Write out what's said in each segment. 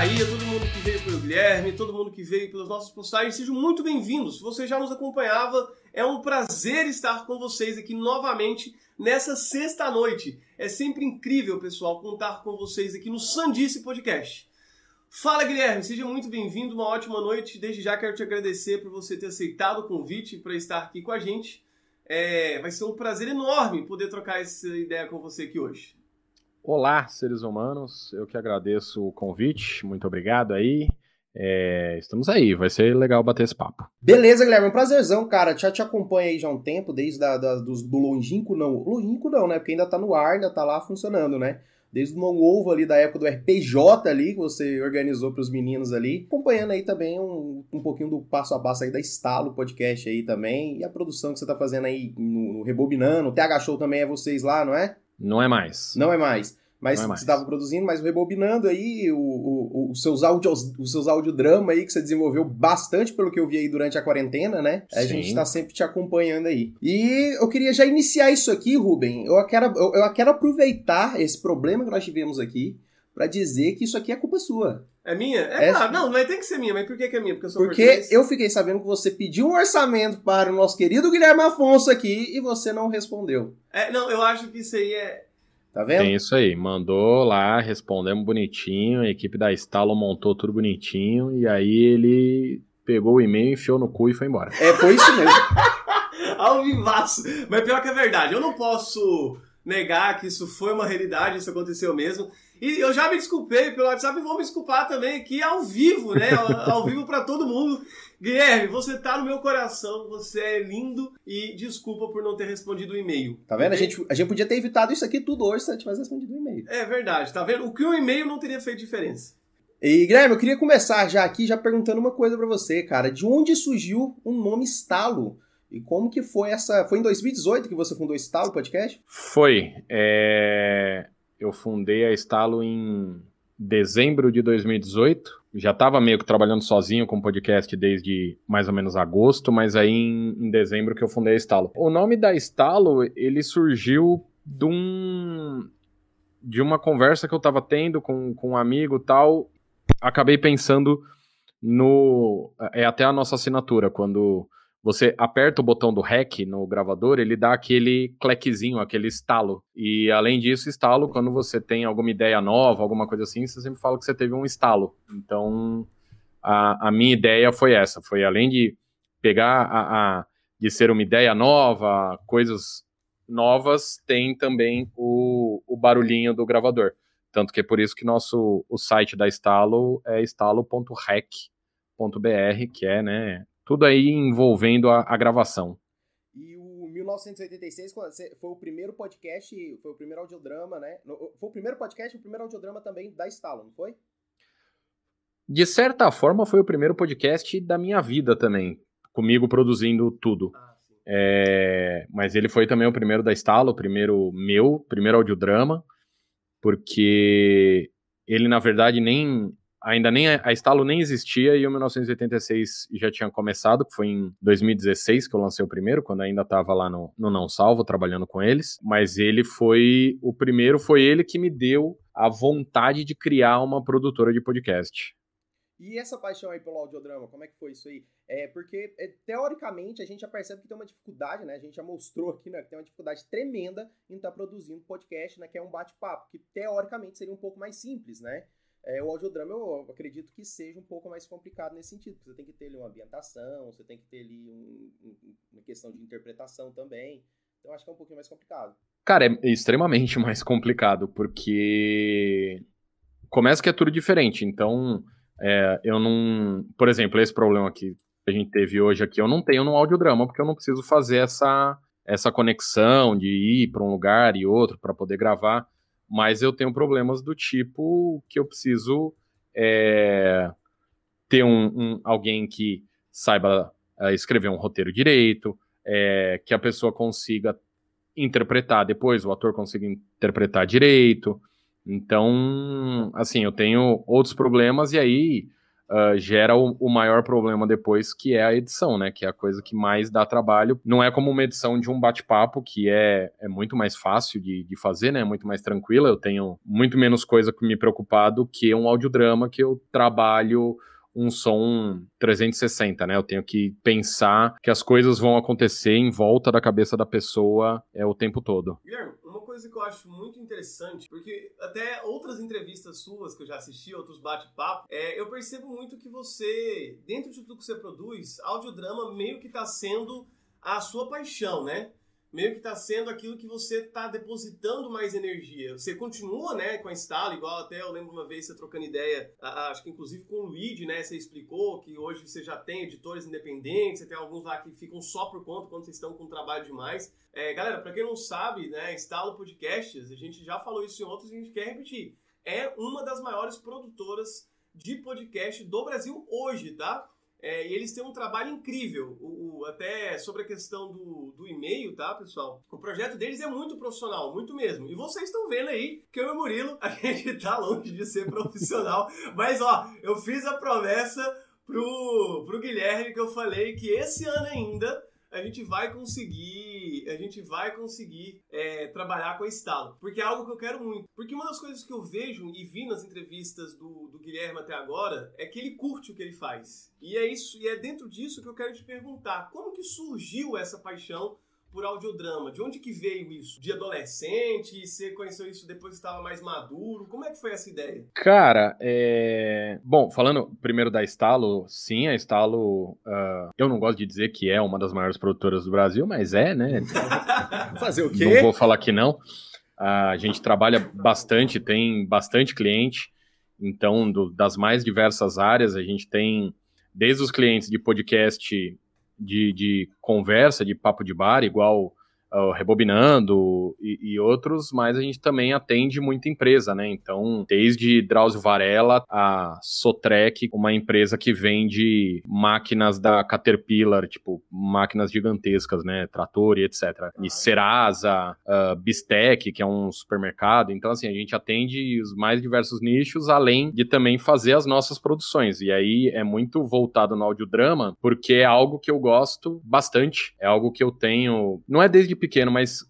que tá aí, a todo mundo que veio pelo Guilherme, todo mundo que veio pelas nossas postagens, sejam muito bem-vindos. Se você já nos acompanhava, é um prazer estar com vocês aqui novamente nessa sexta-noite. É sempre incrível, pessoal, contar com vocês aqui no Sandice Podcast. Fala, Guilherme, seja muito bem-vindo, uma ótima noite. Desde já quero te agradecer por você ter aceitado o convite para estar aqui com a gente. É, vai ser um prazer enorme poder trocar essa ideia com você aqui hoje. Olá, seres humanos, eu que agradeço o convite, muito obrigado aí. É, estamos aí, vai ser legal bater esse papo. Beleza, Guilherme, um prazerzão, cara. Já te acompanha aí já há um tempo, desde da, dos, do longínquo não. Longínquo não, né? Porque ainda tá no ar, ainda tá lá funcionando, né? desde o novo ali da época do RPJ ali, que você organizou para os meninos ali, acompanhando aí também um, um pouquinho do passo a passo aí da Estalo Podcast aí também, e a produção que você tá fazendo aí no, no Rebobinando, o TH Show também é vocês lá, não é? Não é mais. Não é mais. Mas é você estava produzindo, mas rebobinando aí o, o, os seus áudios, os seus audiodrama aí que você desenvolveu bastante pelo que eu vi aí durante a quarentena, né? Sim. A gente está sempre te acompanhando aí. E eu queria já iniciar isso aqui, Ruben. Eu quero, eu, eu quero aproveitar esse problema que nós tivemos aqui para dizer que isso aqui é culpa sua. É minha? É, é claro, não, mas tem que ser minha. Mas por que, que é minha? Porque eu sou Porque português. eu fiquei sabendo que você pediu um orçamento para o nosso querido Guilherme Afonso aqui e você não respondeu. É, não, eu acho que isso aí é, Tá vendo? Tem isso aí. Mandou lá, respondemos bonitinho, a equipe da Stalo montou tudo bonitinho, e aí ele pegou o e-mail, enfiou no cu e foi embora. É, foi isso mesmo. Ao vivaço. Mas pior que é verdade. Eu não posso negar que isso foi uma realidade, isso aconteceu mesmo. E eu já me desculpei pelo WhatsApp e vou me desculpar também aqui ao vivo, né? ao vivo para todo mundo. Guilherme, você tá no meu coração, você é lindo e desculpa por não ter respondido o e-mail. Tá vendo? A gente, a gente podia ter evitado isso aqui tudo hoje se você tivesse respondido o e-mail. É verdade, tá vendo? O que o e-mail não teria feito diferença. E Guilherme, eu queria começar já aqui já perguntando uma coisa para você, cara. De onde surgiu o nome Estalo? E como que foi essa... Foi em 2018 que você fundou o Estalo Podcast? Foi. É... Eu fundei a Estalo em dezembro de 2018 já estava meio que trabalhando sozinho com o podcast desde mais ou menos agosto, mas aí em, em, dezembro que eu fundei a Estalo. O nome da Estalo, ele surgiu de, um, de uma conversa que eu estava tendo com, com um amigo tal. Acabei pensando no. É até a nossa assinatura, quando você aperta o botão do REC no gravador, ele dá aquele clequezinho, aquele estalo. E além disso, estalo, quando você tem alguma ideia nova, alguma coisa assim, você sempre fala que você teve um estalo. Então, a, a minha ideia foi essa, foi além de pegar a, a de ser uma ideia nova, coisas novas, tem também o, o barulhinho do gravador. Tanto que é por isso que nosso o site da Estalo é estalo.rec.br, que é, né, tudo aí envolvendo a, a gravação. E o 1986 foi o primeiro podcast, foi o primeiro audiodrama, né? Foi o primeiro podcast e o primeiro audiodrama também da Stalo, não foi? De certa forma, foi o primeiro podcast da minha vida também, comigo produzindo tudo. Ah, é, mas ele foi também o primeiro da Stalo, o primeiro meu, primeiro audiodrama, porque ele, na verdade, nem ainda nem a Estalo nem existia e o 1986 já tinha começado, que foi em 2016 que eu lancei o primeiro, quando ainda estava lá no, no Não Salvo, trabalhando com eles. Mas ele foi o primeiro, foi ele que me deu a vontade de criar uma produtora de podcast. E essa paixão aí pelo audiodrama, como é que foi isso aí? É porque, é, teoricamente, a gente já percebe que tem uma dificuldade, né? A gente já mostrou aqui, né? Que tem uma dificuldade tremenda em estar tá produzindo podcast, né? Que é um bate-papo, que teoricamente seria um pouco mais simples, né? É, o audiodrama eu acredito que seja um pouco mais complicado nesse sentido, porque você tem que ter ali uma ambientação, você tem que ter ali um, um, uma questão de interpretação também. Então acho que é um pouquinho mais complicado. Cara, é extremamente mais complicado, porque começa que é tudo diferente. Então, é, eu não. Por exemplo, esse problema que a gente teve hoje aqui, eu não tenho no audiodrama, porque eu não preciso fazer essa, essa conexão de ir para um lugar e outro para poder gravar mas eu tenho problemas do tipo que eu preciso é, ter um, um, alguém que saiba é, escrever um roteiro direito, é, que a pessoa consiga interpretar depois, o ator consiga interpretar direito. Então, assim, eu tenho outros problemas e aí uh, gera o, o, maior problema depois, que é a edição, né? Que é a coisa que mais dá trabalho. Não é como uma edição de um bate-papo, que é, é muito mais fácil de, de fazer, né? Muito mais tranquila. Eu tenho muito menos coisa que me preocupar do que um audiodrama que eu trabalho um som 360, né? Eu tenho que pensar que as coisas vão acontecer em volta da cabeça da pessoa é o tempo todo. Uma coisa que eu acho muito interessante, porque até outras entrevistas suas que eu já assisti, outros bate-papo, é, eu percebo muito que você, dentro de tudo que você produz, audiodrama meio que está sendo a sua paixão, né? Meio que está sendo aquilo que você está depositando mais energia. Você continua, né, com a instala, igual até eu lembro uma vez você trocando ideia, acho que inclusive com o Luigi, né, você explicou que hoje você já tem editores independentes, você tem alguns lá que ficam só por conta quando vocês estão com trabalho demais. É, galera, para quem não sabe, né, Instalo Podcasts, a gente já falou isso em outros e a gente quer repetir. É uma das maiores produtoras de podcast do Brasil hoje, tá? É, e eles têm um trabalho incrível. O, o, até sobre a questão do, do e-mail, tá, pessoal? O projeto deles é muito profissional, muito mesmo. E vocês estão vendo aí que eu e o Murilo, a gente tá longe de ser profissional. mas, ó, eu fiz a promessa pro, pro Guilherme que eu falei que esse ano ainda a gente vai conseguir, a gente vai conseguir é, trabalhar com a estalo, porque é algo que eu quero muito. Porque uma das coisas que eu vejo e vi nas entrevistas do, do Guilherme até agora é que ele curte o que ele faz. E é isso, e é dentro disso que eu quero te perguntar, como que surgiu essa paixão por audiodrama? De onde que veio isso? De adolescente? Você conheceu isso depois que estava mais maduro? Como é que foi essa ideia? Cara, é... Bom, falando primeiro da Estalo, sim, a Estalo, uh, eu não gosto de dizer que é uma das maiores produtoras do Brasil, mas é, né? Fazer o quê? Não vou falar que não. Uh, a gente trabalha bastante, tem bastante cliente, então, do, das mais diversas áreas, a gente tem desde os clientes de podcast de, de conversa, de papo de bar, igual uh, Rebobinando e, e, outros, mas a gente também atende muita empresa, né? Então, desde Drauzio Varela a Sotrec, uma empresa que vende máquinas da Caterpillar, tipo, máquinas gigantescas, né? Trator e etc. E Serasa, uh, Bistec, que é um supermercado. Então, assim, a gente atende os mais diversos nichos, além de também fazer as nossas produções. E aí é muito voltado no audiodrama, porque é algo que eu gosto bastante. É algo que eu tenho. Não é desde pequeno, mas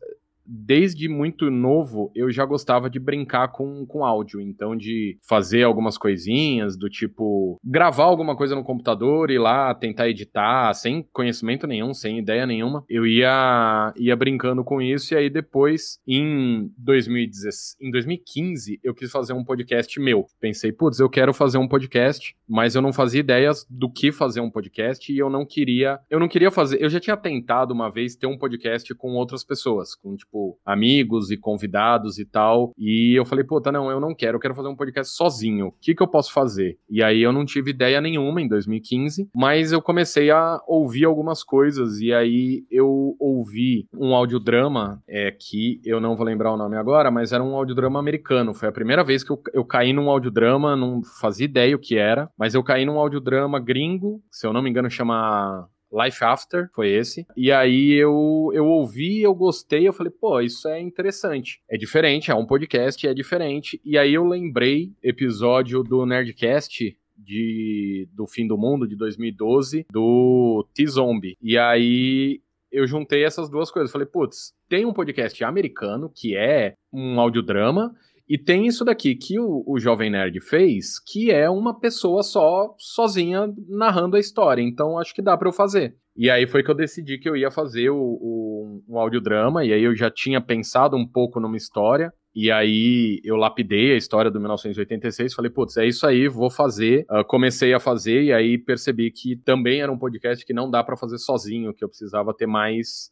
desde muito novo, eu já gostava de brincar com, com áudio. Então, de fazer algumas coisinhas, do tipo, gravar alguma coisa no computador, ir lá tentar editar, sem conhecimento nenhum, sem ideia nenhuma. Eu ia, ia brincando com isso, e aí depois, em, 2016, em 2015, eu quis fazer um podcast meu. Pensei, putz, eu quero fazer um podcast, mas eu não fazia ideias do que fazer um podcast, e eu não queria. Eu não queria fazer. Eu já tinha tentado uma vez ter um podcast com outras pessoas, com, tipo, tipo, amigos e convidados e tal. E eu falei, puta, não, eu não quero, eu quero fazer um podcast sozinho. O que, que eu posso fazer? E aí eu não tive ideia nenhuma em 2015, mas eu comecei a ouvir algumas coisas. E aí eu ouvi um audiodrama, é, que eu não vou lembrar o nome agora, mas era um audiodrama americano. Foi a primeira vez que eu, eu caí num audiodrama, não fazia ideia o que era, mas eu caí num audiodrama gringo, se eu não me engano, chama Life After, foi esse. E aí eu, eu ouvi, eu gostei, eu falei, pô, isso é interessante. É diferente, é um podcast, é diferente. E aí eu lembrei episódio do Nerdcast de, do Fim do Mundo, de 2012, do T-Zombie. E aí eu juntei essas duas coisas. Falei, putz, tem um podcast americano que é um audiodrama e tem isso daqui que o, o Jovem Nerd fez, que é uma pessoa só, sozinha, narrando a história. Então acho que dá para eu fazer. E aí foi que eu decidi que eu ia fazer o, o, um audiodrama, e aí eu já tinha pensado um pouco numa história. E aí eu lapidei a história do 1986, falei, putz, é isso aí, vou fazer. Uh, comecei a fazer e aí percebi que também era um podcast que não dá para fazer sozinho, que eu precisava ter mais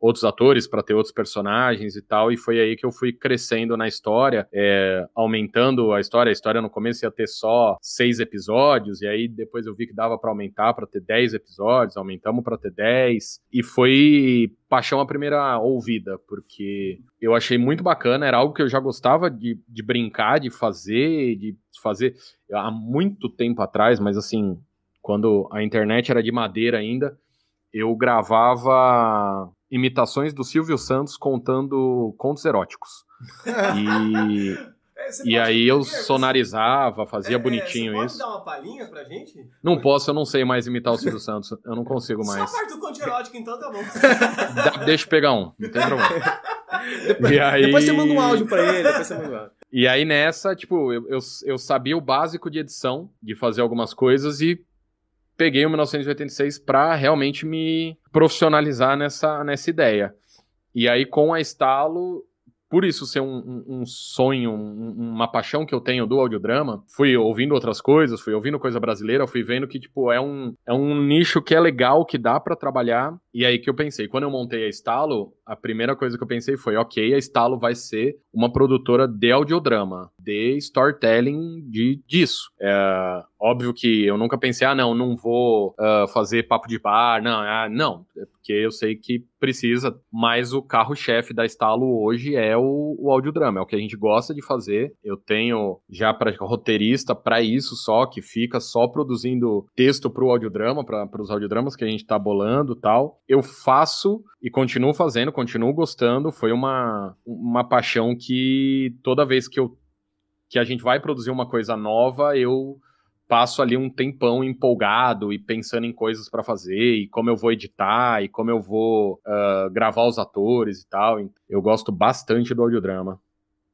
outros atores para ter outros personagens e tal, e foi aí que eu fui crescendo na história, é, aumentando a história. A história no começo ia ter só seis episódios, e aí depois eu vi que dava para aumentar para ter dez episódios, aumentamos para ter dez, e foi paixão à primeira ouvida, porque eu achei muito bacana, era algo que eu já gostava de, de brincar, de fazer, de fazer há muito tempo atrás, mas assim, quando a internet era de madeira ainda, eu gravava imitações do Silvio Santos contando contos eróticos. e. É, e aí eu sonarizava, fazia é, bonitinho você isso. Pode dar uma palhinha pra gente? Não posso, eu não sei mais imitar o Silvio Santos. Eu não consigo mais. Só parte do conto erótico, então tá bom. deixa eu pegar um, não tem problema. depois, aí... depois você manda um áudio pra ele, depois você manda um áudio. E aí nessa, tipo, eu, eu, eu sabia o básico de edição, de fazer algumas coisas e peguei o 1986 para realmente me profissionalizar nessa, nessa ideia. E aí com a Estalo por isso ser um, um, um sonho, um, uma paixão que eu tenho do audiodrama, fui ouvindo outras coisas, fui ouvindo coisa brasileira, fui vendo que, tipo, é um, é um nicho que é legal, que dá para trabalhar. E aí que eu pensei, quando eu montei a Estalo, a primeira coisa que eu pensei foi, ok, a Estalo vai ser uma produtora de audiodrama, de storytelling de, disso. É, óbvio que eu nunca pensei, ah, não, não vou uh, fazer papo de bar, não, ah, não, é porque eu sei que precisa, mas o carro-chefe da Estalo hoje é o, o audiodrama, é o que a gente gosta de fazer. Eu tenho já para roteirista para isso só, que fica só produzindo texto para o audiodrama, para os audiodramas que a gente está bolando tal. Eu faço e continuo fazendo, continuo gostando. Foi uma, uma paixão que toda vez que, eu, que a gente vai produzir uma coisa nova, eu passo ali um tempão empolgado e pensando em coisas para fazer e como eu vou editar e como eu vou uh, gravar os atores e tal. Eu gosto bastante do audiodrama.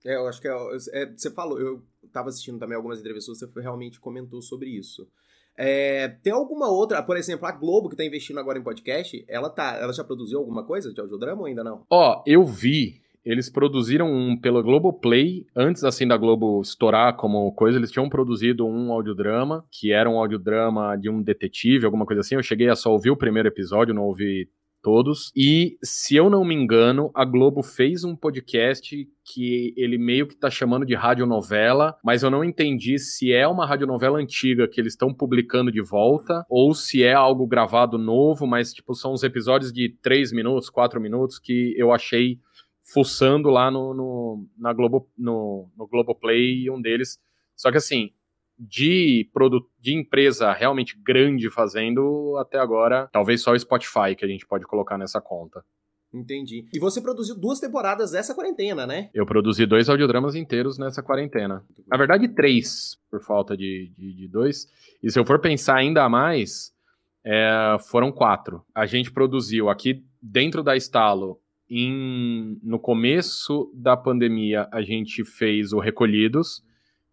É, eu acho que é, é, você falou, eu estava assistindo também algumas entrevistas, você realmente comentou sobre isso. É, tem alguma outra, por exemplo, a Globo que tá investindo agora em podcast, ela tá, ela já produziu alguma coisa de audiodrama ou ainda não? Ó, eu vi, eles produziram um pela Globoplay, antes assim da Globo estourar como coisa, eles tinham produzido um audiodrama, que era um audiodrama de um detetive, alguma coisa assim. Eu cheguei a só ouvir o primeiro episódio, não ouvi todos. E, se eu não me engano, a Globo fez um podcast que ele meio que tá chamando de radionovela, mas eu não entendi se é uma radionovela antiga que eles estão publicando de volta, ou se é algo gravado novo, mas, tipo, são uns episódios de 3 minutos, 4 minutos que eu achei fuçando lá no, no, na Globo, no, no Globoplay, um deles. Só que assim, de, produto, de empresa realmente grande fazendo, até agora, talvez só o Spotify que a gente pode colocar nessa conta. Entendi. E você produziu duas temporadas essa quarentena, né? Eu produzi dois audiodramas inteiros nessa quarentena. Na verdade, três, por falta de, de, de dois. E se eu for pensar ainda mais, é, foram quatro. A gente produziu aqui dentro da Estalo, em, no começo da pandemia, a gente fez o Recolhidos,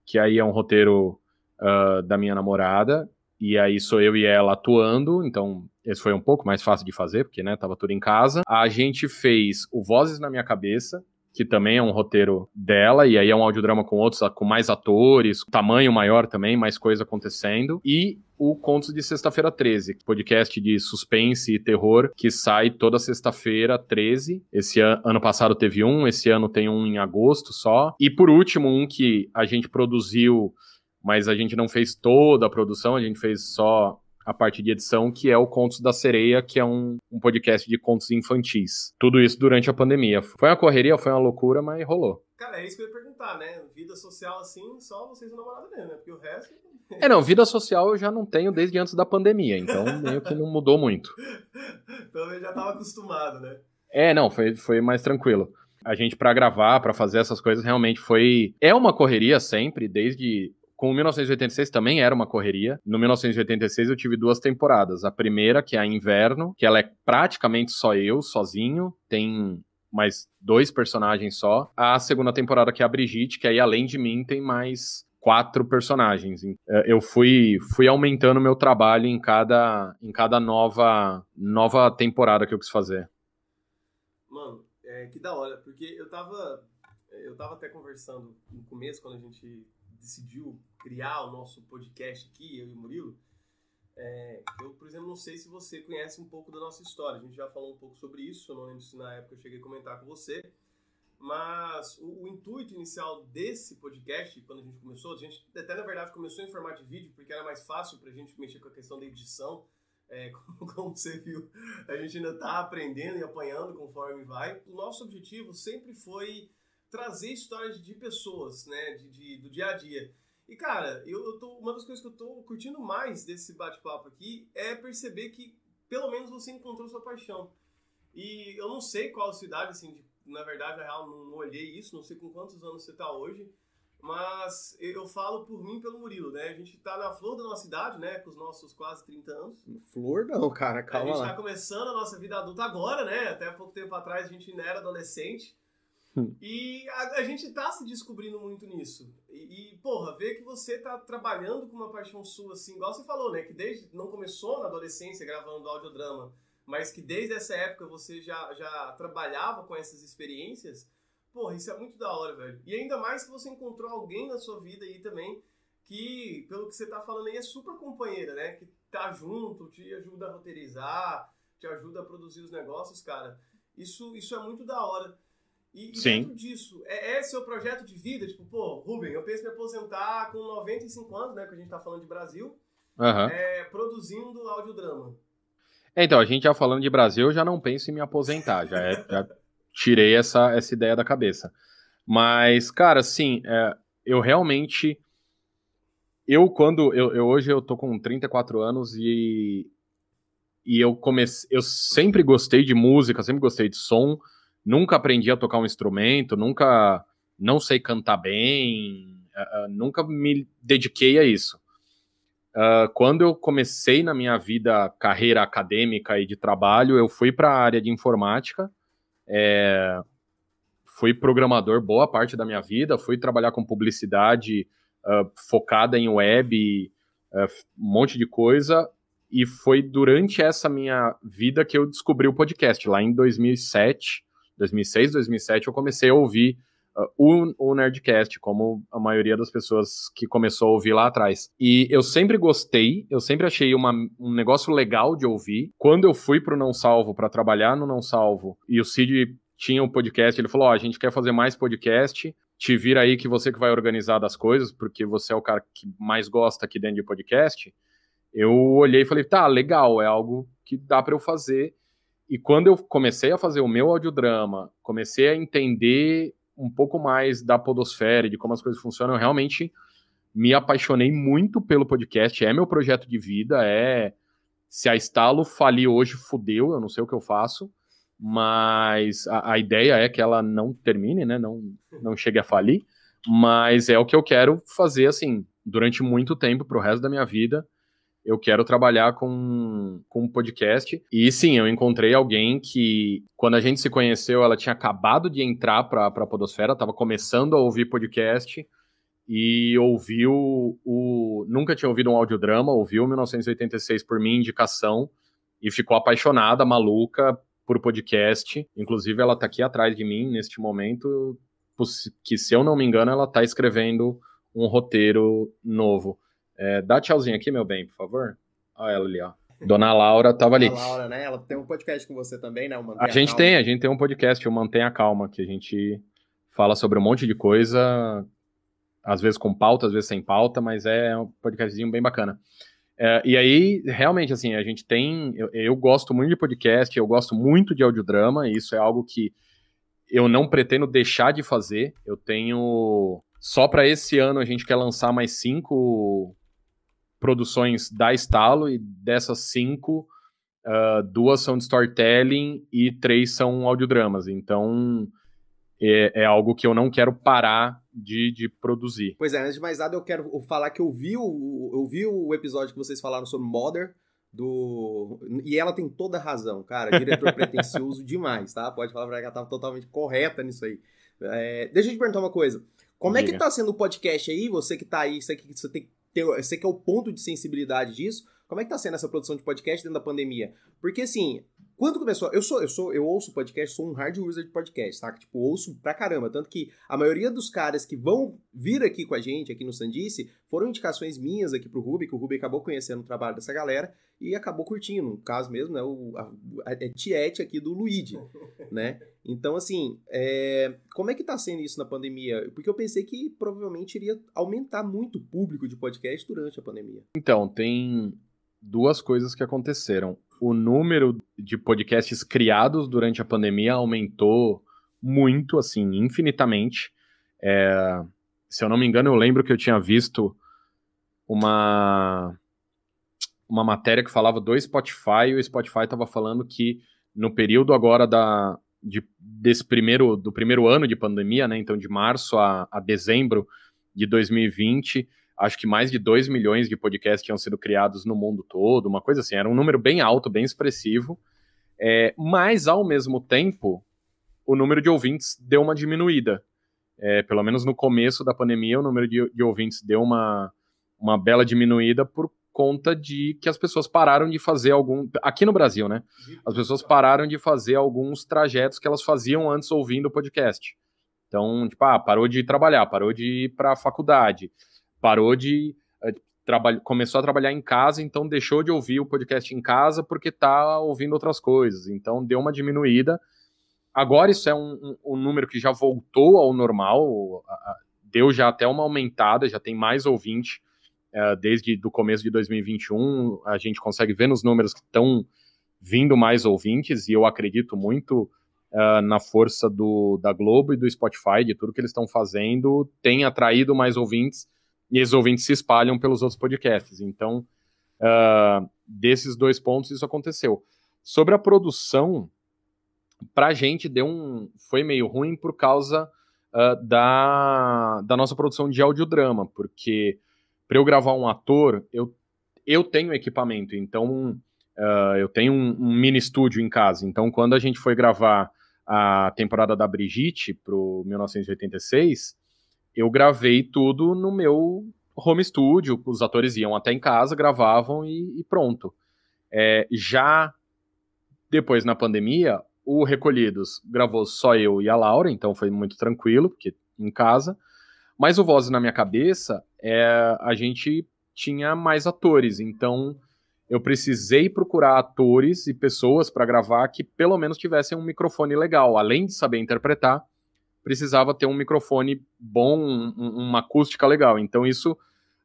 que aí é um roteiro uh, da minha namorada, e aí sou eu e ela atuando, então esse foi um pouco mais fácil de fazer, porque, né, tava tudo em casa. A gente fez o Vozes na Minha Cabeça, que também é um roteiro dela, e aí é um audiodrama com outros, com mais atores, tamanho maior também, mais coisa acontecendo. E o Contos de Sexta-feira 13, podcast de suspense e terror que sai toda sexta-feira 13. Esse an ano passado teve um, esse ano tem um em agosto só. E por último, um que a gente produziu mas a gente não fez toda a produção, a gente fez só a parte de edição, que é o Contos da Sereia, que é um, um podcast de contos infantis. Tudo isso durante a pandemia. Foi uma correria, foi uma loucura, mas rolou. Cara, é isso que eu ia perguntar, né? Vida social assim, só vocês e namorado mesmo, né? Porque o resto. É, não, vida social eu já não tenho desde antes da pandemia, então meio que não mudou muito. Pelo menos já tava acostumado, né? É, não, foi, foi mais tranquilo. A gente, para gravar, para fazer essas coisas, realmente foi. É uma correria sempre, desde com o 1986 também era uma correria. No 1986 eu tive duas temporadas. A primeira, que é a Inverno, que ela é praticamente só eu, sozinho. Tem mais dois personagens só. A segunda temporada, que é a Brigitte, que aí além de mim tem mais quatro personagens. É, eu fui, fui aumentando meu trabalho em cada, em cada nova, nova temporada que eu quis fazer. Mano, é, que da hora, porque eu tava, eu tava até conversando no começo, quando a gente decidiu criar o nosso podcast aqui, eu e o Murilo, é, eu, por exemplo, não sei se você conhece um pouco da nossa história. A gente já falou um pouco sobre isso, eu não lembro se na época eu cheguei a comentar com você. Mas o, o, intuito inicial desse podcast, quando a gente começou, a gente até na verdade começou em formato de vídeo, porque era mais fácil para a gente mexer com a questão da edição. É, como, como, você viu, a gente ainda está aprendendo e apanhando conforme vai. O nosso objetivo sempre foi trazer histórias de pessoas, né, de, de do dia a dia. E, cara, eu, eu tô, uma das coisas que eu tô curtindo mais desse bate-papo aqui é perceber que, pelo menos, você encontrou sua paixão. E eu não sei qual a sua idade, assim, de, na verdade, na real, não, não olhei isso, não sei com quantos anos você tá hoje, mas eu falo por mim pelo Murilo, né? A gente tá na flor da nossa idade, né? Com os nossos quase 30 anos. Flor não, cara, calma A gente lá. tá começando a nossa vida adulta agora, né? Até pouco tempo atrás a gente ainda era adolescente. Hum. E a, a gente tá se descobrindo muito nisso. E, e, porra, ver que você tá trabalhando com uma paixão sua, assim, igual você falou, né? Que desde não começou na adolescência gravando audiodrama, mas que desde essa época você já, já trabalhava com essas experiências. Porra, isso é muito da hora, velho. E ainda mais que você encontrou alguém na sua vida aí também que, pelo que você tá falando aí, é super companheira, né? Que tá junto, te ajuda a roteirizar, te ajuda a produzir os negócios, cara. Isso, isso é muito da hora. E, e Sim. dentro disso, é, é seu projeto de vida? Tipo, pô, Ruben, eu penso em me aposentar com 95 anos, né? Que a gente tá falando de Brasil, Aham. é, produzindo audiodrama. É, então, a gente já falando de Brasil, eu já não penso em me aposentar, já, é- já tirei essa, essa ideia da cabeça. Mas, cara, assim, é, eu realmente. Eu, quando. Eu, eu- hoje eu tô com 34 anos e. E eu comecei. Eu sempre gostei de música, sempre gostei de som. Nunca aprendi a tocar um instrumento, nunca. Não sei cantar bem, ah, nunca me dediquei a isso. Ah, quando eu comecei na minha vida, carreira acadêmica e de trabalho, eu fui para a área de informática. É, fui programador boa parte da minha vida, fui trabalhar com publicidade ah, focada em web, ah, um monte de coisa. E foi durante essa minha vida que eu descobri o podcast. Lá em 2007, 2006, 2007, eu comecei a ouvir uh, o, o Nerdcast, como a maioria das pessoas que começou a ouvir lá atrás. E eu sempre gostei, eu sempre achei uma, um negócio legal de ouvir. Quando eu fui pro Não Salvo para trabalhar no Não Salvo, e o Cid tinha um podcast, ele falou: Ó, a gente quer fazer mais podcast. Te vira aí que você que vai organizar das coisas, porque você é o cara que mais gosta aqui dentro de podcast. Eu olhei e falei, tá, legal, é algo que dá para eu fazer. E quando eu comecei a fazer o meu audiodrama, comecei a entender um pouco mais da podosfera, e de como as coisas funcionam, eu realmente me apaixonei muito pelo podcast. É meu projeto de vida, é se a Estalo falir hoje, fudeu, eu não sei o que eu faço, mas a, a ideia é que ela não termine, né? Não, não chegue a falir, mas é o que eu quero fazer assim durante muito tempo pro resto da minha vida. Eu quero trabalhar com, com um podcast. E sim, eu encontrei alguém que, quando a gente se conheceu, ela tinha acabado de entrar para a Podosfera, estava começando a ouvir podcast e ouviu o. Nunca tinha ouvido um audiodrama, ouviu 1986 por minha indicação e ficou apaixonada, maluca por podcast. Inclusive, ela está aqui atrás de mim neste momento, que se eu não me engano, ela está escrevendo um roteiro novo. É, dá tchauzinho aqui, meu bem, por favor. Olha ela ali, ó. Dona Laura tava ali. A Laura, né? Ela tem um podcast com você também, né? A gente Calma. tem, a gente tem um podcast, o Mantenha Calma, que a gente fala sobre um monte de coisa, às vezes com pauta, às vezes sem pauta, mas é um podcastzinho bem bacana. É, e aí, realmente, assim, a gente tem. Eu, eu gosto muito de podcast, eu gosto muito de audiodrama, e isso é algo que eu não pretendo deixar de fazer. Eu tenho. Só para esse ano a gente quer lançar mais cinco produções da Estalo, e dessas cinco, uh, duas são de storytelling e três são audiodramas. Então é, é algo que eu não quero parar de, de, produzir. Pois é, antes de mais nada, eu quero falar que eu vi o, eu vi o episódio que vocês falaram sobre Mother. Do... E ela tem toda a razão, cara. Diretor pretencioso demais, tá? Pode falar pra ela que ela tava totalmente correta nisso aí. É... Deixa eu te perguntar uma coisa. Como Diga. é que tá sendo o podcast aí? Você que tá aí, você que, você tem, você que é o ponto de sensibilidade disso. Como é que tá sendo essa produção de podcast dentro da pandemia? Porque assim, quando começou, eu sou, eu sou, eu ouço podcast, sou um hard user de podcast, tá? Tipo, ouço pra caramba, tanto que a maioria dos caras que vão vir aqui com a gente aqui no Sandice foram indicações minhas aqui pro Ruby, que o Ruby acabou conhecendo o trabalho dessa galera e acabou curtindo. No caso mesmo, né, o a, a, é Tiete aqui do Luigi, né? Então, assim, é, como é que tá sendo isso na pandemia? Porque eu pensei que provavelmente iria aumentar muito o público de podcast durante a pandemia. Então, tem duas coisas que aconteceram. O número de podcasts criados durante a pandemia aumentou muito, assim, infinitamente. É, se eu não me engano, eu lembro que eu tinha visto uma, uma matéria que falava do Spotify, e o Spotify estava falando que no período agora da, de, desse primeiro, do primeiro ano de pandemia, né, então de março a, a dezembro, de 2020, acho que mais de 2 milhões de podcasts tinham sido criados no mundo todo, uma coisa assim, era um número bem alto, bem expressivo, é, mas ao mesmo tempo, o número de ouvintes deu uma diminuída. É, pelo menos no começo da pandemia, o número de, de ouvintes deu uma, uma bela diminuída por conta de que as pessoas pararam de fazer algum. Aqui no Brasil, né? As pessoas pararam de fazer alguns trajetos que elas faziam antes ouvindo o podcast. Então, tipo, ah, parou de trabalhar, parou de ir para a faculdade, parou de. Uh, começou a trabalhar em casa, então deixou de ouvir o podcast em casa porque tá ouvindo outras coisas. Então deu uma diminuída. Agora isso é um, um, um número que já voltou ao normal, deu já até uma aumentada, já tem mais ouvinte uh, desde o começo de 2021. A gente consegue ver nos números que estão vindo mais ouvintes, e eu acredito muito uh, na força do, da Globo e do Spotify, de tudo que eles estão fazendo, tem atraído mais ouvintes, e esses ouvintes se espalham pelos outros podcasts. Então, uh, desses dois pontos, isso aconteceu. Sobre a produção, pra gente deu um. Foi meio ruim por causa uh, da, da nossa produção de audiodrama, porque para eu gravar um ator, eu, eu tenho equipamento, então uh, eu tenho um, um, mini estúdio em casa. Então, quando a gente foi gravar a temporada da Brigitte pro 1986, eu gravei tudo no meu home studio. Os atores iam até em casa, gravavam e, e pronto. É, já depois na pandemia, o Recolhidos gravou só eu e a Laura, então foi muito tranquilo, porque em casa. Mas o Voz na minha cabeça, é, a gente tinha mais atores, então eu precisei procurar atores e pessoas para gravar que pelo menos tivessem um microfone legal. Além de saber interpretar, precisava ter um microfone bom, um, uma acústica legal. Então isso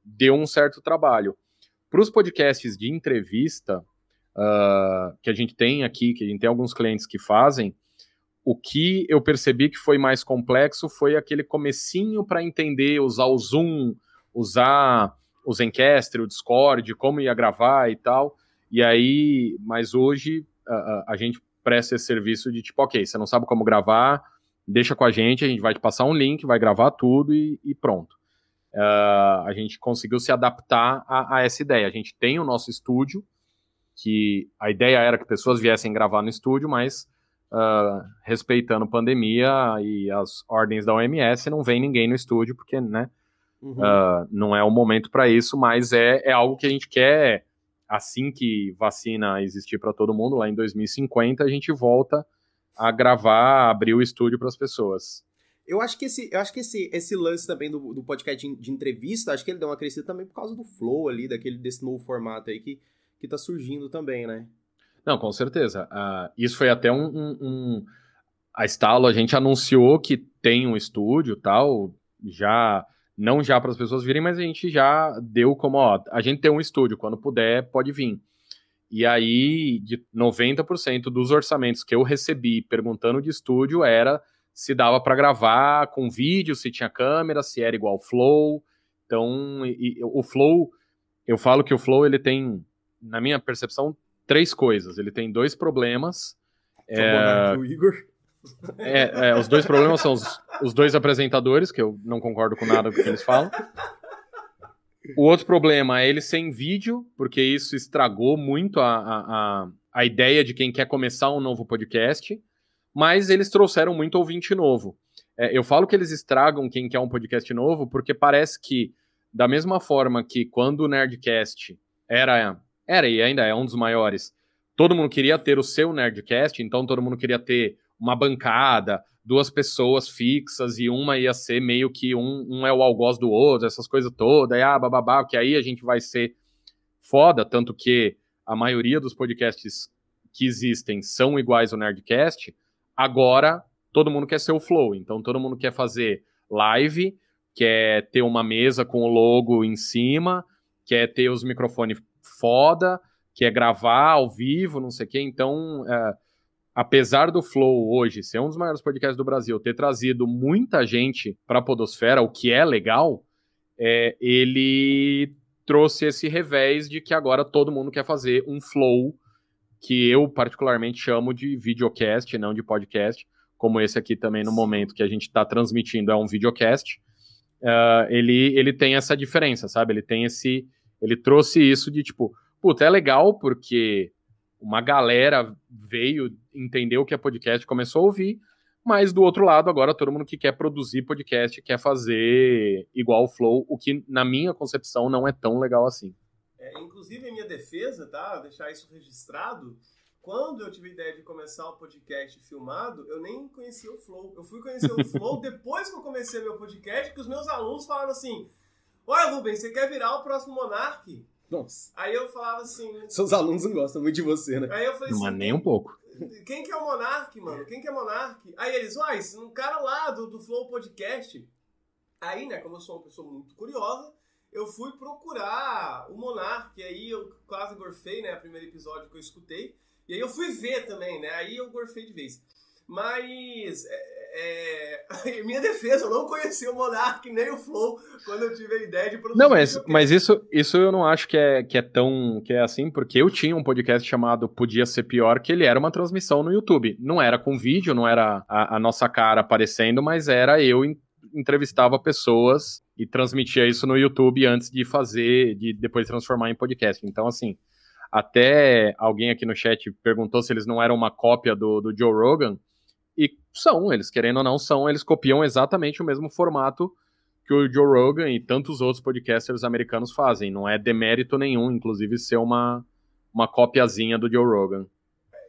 deu um certo trabalho. Para os podcasts de entrevista, uh, que a gente tem aqui, que a gente tem alguns clientes que fazem, o que eu percebi que foi mais complexo foi aquele comecinho para entender, usar o Zoom, usar o Zencastr, o Discord, como ia gravar e tal. E aí, mas hoje a, a gente presta esse serviço de tipo, ok, você não sabe como gravar, deixa com a gente, a gente vai te passar um link, vai gravar tudo e, e pronto. Uh, a gente conseguiu se adaptar a, a, essa ideia. A gente tem o nosso estúdio, que a ideia era que pessoas viessem gravar no estúdio, mas uh, respeitando pandemia e as ordens da OMS, não vem ninguém no estúdio, porque, né, uhum. uh, não é o momento para isso, mas é, é algo que a gente quer, assim que vacina existir para todo mundo, lá em 2050, a gente volta a gravar, abrir o estúdio para as pessoas. Eu acho que esse, eu acho que esse, esse lance também do, do podcast de, de, entrevista, acho que ele deu uma crescida também por causa do flow ali, daquele desse novo formato aí que que está surgindo também, né? Não, com certeza. Uh, isso foi até um, um, um, A Estalo, a gente anunciou que tem um estúdio tal, já. Não já para as pessoas virem, mas a gente já deu como, ó, a gente tem um estúdio, quando puder, pode vir. E aí, de 90% dos orçamentos que eu recebi perguntando de estúdio era se dava para gravar com vídeo, se tinha câmera, se era igual Flow. Então, e, e, o Flow, eu falo que o Flow ele tem na minha percepção, três coisas. Ele tem dois problemas. É, o Igor. É, é, os dois problemas são os, os dois apresentadores, que eu não concordo com nada do que eles falam. O outro problema é ele sem vídeo, porque isso estragou muito a, a, a ideia de quem quer começar um novo podcast. Mas eles trouxeram muito ouvinte novo. É, eu falo que eles estragam quem quer um podcast novo, porque parece que, da mesma forma que quando o Nerdcast era era e ainda é um dos maiores. Todo mundo queria ter o seu Nerdcast, então todo mundo queria ter uma bancada, duas pessoas fixas e uma ia ser meio que um, um é o algoz do outro, essas coisas todas, e ah, bababá, que aí a gente vai ser foda, tanto que a maioria dos podcasts que existem são iguais ao Nerdcast. Agora todo mundo quer ser o Flow, então todo mundo quer fazer live, quer ter uma mesa com o logo em cima, quer ter os microfones foda, que é gravar ao vivo, não sei o quê. Então, é, apesar do Flow hoje ser um dos maiores podcasts do Brasil, ter trazido muita gente para a Podosfera, o que é legal, é, ele trouxe esse revés de que agora todo mundo quer fazer um Flow, que eu particularmente chamo de videocast, não de podcast, como esse aqui também no momento que a gente está transmitindo é um videocast. uh, ele, ele tem essa diferença, sabe? Ele tem esse. Ele trouxe isso de tipo, puta, é legal porque uma galera veio, entendeu o que é podcast, começou a ouvir, mas do outro lado, agora todo mundo que quer produzir podcast quer fazer igual o Flow, o que na minha concepção não é tão legal assim. É, inclusive, em minha defesa, tá? Deixar isso registrado. Quando eu tive a ideia de começar o podcast filmado, eu nem conhecia o Flow. Eu fui conhecer o Flow depois que eu comecei meu podcast, que os meus alunos falaram assim: Olha, Rubens, você quer virar o próximo Monark? Nossa. Aí eu falava assim. Seus alunos não gostam muito de você, né? Aí eu falei assim. Mas nem um pouco. Quem que é o Monark, mano? Quem que é Monark? Aí eles, uai, um cara lá do, do Flow Podcast. Aí, né, como eu sou uma pessoa muito curiosa, eu fui procurar o Monark. Aí eu quase gorfei, né? O primeiro episódio que eu escutei. E aí eu fui ver também, né? Aí eu gorfei de vez. Mas, é, é, em minha defesa, eu não conhecia o Monark nem o Flow quando eu tive a ideia de produzir. Não, mas, mas isso, isso eu não acho que é, que é tão que é assim, porque eu tinha um podcast chamado Podia Ser Pior, que ele era uma transmissão no YouTube. Não era com vídeo, não era a, a nossa cara aparecendo, mas era eu entrevistava pessoas e transmitia isso no YouTube antes de fazer, de depois transformar em podcast. Então, assim, até alguém aqui no chat perguntou se eles não eram uma cópia do, do Joe Rogan. E são, eles querendo ou não são, eles copiam exatamente o mesmo formato que o Joe Rogan e tantos outros podcasters americanos fazem. Não é demérito nenhum, inclusive, ser uma, uma copiazinha do Joe Rogan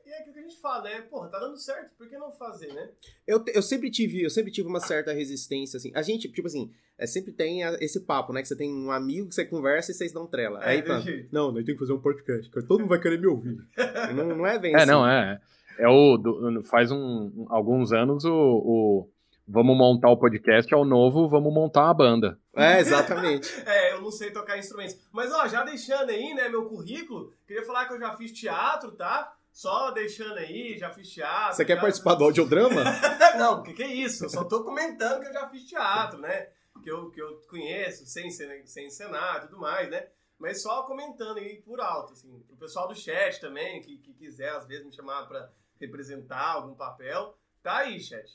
E é o que a gente fala, né? Porra, tá dando certo, por que não fazer, né? Eu, eu sempre tive, eu sempre tive uma certa resistência, assim. A gente, tipo assim, é, sempre tem a, esse papo, né? Que você tem um amigo que você conversa e vocês dão trela. É, Aí, pá, não, nós tem que fazer um podcast, que todo mundo vai querer me ouvir. não, não é bem É, assim. não, é. É o. do- faz um, alguns anos o, o Vamos montar o podcast é o novo Vamos montar a banda. É, exatamente. É, eu não sei tocar instrumentos. Mas, ó, já deixando aí, né, meu currículo, queria falar que eu já fiz teatro, tá? Só deixando aí, já fiz teatro. Você quer já- participar do audiodrama? não, o que, que é isso? Eu só tô comentando que eu já fiz teatro, né? Que eu, que eu conheço, sem, sem encenar e tudo mais, né? Mas só comentando aí por alto, assim. O pessoal do chat também, que, que quiser às vezes me chamar pra representar algum papel, tá aí, chat.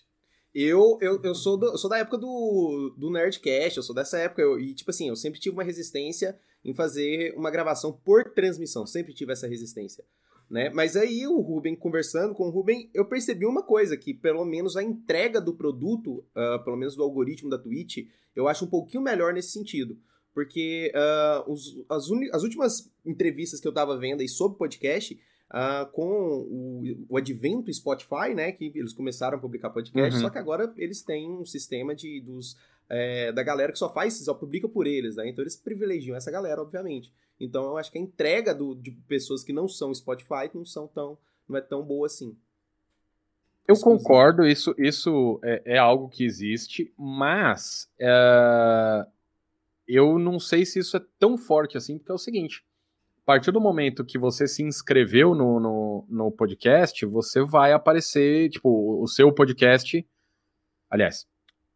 Eu, eu, eu, sou do- eu sou da época do, do Nerdcast, eu sou dessa época. eu- e, tipo assim, eu sempre tive uma resistência em fazer uma gravação por transmissão. Sempre tive essa resistência. Né? Mas aí o Ruben, conversando com o Ruben, eu percebi uma coisa, que pelo menos a entrega do produto, ah, pelo menos do algoritmo da Twitch, eu acho um pouquinho melhor nesse sentido. Porque ah, os- as, as últimas entrevistas que eu tava vendo aí sobre podcast, ah, com o, o advento Spotify, né? Que eles começaram a publicar podcast, Uhum. só que agora eles têm um sistema de dos, é, da galera que só faz, só publica por eles, né? Então eles privilegiam essa galera, obviamente. Então eu acho que a entrega do, de pessoas que não são Spotify não são tão. não é tão boa assim. Eu concordo, isso, isso é, é algo que existe, mas é, eu não sei se isso é tão forte assim, porque é o seguinte: a partir do momento que você se inscreveu no, no, no podcast, você vai aparecer, tipo, o seu podcast. Aliás,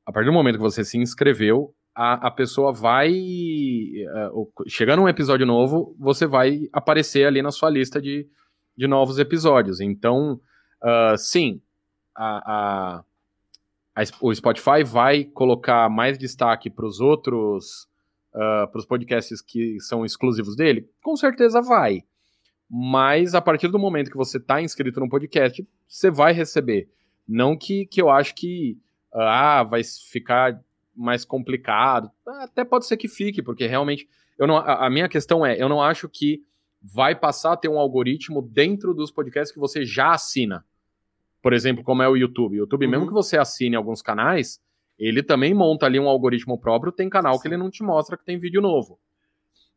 a partir do momento que você se inscreveu, a, a pessoa vai. o- chegando um episódio novo, você vai aparecer ali na sua lista de, de novos episódios. Então, ah, sim, a, a- a o Spotify vai colocar mais destaque para os outros, para os podcasts que são exclusivos dele? Com certeza vai. Mas a partir do momento que você está inscrito no podcast, você vai receber. Não que, que eu acho que ah, vai ficar mais complicado. Até pode ser que fique, porque realmente. Eu não, a, a minha questão é, eu não acho que vai passar a ter um algoritmo dentro dos podcasts que você já assina. Por exemplo, como é o YouTube. O YouTube, Uhum. mesmo que você assine alguns canais, ele também monta ali um algoritmo próprio, tem canal que ele não te mostra que tem vídeo novo.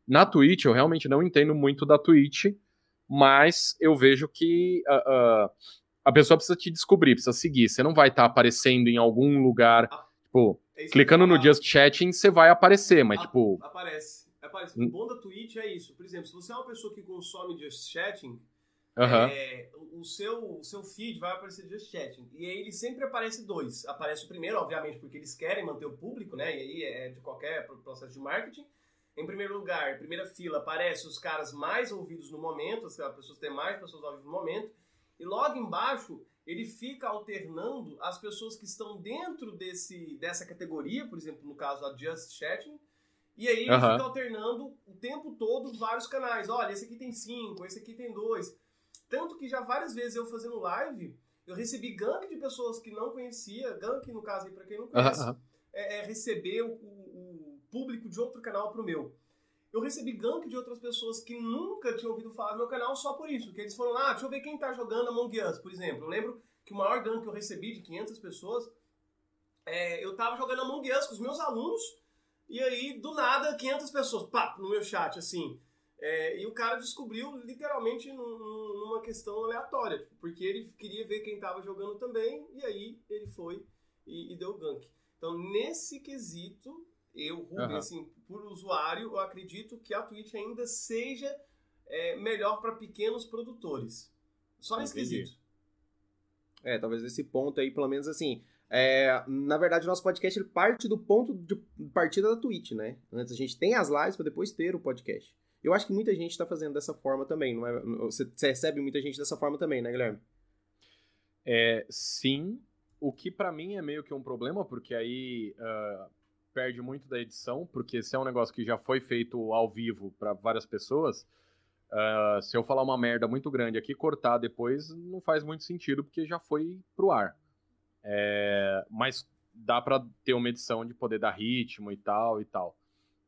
Na Twitch, eu realmente não entendo muito da Twitch, mas eu vejo que ah, ah, a pessoa precisa te descobrir, precisa seguir. Você não vai estar aparecendo em algum lugar, tipo, É clicando no. Just Chatting, você vai aparecer, mas Ah, tipo, Aparece. Aparece. Hum. O bom da Twitch é isso. Por exemplo, se você é uma pessoa que consome Just Chatting, aham. é, o, seu, o seu feed vai aparecer Just Chatting. E aí ele sempre aparece dois. Aparece o primeiro, obviamente, porque eles querem manter o público, né? E aí é de qualquer pro- processo de marketing. Em primeiro lugar, primeira fila, aparece os caras mais ouvidos no momento, as pessoas têm mais pessoas ouvidas no momento. E logo embaixo ele fica alternando as pessoas que estão dentro desse, dessa categoria, por exemplo, no caso a Just Chatting, e aí ele Aham. fica alternando o tempo todo vários canais. Olha, esse aqui tem cinco, esse aqui tem dois. Tanto que já várias vezes eu fazendo live, eu recebi gank de pessoas que não conhecia, gank no caso aí pra quem não conhece, aham. é, é receber o, o- público de outro canal pro meu. Eu recebi gank de outras pessoas que nunca tinham ouvido falar do meu canal só por isso. Que eles foram lá, ah, deixa eu ver quem tá jogando Among Us, por exemplo. Eu lembro que o maior gank que eu recebi de 500 pessoas, é, eu tava jogando Among Us com os meus alunos, e aí, do nada, 500 pessoas, pá, no meu chat, assim. É, e o cara descobriu literalmente num- numa questão aleatória, tipo, porque ele queria ver quem tava jogando também, e aí ele foi e, e deu gank. Então, nesse quesito, eu, Rubem, Aham. assim, por usuário, eu acredito que a Twitch ainda seja é, melhor para pequenos produtores. Só nesse quesito. É, talvez esse ponto aí, pelo menos assim. é, na verdade, o nosso podcast parte do ponto de partida da Twitch, né? Antes a gente tem as lives para depois ter o podcast. Eu acho que muita gente tá fazendo dessa forma também, não é? Você recebe muita gente dessa forma também, né, Guilherme? É, sim, o que pra mim é meio que um problema, porque aí ah, perde muito da edição, porque se é um negócio que já foi feito ao vivo pra várias pessoas, ah, se eu falar uma merda muito grande aqui, cortar depois não faz muito sentido, porque já foi pro ar. É, mas dá pra ter uma edição de poder dar ritmo e tal e tal.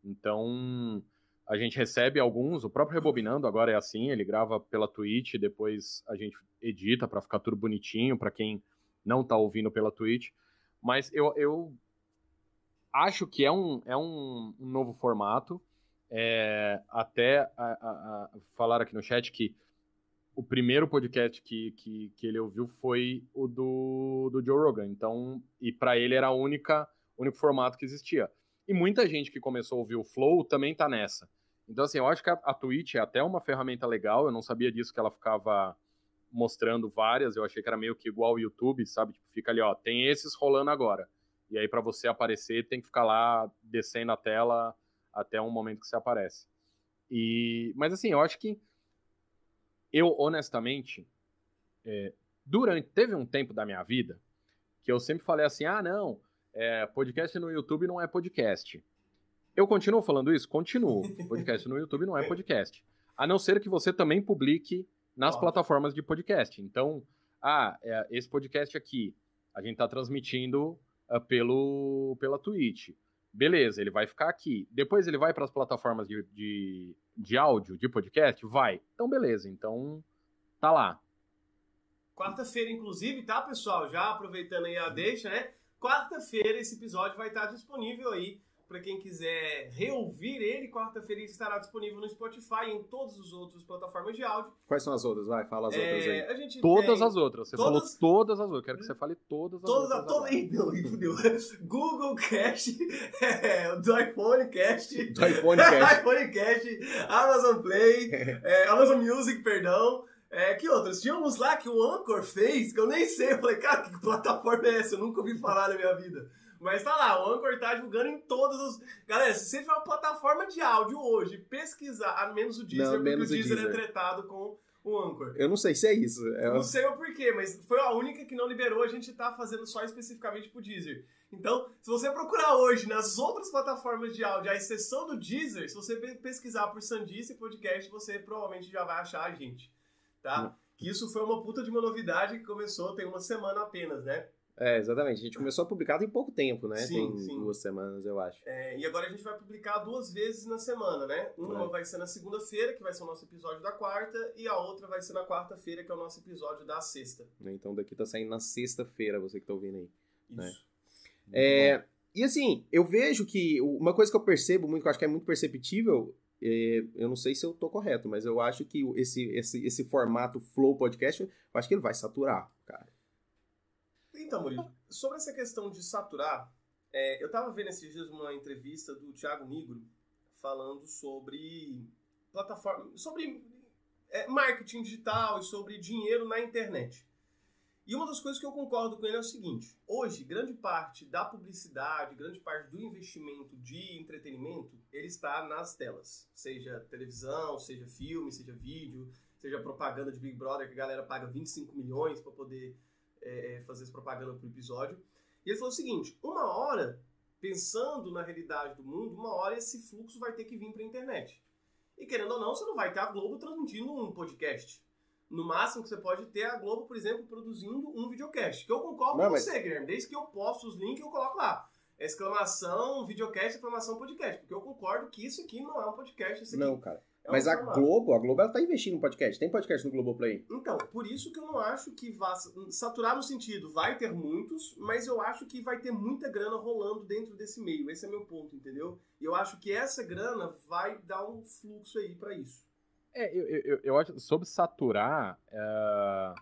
Então, a gente recebe alguns, o próprio Rebobinando agora é assim, ele grava pela Twitch, depois a gente edita pra ficar tudo bonitinho pra quem não tá ouvindo pela Twitch. Mas eu, eu acho que é um, é um, novo formato. É, até a, a, a falar aqui no chat que o primeiro podcast que, que, que ele ouviu foi o do, do Joe Rogan. Então, e para ele era a única o único formato que existia. E muita gente que começou a ouvir o Flow também tá nessa. Então, assim, eu acho que a, a Twitch é até uma ferramenta legal. Eu não sabia disso que ela ficava mostrando várias. Eu achei que era meio que igual o YouTube, sabe? Tipo, fica ali, ó, tem esses rolando agora. E aí, para você aparecer, tem que ficar lá descendo a tela até um momento que você aparece. E, mas assim, eu acho que eu, honestamente, é, durante. Teve um tempo da minha vida que eu sempre falei assim: ah, não, é, podcast no YouTube não é podcast. Eu continuo falando isso? Continuo. Podcast no YouTube não é podcast. A não ser que você também publique nas plataformas de podcast. Então, ah, é, esse podcast aqui, a gente tá transmitindo ah, pelo, pela Twitch. Beleza, ele vai ficar aqui. Depois ele vai para as plataformas de, de, de áudio, de podcast? Vai. Então, beleza. Então, tá lá. Quarta-feira, inclusive, tá, pessoal? Já aproveitando aí a deixa, né? Quarta-feira esse episódio vai estar disponível aí para quem quiser reouvir ele. Quarta-feira ele estará disponível no Spotify e em todas as outras plataformas de áudio. Quais são as outras? Vai, fala as outras aí. É, a gente Todas tem as outras. Você todas- falou todas as outras. Quero que você fale todas as Todas, outras. todas, ih, fudeu. Google Cast, é, do iPhone Cast, Do iPhone Cast. iPhone Cast, Amazon Play, é, Amazon Music, perdão. É, que outras? Tinha uns lá que o Anchor fez, que eu nem sei. Eu falei, cara, que plataforma é essa? Eu nunca ouvi falar na minha vida. Mas tá lá, o Anchor tá divulgando em todos os. Galera, se você tiver uma plataforma de áudio hoje, pesquisar, a menos o Deezer, Não, porque menos o Deezer, é Deezer. tretado com o Anchor. Eu não sei se é isso. É- Não sei o porquê, mas foi a única que não liberou, a gente tá fazendo só especificamente pro Deezer. Então, se você procurar hoje nas outras plataformas de áudio, a exceção do Deezer, se você pe- pesquisar por Sandice Podcast, você provavelmente já vai achar a gente, tá? Que isso foi uma puta de uma novidade que começou tem uma semana apenas, né? É, exatamente. A gente começou a publicar tem pouco tempo, né? Sim, tem sim. duas semanas, eu acho. É, e agora a gente vai publicar duas vezes na semana, né? Uma É. vai ser na segunda-feira, que vai ser o nosso episódio da quarta, e a outra vai ser na quarta-feira, que é o nosso episódio da sexta. né? Então daqui tá saindo na sexta-feira, você que tá ouvindo aí. Isso. É, e assim, eu vejo que uma coisa que eu percebo muito, que eu acho que é muito perceptível, eu não sei se eu tô correto, mas eu acho que esse, esse, esse formato Flow Podcast, eu acho que ele vai saturar, cara. Então, Murilo, sobre essa questão de saturar, é, eu tava vendo esses dias uma entrevista do Thiago Nigro falando sobre plataforma, sobre é, marketing digital e sobre dinheiro na internet. E uma das coisas que eu concordo com ele é o seguinte: hoje, grande parte da publicidade, grande parte do investimento de entretenimento, ele está nas telas. Seja televisão, seja filme, seja vídeo, seja propaganda de Big Brother, que a galera paga 25 milhões para poder é, fazer essa propaganda pro episódio. E ele falou o seguinte: uma hora, pensando na realidade do mundo, uma hora esse fluxo vai ter que vir para a internet. E querendo ou não, você não vai ter a Globo transmitindo um podcast. No máximo que você pode ter a Globo, por exemplo, produzindo um videocast. Que eu concordo não, com mas... você, Guilherme. Desde que eu posto os links, eu coloco lá. Exclamação, videocast, exclamação, podcast. Porque eu concordo que isso aqui não é um podcast. Não, cara. É Mas a Globo, a Globo ela tá investindo no podcast. Tem podcast no Globoplay? Então, por isso que eu não acho que vá saturar no sentido, vai ter muitos, mas eu acho que vai ter muita grana rolando dentro desse meio. Esse é meu ponto, entendeu? E eu acho que essa grana vai dar um fluxo aí para isso. É, eu, eu, eu acho, sobre saturar, uh,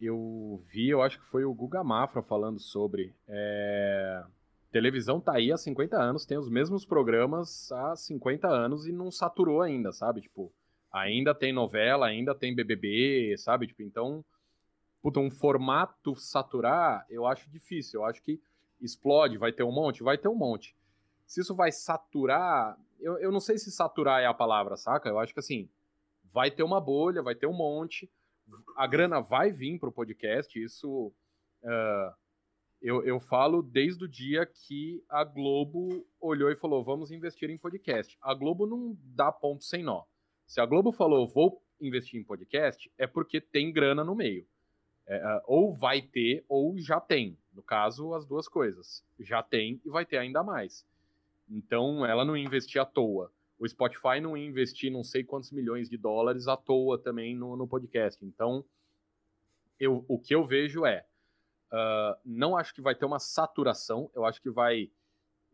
eu vi, eu acho que foi o Guga Mafra falando sobre. É, televisão tá aí há 50 anos, tem os mesmos programas há 50 anos e não saturou ainda, sabe? Tipo, ainda tem novela, ainda tem BBB, sabe? Tipo, então, puta, um formato saturar, eu acho difícil. Eu acho que explode, vai ter um monte, vai ter um monte. Se isso vai saturar, eu, eu não sei se saturar é a palavra, saca? Eu acho que assim, vai ter uma bolha, vai ter um monte, a grana vai vir pro podcast, isso. Uh, eu, eu falo desde o dia que a Globo olhou e falou: vamos investir em podcast. A Globo não dá ponto sem nó. Se a Globo falou, vou investir em podcast, é porque tem grana no meio. É, ou vai ter, ou já tem. No caso, as duas coisas. Já tem e vai ter ainda mais. Então, ela não investir à toa. O Spotify não investir não sei quantos milhões de dólares à toa também no, no podcast. Então, eu, o que eu vejo é Uh, não acho que vai ter uma saturação, eu acho que vai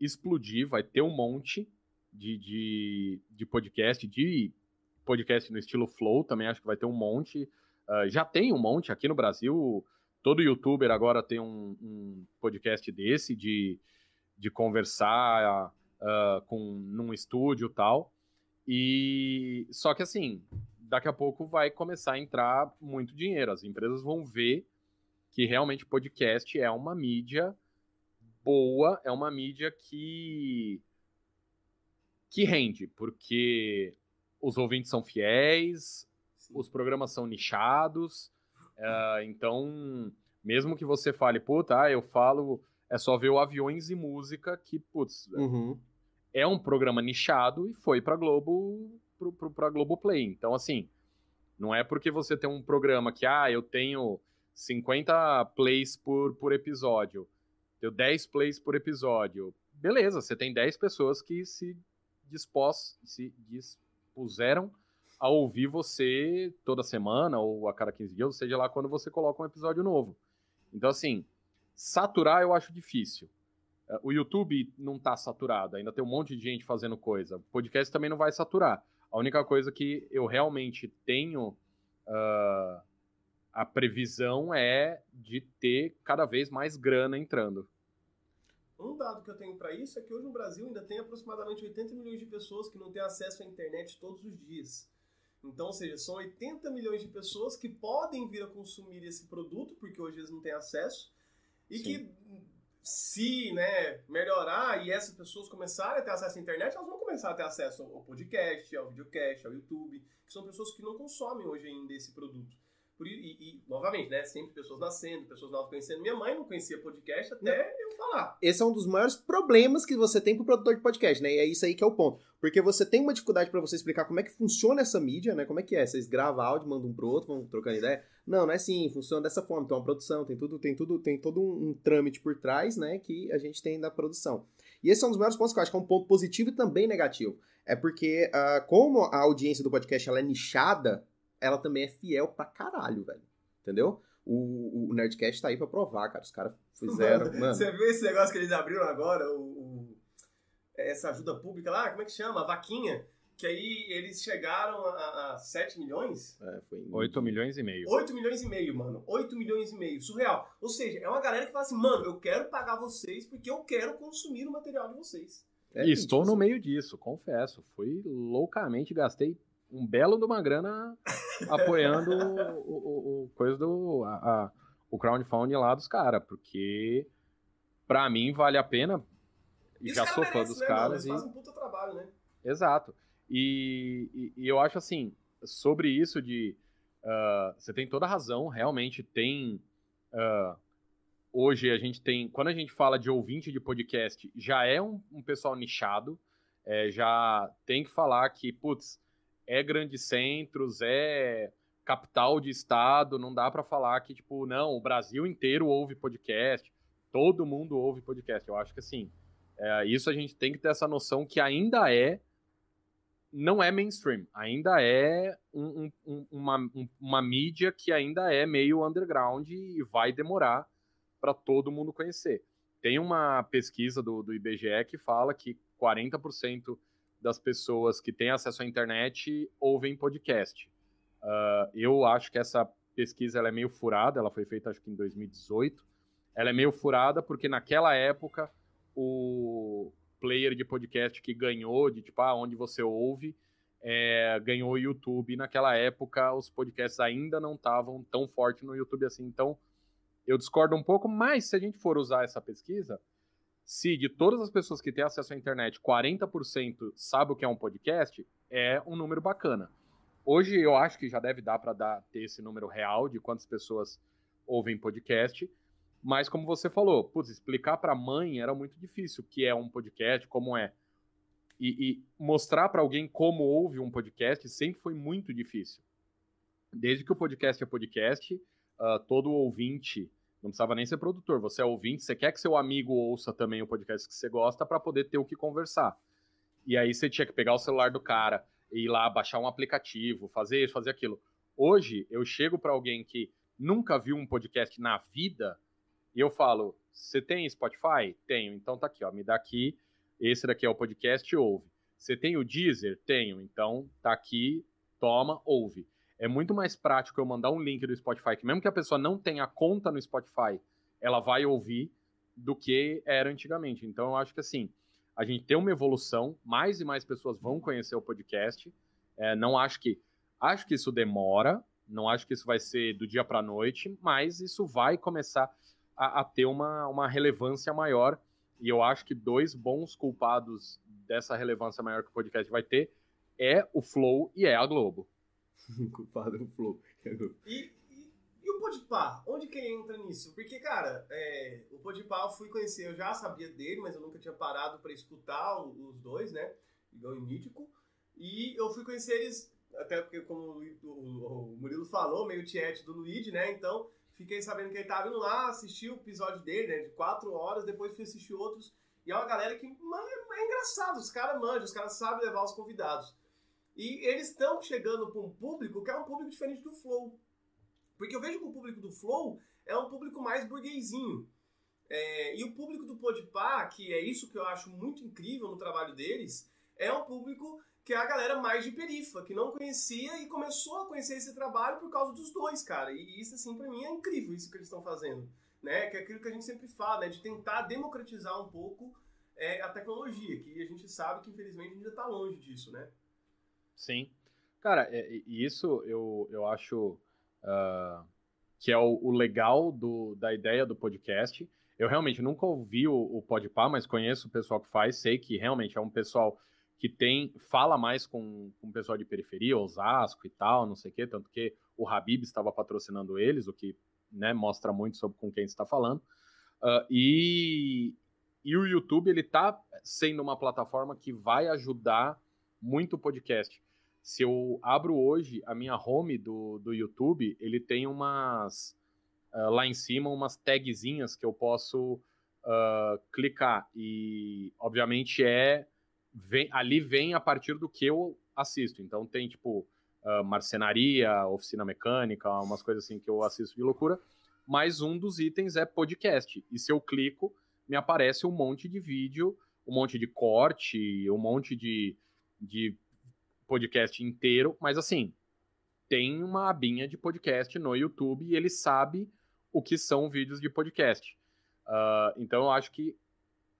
explodir, vai ter um monte de, de, de podcast, de podcast no estilo Flow, também acho que vai ter um monte. Uh, já tem um monte aqui no Brasil, todo youtuber agora tem um, um podcast desse, de, de conversar uh, com, num estúdio tal. E só que assim, daqui a pouco vai começar a entrar muito dinheiro. As empresas vão ver que realmente podcast é uma mídia boa, é uma mídia que que rende, porque os ouvintes são fiéis, Sim. os programas são nichados, uh, então mesmo que você fale, puta, ah, eu falo, é só ver o Aviões e Música, que, putz, uhum. É um programa nichado e foi pra Globo, pro, pra Globoplay. Então, assim, não é porque você tem um programa que, ah, eu tenho 50 plays por, por episódio, deu 10 plays por episódio. Beleza, você tem 10 pessoas que se, dispós, se dispuseram a ouvir você toda semana ou a cada 15 dias, ou seja lá quando você coloca um episódio novo. Então, assim, saturar eu acho difícil. É, o YouTube não está saturado, ainda tem um monte de gente fazendo coisa. O podcast também não vai saturar. A única coisa que eu realmente tenho uh, a previsão é de ter cada vez mais grana entrando. Um dado que eu tenho para isso é que hoje no Brasil ainda tem aproximadamente 80 milhões de pessoas que não têm acesso à internet todos os dias. Então, ou seja, são 80 milhões de pessoas que podem vir a consumir esse produto, porque hoje eles não têm acesso, e Sim. que se né, melhorar e essas pessoas começarem a ter acesso à internet, elas vão começar a ter acesso ao podcast, ao videocast, ao YouTube, que são pessoas que não consomem hoje ainda esse produto. E, e, novamente, né? Sempre pessoas nascendo, pessoas novas conhecendo. Minha mãe não conhecia podcast até não. eu falar. Esse é um dos maiores problemas que você tem pro produtor de podcast, né? E é isso aí que é o ponto. Porque você tem uma dificuldade para você explicar como é que funciona essa mídia, né? Como é que é? Vocês gravam áudio, mandam um pro outro, vão trocando ideia. Não, não é assim, funciona dessa forma. Tem uma produção, tem tudo, tem tudo, tem todo um, um trâmite por trás, né? Que a gente tem da produção. E esse é um dos maiores pontos que eu acho que é um ponto positivo e também negativo. É porque, uh, como a audiência do podcast ela é nichada, ela também é fiel pra caralho, velho. Entendeu? O, o Nerdcast tá aí pra provar, cara. Os caras fizeram. Mano, mano, Você viu esse negócio que eles abriram agora? O, o, essa ajuda pública lá? Como é que chama? A vaquinha. Que aí eles chegaram a, a 7 milhões? É, foi. 8 milhões e meio. 8 milhões e meio, mano. 8 milhões e meio. Surreal. Ou seja, é uma galera que fala assim, mano, eu quero pagar vocês porque eu quero consumir o material de vocês. É, e estou no meio disso, confesso. Fui loucamente, gastei um belo de uma grana apoiando o, o, o, coisa do a, a, o crowdfunding lá dos caras, porque para mim vale a pena. E já sou fã dos né, caras. Eles e... fazem um puta trabalho, né? Exato. E, e, e, eu acho assim, sobre isso de Uh, você tem toda a razão, realmente tem. Uh, hoje a gente tem. Quando a gente fala de ouvinte de podcast, já é um, um pessoal nichado. É, já tem que falar que, putz, é grandes centros, é capital de estado, não dá para falar que, tipo, não, o Brasil inteiro ouve podcast, todo mundo ouve podcast. Eu acho que, assim, é, isso a gente tem que ter essa noção que ainda é não é mainstream, ainda é um, um, uma, um, uma mídia que ainda é meio underground e vai demorar para todo mundo conhecer. Tem uma pesquisa do, do IBGE que fala que 40% das pessoas que têm acesso à internet ouvem podcast. Uh, eu acho que essa pesquisa ela é meio furada, ela foi feita acho que em 2018. Ela é meio furada porque naquela época o, player de podcast que ganhou, de tipo, ah, onde você ouve, é, ganhou o YouTube. naquela época, os podcasts ainda não estavam tão forte no YouTube assim. Então, eu discordo um pouco, mas se a gente for usar essa pesquisa, se de todas as pessoas que têm acesso à internet, 40% sabe o que é um podcast, é um número bacana. Hoje eu acho que já deve dar para ter esse número real de quantas pessoas ouvem podcast. Mas como você falou, putz, explicar para a mãe era muito difícil o que é um podcast, como é. E, e mostrar para alguém como ouve um podcast sempre foi muito difícil. Desde que o podcast é podcast, uh, todo ouvinte, não precisava nem ser produtor, você é ouvinte, você quer que seu amigo ouça também o podcast que você gosta para poder ter o que conversar. E aí você tinha que pegar o celular do cara, ir lá, baixar um aplicativo, fazer isso, fazer aquilo. Hoje, eu chego para alguém que nunca viu um podcast na vida, e eu falo, você tem Spotify? Tenho. Então tá aqui, ó, me dá aqui. Esse daqui é o podcast, ouve. Você tem o Deezer? Tenho. Então tá aqui, toma, ouve. É muito mais prático eu mandar um link do Spotify, que mesmo que a pessoa não tenha conta no Spotify, ela vai ouvir do que era antigamente. Então eu acho que assim, a gente tem uma evolução, mais e mais pessoas vão conhecer o podcast. É, não acho que. Acho que isso demora, não acho que isso vai ser do dia para noite, mas isso vai começar a, a ter uma, uma relevância maior. E eu acho que dois bons culpados dessa relevância maior que o podcast vai ter é o Flow e é a Globo. culpado é o Flow. E, e, e o Podpah? Onde que ele entra nisso? Porque, cara, é, o Podpah eu fui conhecer, eu já sabia dele, mas eu nunca tinha parado para escutar os dois, né? Igual o Mítico. E eu fui conhecer eles, até porque, como o, Murilo falou, meio tiete do Luigi, né? Então, Fiquei sabendo que ele estava indo lá, assistir o episódio dele, né, de quatro horas, depois fui assistir outros. E é uma galera que mano, é engraçado, os caras manjam, os caras sabem levar os convidados. E eles estão chegando para um público que é um público diferente do Flow. Porque eu vejo que o público do Flow é um público mais burguesinho. É, e o público do Podpah, que é isso que eu acho muito incrível no trabalho deles, é um público que é a galera mais de perifa, que não conhecia e começou a conhecer esse trabalho por causa dos dois, cara. E isso, assim, para mim é incrível isso que eles estão fazendo. Né? Que é aquilo que a gente sempre fala, né? De tentar democratizar um pouco é, a tecnologia, que a gente sabe que, infelizmente, ainda está longe disso, né? Sim. Cara, é, isso eu, eu acho uh, que é o, o, legal do, da ideia do podcast. Eu realmente nunca ouvi o, o Podpah, mas conheço o pessoal que faz, sei que realmente é um pessoal que tem fala mais com, com o pessoal de periferia, Osasco e tal, não sei o quê, tanto que o Habib estava patrocinando eles, o que né, mostra muito sobre com quem está falando. Uh, e, e o YouTube ele está sendo uma plataforma que vai ajudar muito o podcast. Se eu abro hoje a minha home do, do YouTube, ele tem umas uh, lá em cima umas tagzinhas que eu posso uh, clicar e obviamente é vem, ali vem a partir do que eu assisto. Então tem, tipo, uh, marcenaria, oficina mecânica, umas coisas assim que eu assisto de loucura. Mas um dos itens é podcast. E se eu clico, me aparece um monte de vídeo, um monte de corte, um monte de, de podcast inteiro. Mas assim, tem uma abinha de podcast no YouTube e ele sabe o que são vídeos de podcast. Uh, então eu acho que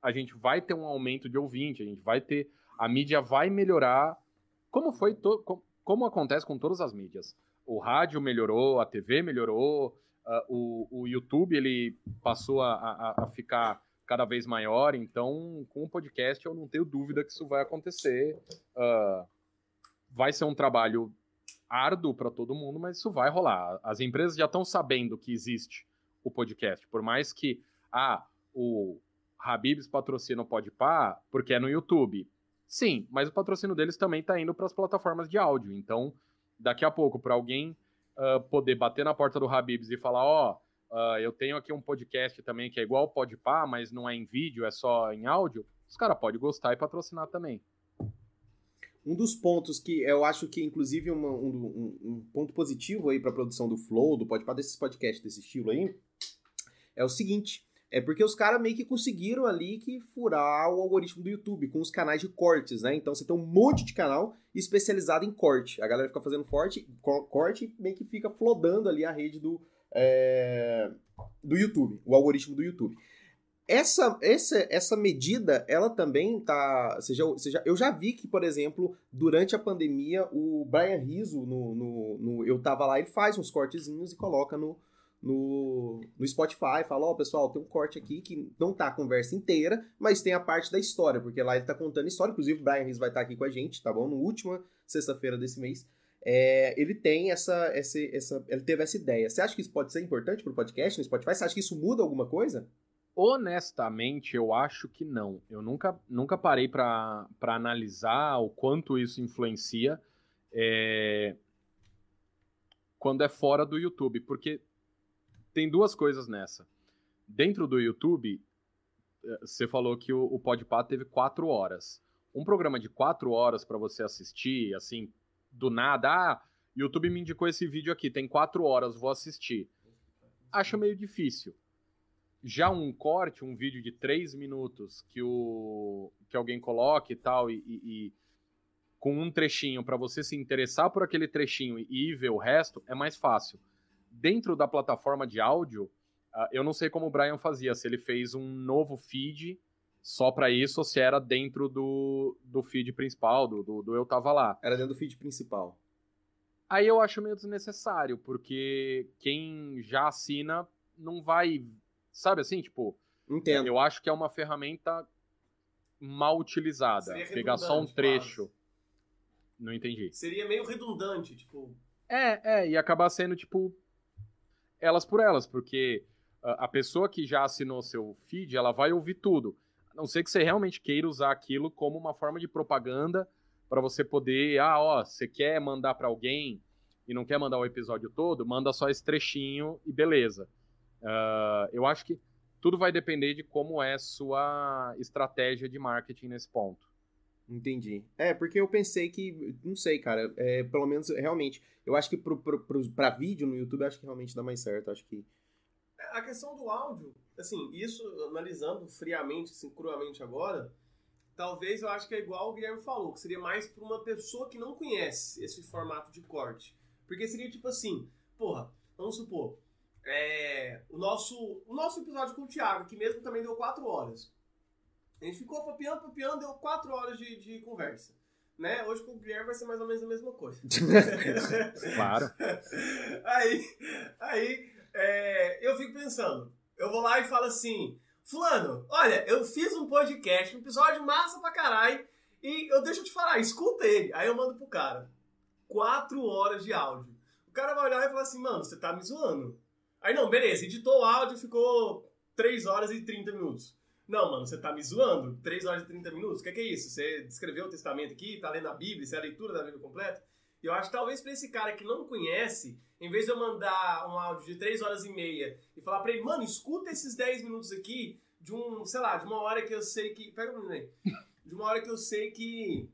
a gente vai ter um aumento de ouvinte, a gente vai ter. A mídia vai melhorar. Como foi. To, como, acontece com todas as mídias. O rádio melhorou, a TV melhorou, uh, o, o YouTube ele passou a, a, a, ficar cada vez maior. Então, com o podcast, eu não tenho dúvida que isso vai acontecer. Uh, vai ser um trabalho árduo para todo mundo, mas isso vai rolar. As empresas já estão sabendo que existe o podcast, por mais que ah, o Habibs patrocina o Podpah porque é no YouTube. Sim, mas o patrocínio deles também está indo para as plataformas de áudio. Então, daqui a pouco, para alguém uh, poder bater na porta do Habibs e falar, ó, oh, uh, eu tenho aqui um podcast também que é igual o Podpah, mas não é em vídeo, é só em áudio, os caras podem gostar e patrocinar também. Um dos pontos que eu acho que, inclusive, uma, um, um, ponto positivo aí para a produção do Flow, do Podpah, desses podcasts desse estilo aí, é o seguinte. É porque os caras meio que conseguiram ali que furar o algoritmo do YouTube com os canais de cortes, né? Então você tem um monte de canal especializado em corte. A galera fica fazendo forte, corte e meio que fica flodando ali a rede do, é, do YouTube, o algoritmo do YouTube. Essa, essa, essa medida, ela também tá. Seja, seja, eu já vi que, por exemplo, durante a pandemia, o Brian Rizzo, no, no, no Eu Tava Lá, ele faz uns cortezinhos e coloca no, no, no Spotify, fala, ó, oh, pessoal, tem um corte aqui que não tá a conversa inteira, mas tem a parte da história, porque lá ele tá contando história, inclusive o Brian Rizzo vai estar tá aqui com a gente, tá bom? No última sexta-feira desse mês. É, ele tem essa, essa, essa. Ele teve essa ideia. Você acha que isso pode ser importante pro podcast no Spotify? Você acha que isso muda alguma coisa? Honestamente, eu acho que não. Eu nunca, nunca parei para analisar o quanto isso influencia é... quando é fora do YouTube, porque tem duas coisas nessa. Dentro do YouTube, é, você falou que o, o Podpah teve quatro horas. Um programa de quatro horas para você assistir, assim, do nada, ah, YouTube me indicou esse vídeo aqui, tem quatro horas, vou assistir. Acho meio difícil já um corte, um vídeo de três minutos que, o, que alguém coloque e tal, e, e com um trechinho para você se interessar por aquele trechinho e ir ver o resto, é mais fácil. Dentro da plataforma de áudio, uh, eu não sei como o Brian fazia, se ele fez um novo feed só para isso ou se era dentro do, do feed principal, do, do, do Eu Tava Lá. Era dentro do feed principal. Aí eu acho meio desnecessário, porque quem já assina não vai Sabe assim, tipo. Entendo. Eu acho que é uma ferramenta mal utilizada. Pegar só um trecho. Quase. Não entendi. Seria meio redundante, tipo. É, é, e acabar sendo, tipo, elas por elas, porque a pessoa que já assinou seu feed, ela vai ouvir tudo. A não ser que você realmente queira usar aquilo como uma forma de propaganda para você poder, ah, ó, você quer mandar para alguém e não quer mandar o episódio todo, manda só esse trechinho e beleza. Uh, eu acho que tudo vai depender de como é sua estratégia de marketing nesse ponto. Entendi. É, porque eu pensei que, não sei, cara, é, pelo menos realmente, eu acho que pro, pro, pro, pra vídeo no YouTube, acho que realmente dá mais certo, acho que... A questão do áudio, assim, isso analisando friamente, assim, cruamente agora, talvez eu acho que é igual o Guilherme falou, que seria mais para uma pessoa que não conhece esse formato de corte. Porque seria tipo assim, porra, vamos supor, é, o, nosso, o nosso episódio com o Thiago, que mesmo também deu 4 horas. A gente ficou papiando, papiando, deu 4 horas de, de conversa. Né? Hoje com o Guilherme vai ser mais ou menos a mesma coisa. claro. Aí, aí é, eu fico pensando, eu vou lá e falo assim, Fulano, olha, eu fiz um podcast, um episódio massa pra caralho, e eu deixo te falar, escuta ele. Aí eu mando pro cara. Quatro horas de áudio. O cara vai olhar e falar assim, mano, você tá me zoando. Aí não, beleza, editou o áudio, ficou 3 horas e 30 minutos. Não, mano, você tá me zoando? 3 horas e 30 minutos? O que, é que, é isso? Você descreveu o testamento aqui, tá lendo a Bíblia, isso é a leitura da Bíblia completa? E eu acho que talvez pra esse cara que não conhece, em vez de eu mandar um áudio de 3 horas e meia e falar pra ele, mano, escuta esses 10 minutos aqui de um, sei lá, de uma hora que eu sei que. Pega um aí. De uma hora que eu sei que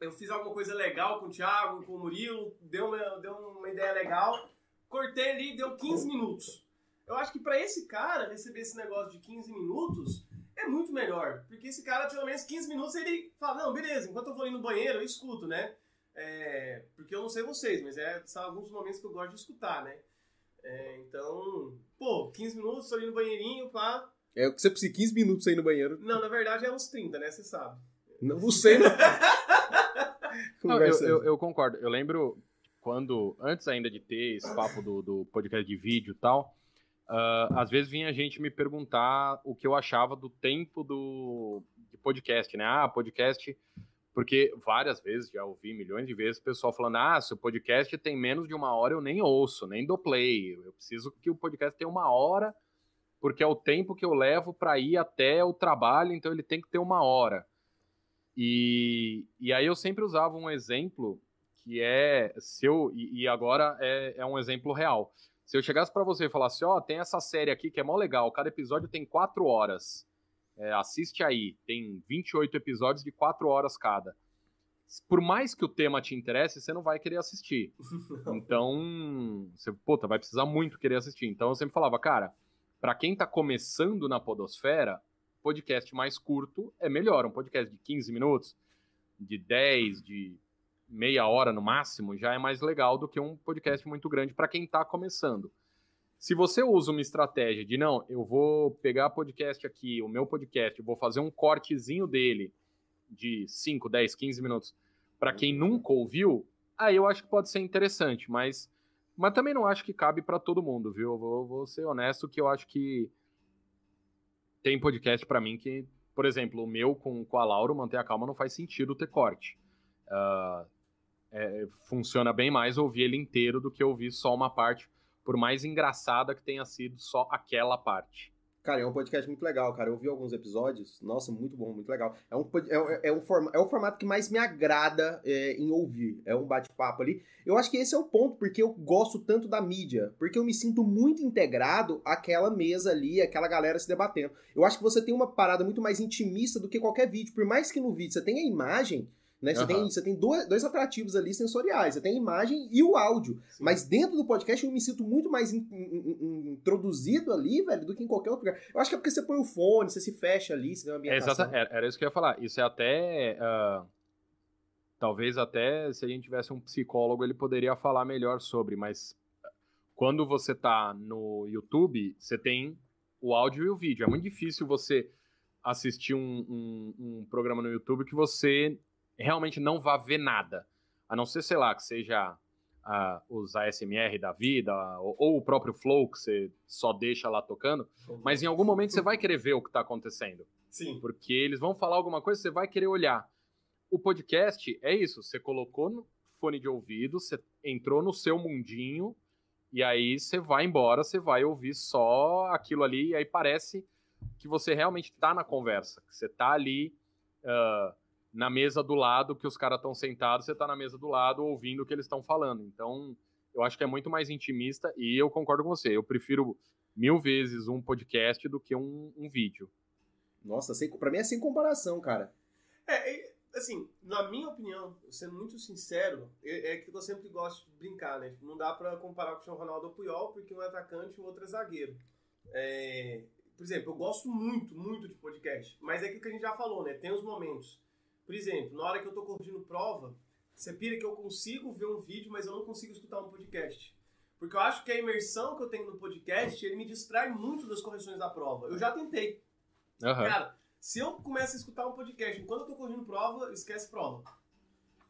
eu fiz alguma coisa legal com o Thiago, com o Murilo, deu uma, deu uma ideia legal cortei ali, deu 15 minutos. Eu acho que para esse cara receber esse negócio de 15 minutos é muito melhor. Porque esse cara, pelo menos 15 minutos, ele fala: Não, beleza, enquanto eu vou ali no banheiro, eu escuto, né? É, porque eu não sei vocês, mas é, são alguns momentos que eu gosto de escutar, né? É, então, pô, 15 minutos, tô ali no banheirinho, pá. É o que você precisa, 15 minutos aí no banheiro. Não, na verdade é uns 30, né? Você sabe. Não, não sei, não. não eu, eu, eu, concordo. Eu lembro quando, antes ainda de ter esse papo do, do podcast de vídeo e tal, uh, às vezes vinha gente me perguntar o que eu achava do tempo do de podcast, né? Ah, podcast Porque várias vezes, já ouvi milhões de vezes, o pessoal falando: ah, se o podcast tem menos de uma hora, eu nem ouço, nem dou play. Eu preciso que o podcast tenha uma hora, porque é o tempo que eu levo para ir até o trabalho, então ele tem que ter uma hora. E, e aí eu sempre usava um exemplo que é se eu e, e agora é, é, um exemplo real. Se eu chegasse para você e falasse, ó, oh, tem essa série aqui que é mó legal, cada episódio tem quatro horas. É, assiste aí, tem 28 episódios de quatro horas cada. Por mais que o tema te interesse, você não vai querer assistir. Então, você, puta, vai precisar muito querer assistir. Então eu sempre falava, cara, para quem tá começando na podosfera, podcast mais curto é melhor. Um podcast de 15 minutos, de 10, de meia hora no máximo, já é mais legal do que um podcast muito grande para quem está começando. Se você usa uma estratégia de não, eu vou pegar podcast aqui, o meu podcast, eu vou fazer um cortezinho dele de 5, 10, 15 minutos para quem nunca ouviu, aí eu acho que pode ser interessante, mas mas também não acho que cabe para todo mundo, viu? Eu vou, vou ser honesto que eu acho que tem podcast para mim que, por exemplo, o meu com, com a Laura, Manter a Calma, não faz sentido ter corte. Uh, é, funciona bem mais ouvir ele inteiro do que ouvir só uma parte, por mais engraçada que tenha sido só aquela parte. Cara, é um podcast muito legal, cara. Eu ouvi alguns episódios. Nossa, muito bom, muito legal. É um, é, é um, forma, é o formato que mais me agrada é, em ouvir. É um bate-papo ali. Eu acho que esse é o ponto, porque eu gosto tanto da mídia. Porque eu me sinto muito integrado àquela mesa ali, aquela galera se debatendo. Eu acho que você tem uma parada muito mais intimista do que qualquer vídeo. Por mais que no vídeo você tenha a imagem, né? Você, uhum. tem, você tem dois, dois atrativos ali sensoriais, você tem a imagem e o áudio. Sim. Mas dentro do podcast eu me sinto muito mais in, in, in, introduzido ali, velho, do que em qualquer outro lugar. Eu acho que é porque você põe o fone, você se fecha ali, você tem uma ambientação. É, era, era isso que eu ia falar. Isso é até... Uh, talvez até se a gente tivesse um psicólogo, ele poderia falar melhor sobre, mas quando você tá no YouTube, você tem o áudio e o vídeo. É muito difícil você assistir um, um, um programa no YouTube que você realmente não vá ver nada. A não ser, sei lá, que seja uh, os ASMR da vida, ou, ou, o próprio Flow, que você só deixa lá tocando, mas em algum momento você vai querer ver o que está acontecendo. Sim. Porque eles vão falar alguma coisa, você vai querer olhar. O podcast é isso, você colocou no fone de ouvido, você entrou no seu mundinho, e aí você vai embora, você vai ouvir só aquilo ali, e aí parece que você realmente está na conversa, que você está ali uh, na mesa do lado que os caras estão sentados, você está na mesa do lado ouvindo o que eles estão falando. Então, eu acho que é muito mais intimista e eu concordo com você. Eu prefiro mil vezes um podcast do que um, um vídeo. Nossa, sem, pra mim é sem comparação, cara. É, assim, na minha opinião, sendo muito sincero, é, é que eu sempre gosto de brincar, né? Não dá para comparar com o Ronaldo ou Puyol, porque um é atacante e o outro é zagueiro. É, por exemplo, eu gosto muito, muito de podcast, mas é aquilo que a gente já falou, né? Tem os momentos por exemplo, na hora que eu estou corrigindo prova, você pira que eu consigo ver um vídeo, mas eu não consigo escutar um podcast. Porque eu acho que a imersão que eu tenho no podcast, ele me distrai muito das correções da prova. Eu já tentei. Uhum. Cara, se eu começo a escutar um podcast enquanto eu tô corrigindo prova, esquece prova.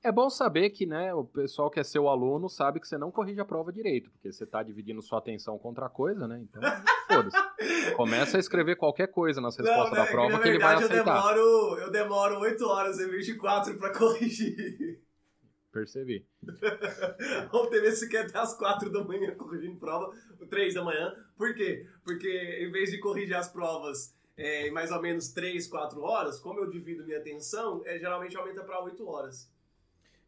É bom saber que, né, o pessoal que é seu aluno sabe que você não corrige a prova direito, porque você está dividindo sua atenção com outra coisa, né? Então, foda-se. Começa a escrever qualquer coisa nas respostas não, da né, prova que, que ele vai aceitar. Eu demoro, eu demoro 8 horas em vez de 4 para corrigir. Percebi. Ontem esse quer até as 4 da manhã corrigindo prova, 3 da manhã. Por quê? Porque em vez de corrigir as provas é, em mais ou menos 3, 4 horas, como eu divido minha atenção, é, geralmente aumenta para 8 horas.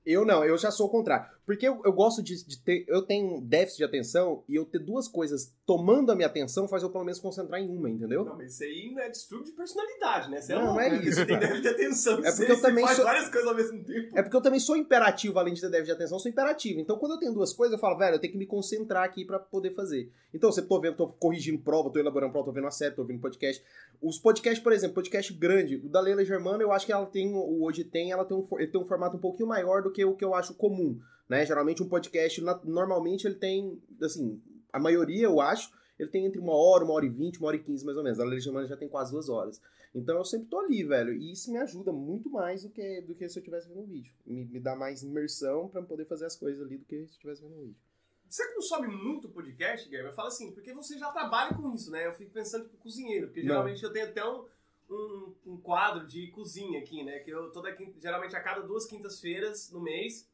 Eu não, eu já sou o contrário. Porque eu, eu gosto de, de, ter. Eu tenho déficit de atenção e eu ter duas coisas tomando a minha atenção faz eu pelo menos concentrar em uma, entendeu? Não, mas isso aí não é distúrbio de personalidade, né? Você é não, não é né? isso. Você tem déficit de atenção. É porque eu também faz sou... várias coisas ao mesmo tempo. É porque eu também sou imperativo, além de ter déficit de atenção, eu sou imperativo. Então quando eu tenho duas coisas, eu falo, velho, eu tenho que me concentrar aqui para poder fazer. Então, você tô vendo, tô corrigindo prova, tô elaborando prova, tô vendo a série, tô ouvindo podcast. Os podcasts, por exemplo, podcast grande, o da Leila Germana, eu acho que ela tem, o Hoje Tem, ela tem um, ele tem um formato um pouquinho maior do que o que eu acho comum, né? Geralmente um podcast, normalmente ele tem, assim, a maioria, eu acho, ele tem entre uma hora, uma hora e vinte, uma hora e quinze, mais ou menos. A Germana já tem quase duas horas. Então eu sempre tô ali, velho. E isso me ajuda muito mais do que, do que se eu estivesse vendo um vídeo. Me, me dá mais imersão para poder fazer as coisas ali do que se eu estivesse vendo um vídeo. Você consome muito podcast, Guilherme? Eu falo assim, porque você já trabalha com isso, né? Eu fico pensando, tipo, cozinheiro, porque geralmente não. eu tenho até um, um, um, quadro de cozinha aqui, né? Que eu toda geralmente a cada duas quintas-feiras no mês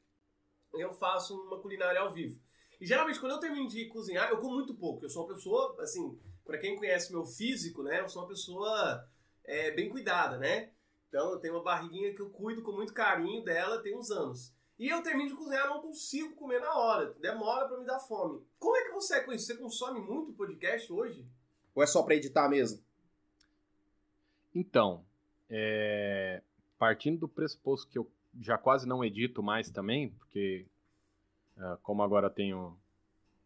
eu faço uma culinária ao vivo. E geralmente quando eu termino de cozinhar, eu como muito pouco. Eu sou uma pessoa, assim, para quem conhece meu físico, né? Eu sou uma pessoa é, bem cuidada, né? Então eu tenho uma barriguinha que eu cuido com muito carinho dela tem uns anos. E eu termino de cozinhar, não consigo comer na hora. Demora para me dar fome. Como é que você é com isso? Você consome muito podcast hoje? Ou é só para editar mesmo? Então, é... partindo do pressuposto que eu já quase não edito mais também, porque é, como agora tenho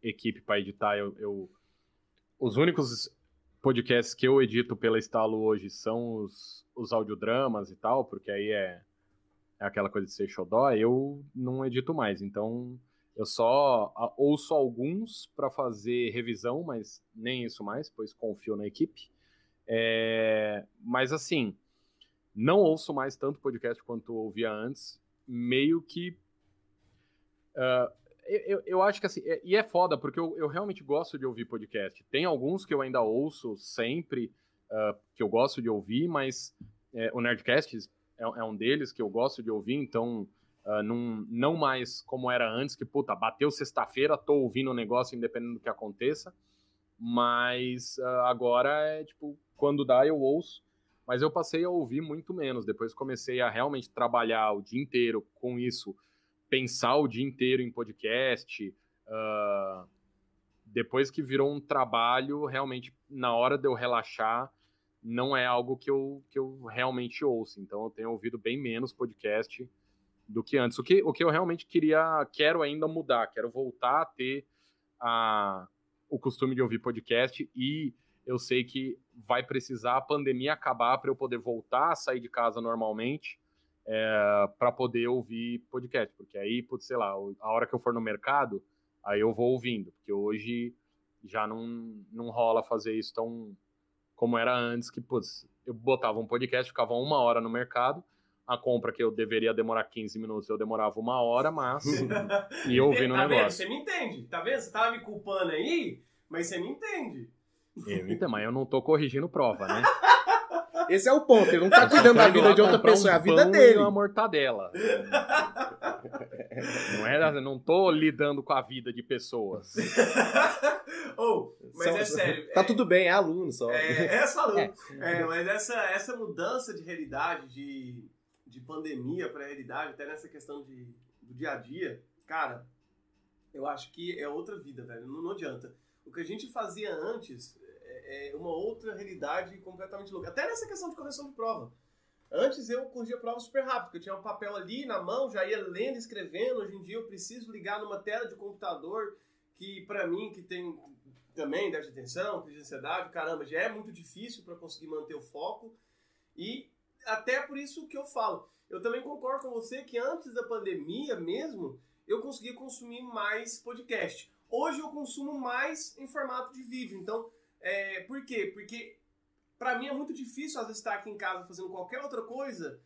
equipe para editar, eu, eu, os únicos podcasts que eu edito pela Estalo hoje são os, os audiodramas e tal, porque aí é, é aquela coisa de ser xodó, eu não edito mais. Então eu só ouço alguns para fazer revisão, mas nem isso mais, pois confio na equipe. É, mas assim, não ouço mais tanto podcast quanto ouvia antes, meio que. Uh, eu, eu acho que assim, é, e é foda, porque eu, eu realmente gosto de ouvir podcast. Tem alguns que eu ainda ouço sempre, uh, que eu gosto de ouvir, mas é, o Nerdcast é, é, um deles que eu gosto de ouvir, então uh, não, não mais como era antes, que puta, bateu sexta-feira, tô ouvindo o um negócio independente do que aconteça, mas agora é tipo, quando dá eu ouço, mas eu passei a ouvir muito menos, depois comecei a realmente trabalhar o dia inteiro com isso, pensar o dia inteiro em podcast. Uh, depois que virou um trabalho, realmente, na hora de eu relaxar, não é algo que eu, que eu realmente ouço. Então, eu tenho ouvido bem menos podcast do que antes. O que, o que eu realmente queria, quero ainda mudar, quero voltar a ter a, o costume de ouvir podcast e eu sei que vai precisar a pandemia acabar para eu poder voltar a sair de casa normalmente é, para poder ouvir podcast, porque aí, putz, sei lá, a hora que eu for no mercado, aí eu vou ouvindo, porque hoje já não, não rola fazer isso tão como era antes, que, putz, eu botava um podcast, ficava uma hora no mercado, a compra que eu deveria demorar 15 minutos, eu demorava uma hora, mas e ouvindo o tá negócio. Vendo? Você me entende, tá vendo? Você tava me culpando aí, mas você me entende. Eu entendo, mas eu não tô corrigindo prova, né? Esse é o ponto. Ele não tá cuidando da vida de outra pessoa, um é a vida dele. uma mortadela. não é, não tô lidando com a vida de pessoas. oh, mas só, é sério. Tá é, tudo bem, é aluno só. É, é só aluno. É. é, mas essa, essa mudança de realidade, de, de pandemia para realidade, até nessa questão de, do dia a dia, cara, eu acho que é outra vida, velho. Não, não adianta. O que a gente fazia antes é, uma outra realidade completamente louca. Até nessa questão de correção de prova. Antes eu corrigia prova super rápido, porque eu tinha um papel ali na mão, já ia lendo, escrevendo. Hoje em dia eu preciso ligar numa tela de computador que, para mim, que tem também déficit de atenção, crise de ansiedade, caramba, já é muito difícil para conseguir manter o foco. E até por isso que eu falo. Eu também concordo com você que antes da pandemia mesmo, eu conseguia consumir mais podcast. Hoje eu consumo mais em formato de vídeo. Então, é, por quê? Porque para mim é muito difícil às vezes estar aqui em casa fazendo qualquer outra coisa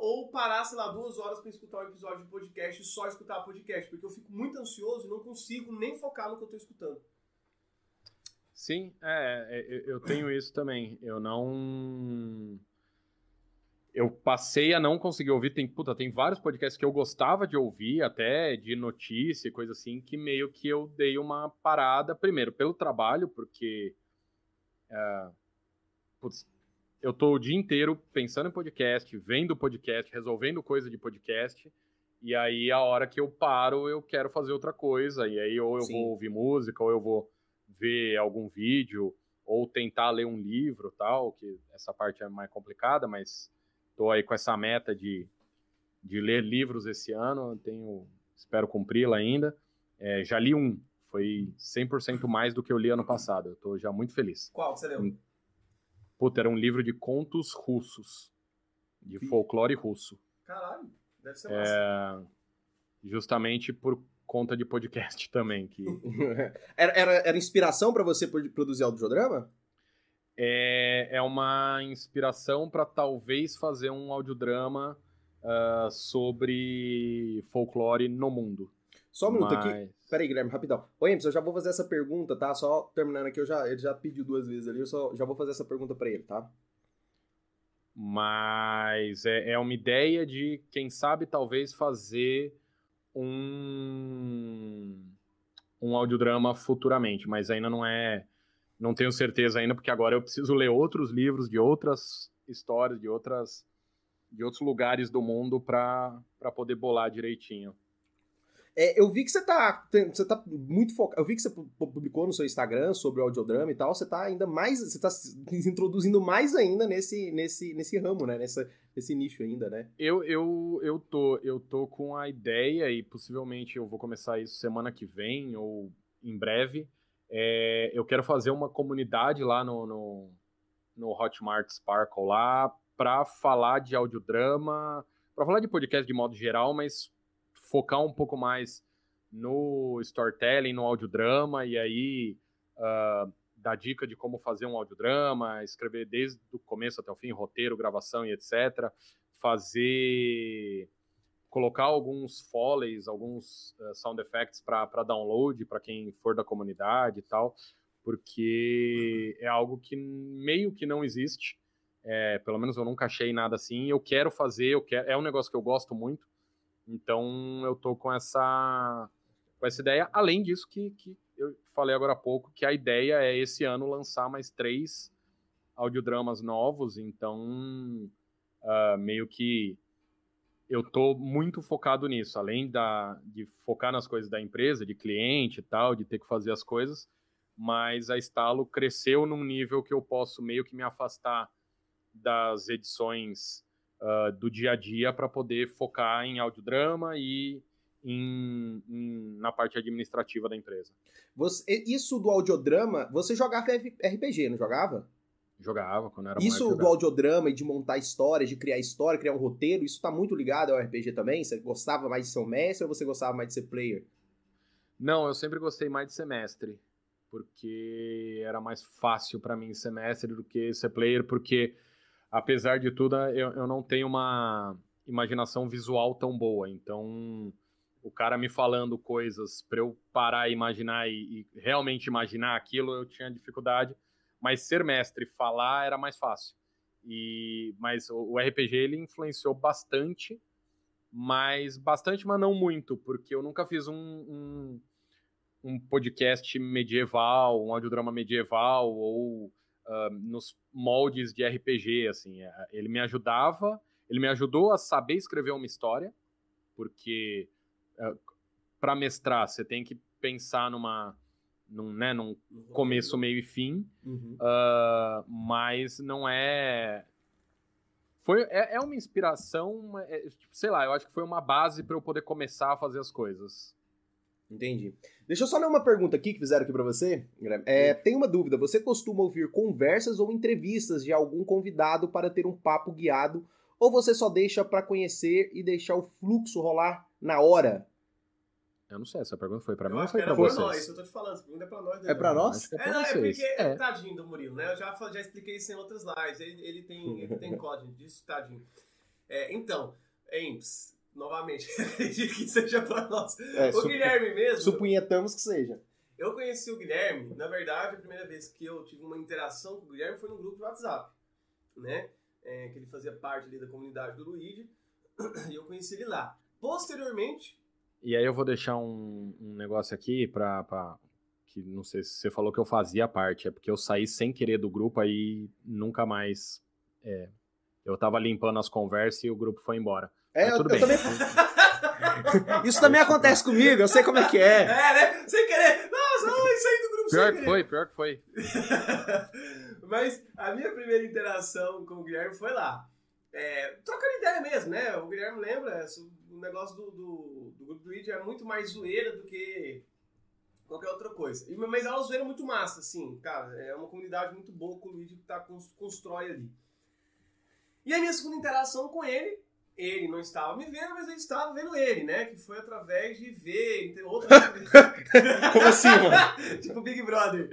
ou parar, sei lá, duas horas para escutar um episódio de podcast e só escutar podcast, porque eu fico muito ansioso e não consigo nem focar no que eu estou escutando. Sim, é, é eu tenho isso também. Eu não. Eu passei a não conseguir ouvir. Tem, puta, tem vários podcasts que eu gostava de ouvir, até de notícia e coisa assim, que meio que eu dei uma parada, primeiro, pelo trabalho, porque é, putz, eu tô o dia inteiro pensando em podcast, vendo podcast, resolvendo coisa de podcast. E aí, a hora que eu paro, eu quero fazer outra coisa. E aí, ou eu Sim. vou ouvir música, ou eu vou ver algum vídeo, ou tentar ler um livro tal, que essa parte é mais complicada, mas tô aí com essa meta de, de ler livros esse ano, tenho, espero cumpri-la ainda. É, já li um, foi 100% mais do que eu li ano passado. Eu tô já muito feliz. Qual você leu? Puta, era um livro de contos russos. De folclore russo. Caralho, deve ser massa. É, justamente por conta de podcast também. Que... era, era, era inspiração para você produzir audiodrama? É, é uma inspiração para talvez fazer um audiodrama uh, sobre folclore no mundo. Só um minuto Mas... aqui. Pera aí, Guilherme, rapidão. Ô, Emerson, eu já vou fazer essa pergunta, tá? Só terminando aqui, eu já, ele já pediu duas vezes ali, eu só já vou fazer essa pergunta para ele, tá? Mas é, é uma ideia de, quem sabe, talvez fazer um, um audiodrama futuramente, mas ainda não é. Não tenho certeza ainda, porque agora eu preciso ler outros livros de outras histórias, de outras de outros lugares do mundo para poder bolar direitinho. É, eu vi que você tá, você tá muito focado. Eu vi que você publicou no seu Instagram sobre o audiodrama e tal. Você tá ainda mais. Você tá se introduzindo mais ainda nesse, nesse, nesse ramo, né? Nessa, nesse nicho ainda, né? Eu, eu, eu, tô, eu tô com a ideia, e possivelmente eu vou começar isso semana que vem ou em breve. É, eu quero fazer uma comunidade lá no, no, no Hotmart Sparkle lá para falar de audiodrama, para falar de podcast de modo geral, mas focar um pouco mais no storytelling, no audiodrama, e aí uh, dar dica de como fazer um audiodrama, escrever desde o começo até o fim, roteiro, gravação e etc. Fazer. Colocar alguns foleys, alguns uh, sound effects para download, para quem for da comunidade e tal, porque é algo que meio que não existe. É, pelo menos eu nunca achei nada assim. Eu quero fazer, eu quero, é um negócio que eu gosto muito. Então eu tô com essa com essa ideia. Além disso que, que eu falei agora há pouco, que a ideia é esse ano lançar mais três audiodramas novos. Então uh, meio que eu tô muito focado nisso, além da, de focar nas coisas da empresa, de cliente e tal, de ter que fazer as coisas, mas a Estalo cresceu num nível que eu posso meio que me afastar das edições uh, do dia a dia para poder focar em audiodrama e em, em, na parte administrativa da empresa. Você, isso do audiodrama, você jogava RPG, não jogava? Jogava, quando era Isso do audiodrama e de montar histórias, de criar história, criar um roteiro, isso tá muito ligado ao RPG também? Você gostava mais de ser um mestre ou você gostava mais de ser player? Não, eu sempre gostei mais de ser mestre, porque era mais fácil para mim ser mestre do que ser player, porque apesar de tudo, eu, eu não tenho uma imaginação visual tão boa. Então, o cara me falando coisas para eu parar e imaginar e, e, realmente imaginar aquilo, eu tinha dificuldade. Mas ser mestre, falar era mais fácil. E mas o, o RPG ele influenciou bastante, mas bastante, mas não muito, porque eu nunca fiz um, um, um podcast medieval, um audiodrama medieval ou uh, nos moldes de RPG, assim. É, ele me ajudava, ele me ajudou a saber escrever uma história, porque uh, para mestrar você tem que pensar numa num, né, num começo, meio e fim, uhum. uh, mas não é foi é, é uma inspiração, é, tipo, sei lá, eu acho que foi uma base para eu poder começar a fazer as coisas. Entendi. Deixa eu só ler uma pergunta aqui que fizeram aqui para você. É, tem uma dúvida. Você costuma ouvir conversas ou entrevistas de algum convidado para ter um papo guiado? Ou você só deixa para conhecer e deixar o fluxo rolar na hora? Eu não sei, essa pergunta foi pra mim ou foi pra vocês? nós, eu tô te falando, essa pergunta é pra nós. Né? É pra nós? É, pra não, é porque, é. tadinho do Murilo, né? Eu já, já expliquei isso em outras lives, ele, ele tem, ele tem código disso, tadinho. É, então, Emps, novamente, acredito que seja para nós. É, o Guilherme mesmo. Supunhetamos que seja. Eu conheci o Guilherme, na verdade, a primeira vez que eu tive uma interação com o Guilherme foi no grupo de WhatsApp, né? É, que ele fazia parte ali da comunidade do Luigi, e eu conheci ele lá. Posteriormente. E aí eu vou deixar um, um negócio aqui para que não sei se você falou que eu fazia parte, é porque eu saí sem querer do grupo aí nunca mais. É, eu tava limpando as conversas e o grupo foi embora. É, eu, eu também. isso também acontece comigo, eu sei como é que é. É, né? Sem querer. Nossa, ai, saí do grupo Pior que foi, pior que foi. Mas a minha primeira interação com o Guilherme foi lá. É, trocando ideia mesmo, né? O Guilherme lembra, o negócio do, do, do grupo do Luigi é muito mais zoeira do que qualquer outra coisa. Mas é uma zoeira muito massa, assim, cara. É uma comunidade muito boa que o Luigi tá, constrói ali. E a minha segunda interação com ele ele não estava me vendo, mas eu estava vendo ele, né? Que foi através de ver outras. Como assim, mano? tipo Big Brother.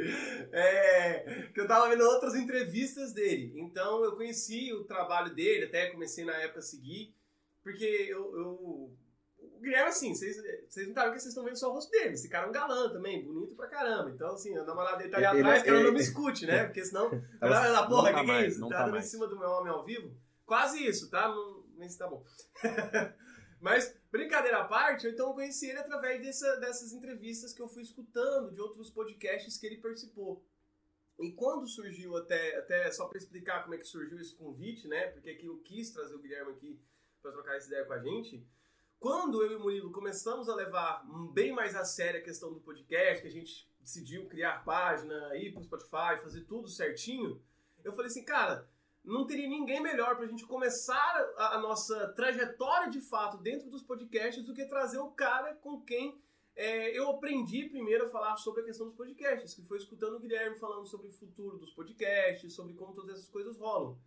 É, que eu estava vendo outras entrevistas dele. Então eu conheci o trabalho dele, até comecei na época a seguir, porque eu. eu o Guilherme, assim, vocês, vocês não estavam que vocês estão vendo só o rosto dele. Esse cara é um galã também, bonito pra caramba. Então, assim, a namorada dele tá ali ele, atrás, que ela não me escute, né? Porque senão. Ela, ela porra, o que, que é isso? Tá, tá em cima do meu homem ao vivo. Quase isso, tá? Não, mas tá bom. Mas, brincadeira à parte, eu então conheci ele através dessa, dessas entrevistas que eu fui escutando de outros podcasts que ele participou. E quando surgiu, até, até só para explicar como é que surgiu esse convite, né? Porque aqui eu quis trazer o Guilherme aqui para trocar essa ideia com a gente. Quando eu e o Murilo começamos a levar bem mais a sério a questão do podcast, que a gente decidiu criar página, ir para Spotify, fazer tudo certinho, eu falei assim, cara, não teria ninguém melhor para a gente começar a, a, nossa trajetória de fato dentro dos podcasts do que trazer o cara com quem é, eu aprendi primeiro a falar sobre a questão dos podcasts, que foi escutando o Guilherme falando sobre o futuro dos podcasts, sobre como todas essas coisas rolam.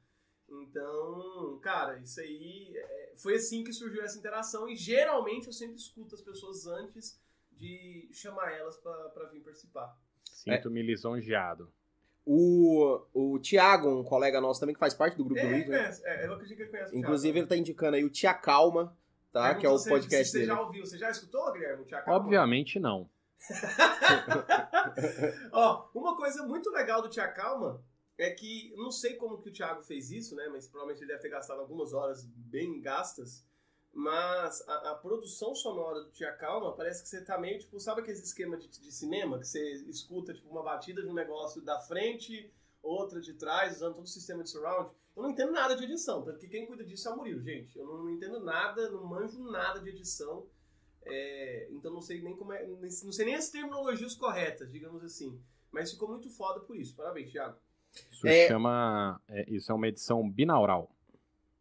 Então, cara, isso aí é, foi assim que surgiu essa interação e geralmente eu sempre escuto as pessoas antes de chamar elas para vir participar. Sinto-me lisonjeado. O, o Thiago, um colega nosso também que faz parte do grupo é, do Luiz, né? É, eu acredito que ele conhece Inclusive, ele tá indicando aí o Tia Calma, tá? que é o podcast você dele. Você já ouviu? Você já escutou, Guilherme? O Tia Calma? Obviamente não. Ó, uma coisa muito legal do Tia Calma é que, não sei como que o Thiago fez isso, né? Mas provavelmente ele deve ter gastado algumas horas bem gastas mas a, a, produção sonora do Tia Calma parece que você tá meio, tipo, sabe aquele esquema de, de, cinema que você escuta, tipo, uma batida de um negócio da frente, outra de trás, usando todo o sistema de surround? Eu não entendo nada de edição, porque quem cuida disso é o Murilo, gente. Eu não, não entendo nada, não manjo nada de edição, é, então não sei nem como é, não sei nem as terminologias corretas, digamos assim. Mas ficou muito foda por isso. Parabéns, Thiago. Isso é... chama. É, isso é uma edição binaural.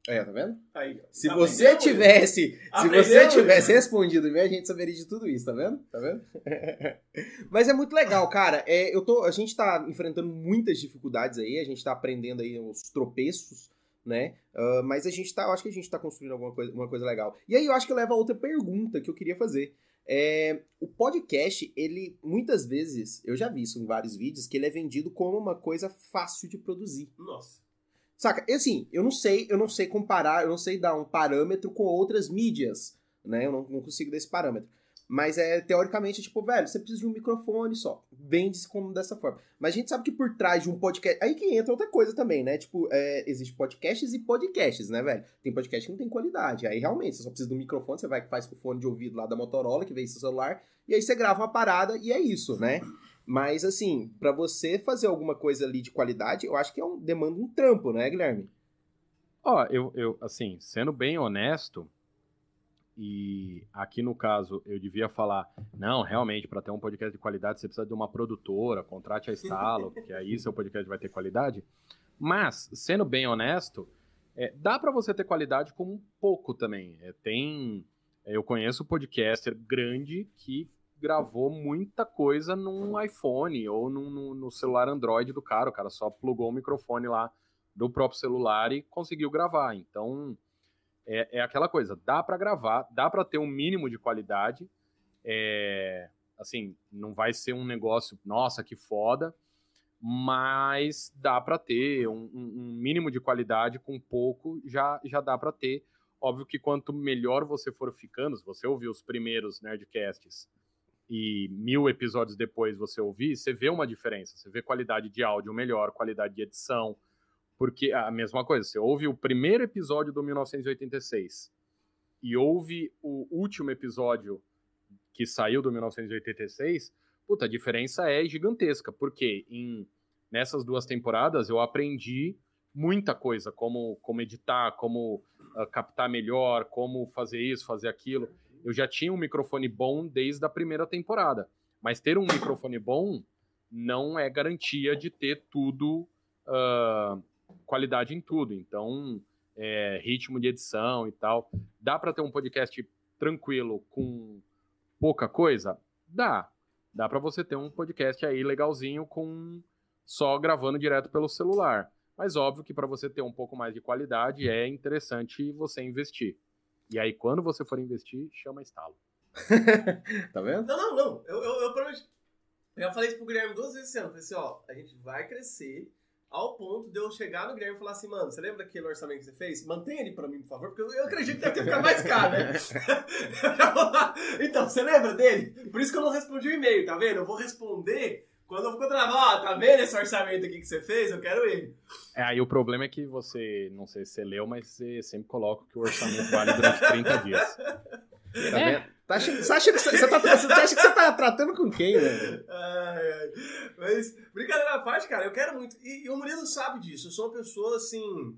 É, tá vendo? Aí, se você tivesse, se você tivesse respondido bem, a gente saberia de tudo isso, tá vendo? Tá vendo? Mas é muito legal, cara. É, eu tô, a gente tá enfrentando muitas dificuldades aí, a gente tá aprendendo aí os tropeços, né? Uh, mas a gente tá, eu acho que a gente tá construindo alguma coisa, uma coisa legal. E aí eu acho que leva a outra pergunta que eu queria fazer. É, o podcast, ele muitas vezes, eu já vi isso em vários vídeos, que ele é vendido como uma coisa fácil de produzir. Nossa. Saca? E assim, eu não sei, eu não sei comparar, eu não sei dar um parâmetro com outras mídias, né? Eu não, não consigo dar esse parâmetro. Mas é teoricamente, tipo, velho, você precisa de um microfone só. Vende-se como dessa forma. Mas a gente sabe que por trás de um podcast. Aí que entra outra coisa também, né? Tipo, é, existe podcasts e podcasts, né, velho? Tem podcast que não tem qualidade. Aí realmente, você só precisa de um microfone, você vai que faz com o fone de ouvido lá da Motorola, que vem seu celular, e aí você grava uma parada e é isso, né? Mas, assim, para você fazer alguma coisa ali de qualidade, eu acho que é um, demanda um trampo, né, Guilherme? Ó, oh, eu, eu, assim, sendo bem honesto, e aqui no caso eu devia falar, não, realmente, para ter um podcast de qualidade você precisa de uma produtora, contrate a Estalo, porque aí seu podcast vai ter qualidade. Mas, sendo bem honesto, é, dá para você ter qualidade com um pouco também. É, tem. Eu conheço podcaster grande que gravou muita coisa num iPhone ou num, no celular Android do cara. O cara só plugou o microfone lá do próprio celular e conseguiu gravar. Então, é, é aquela coisa, dá para gravar, dá para ter um mínimo de qualidade. É, assim, não vai ser um negócio, nossa, que foda, mas dá para ter um, um, mínimo de qualidade com pouco, já, já dá para ter. Óbvio que quanto melhor você for ficando, se você ouvir os primeiros Nerdcasts e mil episódios depois você ouvir, você vê uma diferença. Você vê qualidade de áudio melhor, qualidade de edição. Porque a mesma coisa, você ouve o primeiro episódio do 1986 e ouve o último episódio que saiu do 1986, puta, a diferença é gigantesca. Porque em, nessas duas temporadas eu aprendi muita coisa, como, como editar, como uh, captar melhor, como fazer isso, fazer aquilo eu já tinha um microfone bom desde a primeira temporada. Mas ter um microfone bom não é garantia de ter tudo, uh, qualidade em tudo. Então, é, ritmo de edição e tal. Dá para ter um podcast tranquilo com pouca coisa? Dá. Dá para você ter um podcast aí legalzinho com só gravando direto pelo celular. Mas óbvio que para você ter um pouco mais de qualidade é interessante você investir. E aí, quando você for investir, chama estalo. tá vendo? Não, não, não. Eu, eu, eu prometi. Eu já falei isso pro Guilherme duas vezes esse ano. Eu falei assim, ó, a gente vai crescer ao ponto de eu chegar no Guilherme e falar assim, mano, você lembra daquele orçamento que você fez? Mantenha ele pra mim, por favor, porque eu, eu acredito que deve ter ficado mais caro, né? então, você lembra dele? Por isso que eu não respondi o e-mail, tá vendo? Eu vou responder Quando eu for contratar, ó, tá vendo esse orçamento aqui que você fez? Eu quero ele. É, aí o problema é que você, não sei se você leu, mas você sempre coloca que o orçamento vale durante 30 dias. Tá vendo? Tá você, acha que você, você tá, você acha que você tá tratando com quem, velho? Ai, ai. Mas, brincadeira à parte, cara, eu quero muito. E, e o Murilo sabe disso. Eu sou uma pessoa assim.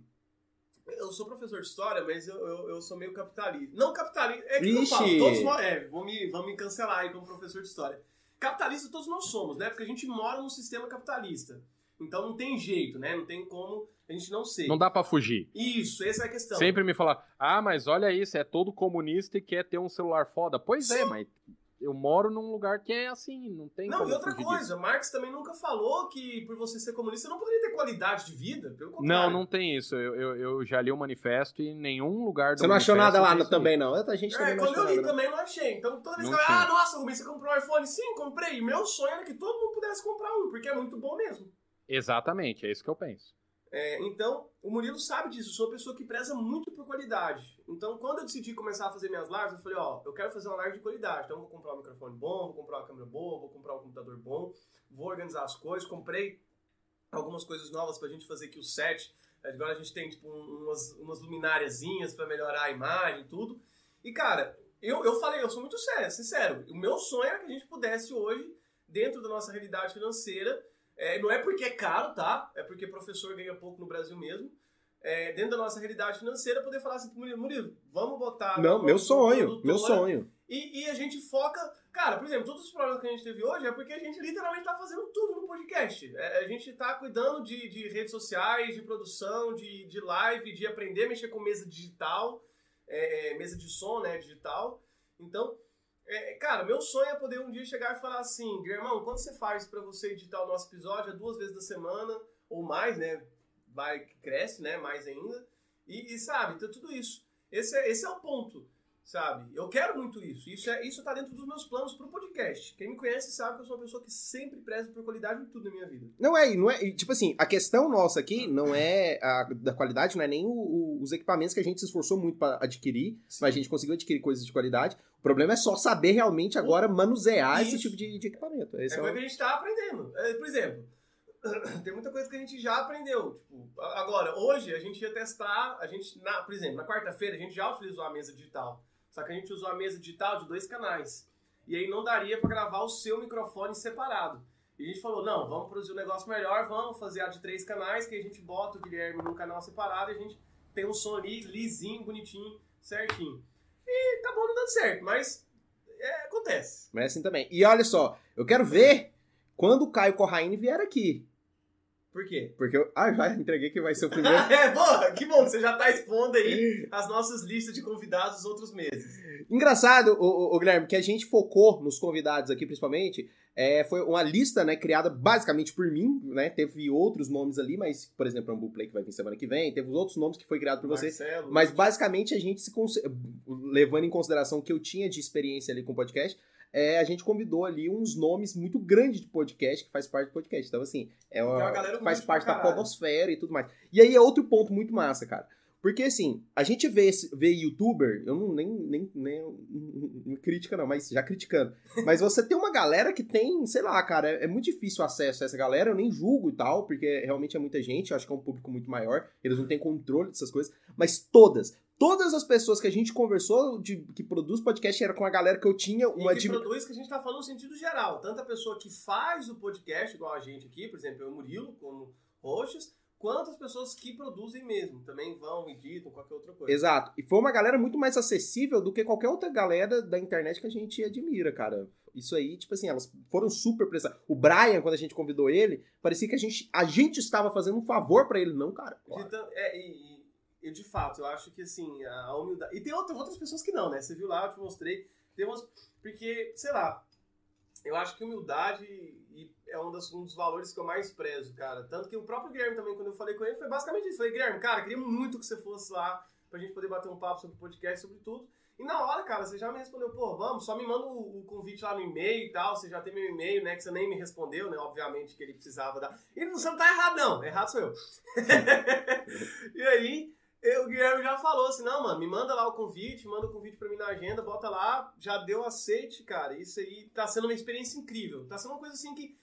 Eu sou professor de história, mas eu, eu, eu sou meio capitalista. Não capitalista. É que eu Ixi. falo, todos. É, vão me, vão me cancelar aí como professor de história. Capitalista todos nós somos, né? Porque a gente mora num sistema capitalista. Então não tem jeito, né? Não tem como a gente não ser. Não dá pra fugir. Isso, essa é a questão. Sempre me falar, ah, mas olha isso, é todo comunista e quer ter um celular foda. Pois é, Sim. mas eu moro num lugar que é assim, não tem Não, como e outra coisa, disso. Marx também nunca falou que por você ser comunista você não poderia ter qualidade de vida. Pelo Não, contrário. não tem isso. Eu, eu, eu já li o manifesto e em nenhum lugar do Você não achou nada lá também, não. A gente também É, não quando achou eu li nada, não. também não achei. Então toda vez Não que eu ah, nossa, Rubens, você comprou um iPhone? Sim, comprei. E meu sonho era que todo mundo pudesse comprar um, porque é muito bom mesmo. Exatamente, é isso que eu penso. É, então, o Murilo sabe disso. Eu sou uma pessoa que preza muito por qualidade. Então, quando eu decidi começar a fazer minhas lives, eu falei, ó, eu quero fazer uma live de qualidade. Então, vou comprar um microfone bom, vou comprar uma câmera boa, vou comprar um computador bom, vou organizar as coisas. Comprei algumas coisas novas pra gente fazer aqui o set. Agora a gente tem, tipo, um- umas, umas lumináriazinhas pra melhorar a imagem e tudo. E, cara, eu, eu falei, eu sou muito sério, sincero. O meu sonho era que a gente pudesse hoje, dentro da nossa realidade financeira, é, não é porque é caro, tá? É porque professor ganha pouco no Brasil mesmo. É, dentro da nossa realidade financeira, poder falar assim pro Murilo, Murilo, vamos botar... Não, meu sonho, meu sonho. E, e a gente foca... Cara, por exemplo, todos os problemas que a gente teve hoje é porque a gente literalmente tá fazendo tudo no podcast. É, a gente tá cuidando de, de redes sociais, de produção, de, de live, de aprender a mexer com mesa digital, é, é, mesa de som, né, digital. Então, é, cara, meu sonho é poder um dia chegar e falar assim, irmão, quando você faz pra você editar o nosso episódio, é duas vezes na semana, ou mais, né? Vai, cresce, né? Mais ainda. E, e, sabe, então tudo isso. Esse é, esse é o ponto, sabe? Eu quero muito isso. Isso, é, isso tá dentro dos meus planos pro podcast. Quem me conhece sabe que eu sou uma pessoa que sempre preza por qualidade em tudo na minha vida. Não é, não é. Tipo assim, a questão nossa aqui não é a da qualidade, não é nem o- o- os equipamentos que a gente se esforçou muito pra adquirir, Sim. mas a gente conseguiu adquirir coisas de qualidade. O problema é só saber realmente agora manusear esse Isso. tipo de, de equipamento. Esse é é, coisa o... que a gente tá aprendendo. É, por exemplo, tem muita coisa que a gente já aprendeu. Tipo, agora, hoje a gente ia testar, a gente, na, por exemplo, na quarta-feira a gente já utilizou a mesa digital. Só que a gente usou a mesa digital de dois canais. E aí não daria pra gravar o seu microfone separado. E a gente falou, não, vamos produzir um negócio melhor, vamos fazer a de três canais, que a gente bota o Guilherme num canal separado e a gente tem um som ali lisinho, bonitinho, certinho. E acabou não dando certo, mas é, acontece. Mas é assim também. E olha só, eu quero ver quando o Caio Corraine vier aqui. Por quê? Porque eu. Ah, já entreguei que vai ser o primeiro. é, boa, que bom, você já tá expondo aí as nossas listas de convidados dos outros meses. Engraçado, o, o, Guilherme, que a gente focou nos convidados aqui, principalmente, é, foi uma lista, né, criada basicamente por mim, né? Teve outros nomes ali, mas, por exemplo, o Play que vai vir semana que vem, teve outros nomes que foi criado por você. Marcelo, Mas basicamente a gente se levando em consideração o que eu tinha de experiência ali com podcast, é, a gente convidou ali uns nomes muito grandes de podcast que faz parte do podcast. Então, assim, é uma, faz parte da podosfera e tudo mais. E aí é outro ponto muito massa, cara. Porque, assim, a gente vê, vê youtuber, eu não nem, nem, nem, nem crítica não, mas já criticando. Mas você tem uma galera que tem, sei lá, cara, é, é muito difícil o acesso a essa galera, eu nem julgo e tal, porque realmente é muita gente, eu acho que é um público muito maior, eles não têm controle dessas coisas, mas todas, todas as pessoas que a gente conversou de, que produz podcast era com a galera que eu tinha uma E que admi- produz que a gente tá falando no sentido geral. Tanto a pessoa que faz o podcast, igual a gente aqui, por exemplo, eu e o Murilo, como hosts, quanto as pessoas que produzem mesmo. Também vão, editam, qualquer outra coisa. Exato. E foi uma galera muito mais acessível do que qualquer outra galera da internet que a gente admira, cara. Isso aí, tipo assim, elas foram super prestadas. O Brian, quando a gente convidou ele, parecia que a gente, a gente estava fazendo um favor pra ele, não, cara. De tan- é, e, e- e, de fato, eu acho que assim, a humildade. E tem outras, pessoas que não, né? Você viu lá, eu te mostrei. Tem umas. Porque, sei lá, eu acho que humildade é um, das- um dos valores que eu mais prezo, cara. Tanto que o próprio Guilherme também, quando eu falei com ele, foi basicamente isso. Falei, Guilherme, cara, queria muito que você fosse lá pra gente poder bater um papo sobre podcast, sobre tudo. E na hora, cara, você já me respondeu, pô, vamos, só me manda o, o convite lá no e-mail e tal. Você já tem meu e-mail, né? Que você nem me respondeu, né? Obviamente que ele precisava dar. E você não tá errado, não. Errado sou eu. e aí, eu- o Guilherme já falou assim: não, mano, me manda lá o convite, manda o convite pra mim na agenda, bota lá, já deu aceite, cara. Isso aí tá sendo uma experiência incrível. Tá sendo uma coisa assim que.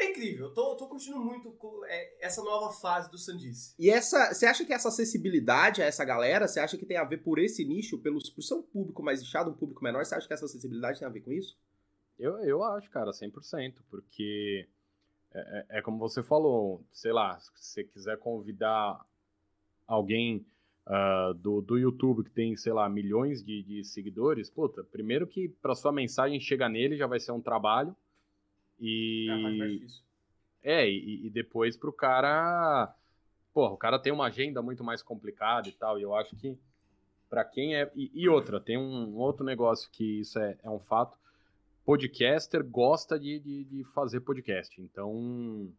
É incrível, eu tô, tô curtindo muito é, essa nova fase do Sandice. E essa, você acha que essa acessibilidade a essa galera, você acha que tem a ver por esse nicho, pelo, por ser um público mais inchado, um público menor, você acha que essa acessibilidade tem a ver com isso? Eu, eu acho, cara, 100%, porque é, é, é como você falou, sei lá, se você quiser convidar alguém uh, do, do YouTube que tem, sei lá, milhões de, de seguidores, puta, primeiro que para sua mensagem chegar nele já vai ser um trabalho, e. É, é e, e depois pro cara. Porra, o cara tem uma agenda muito mais complicada e tal. E eu acho que para quem é. E, e, outra, tem um, outro negócio que isso é, é um fato. Podcaster gosta de, de, de fazer podcast. Então,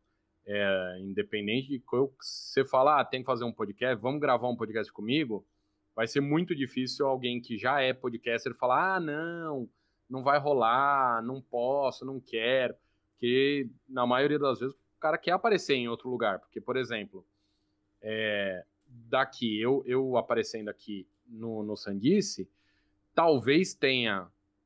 é, independente de você falar, ah, tem que fazer um podcast, vamos gravar um podcast comigo, vai ser muito difícil alguém que já é podcaster falar, ah, não, não vai rolar, não posso, não quero. Porque, na maioria das vezes, o cara quer aparecer em outro lugar. Porque, por exemplo, é, daqui, eu, eu aparecendo aqui no, no Sandice, talvez tenha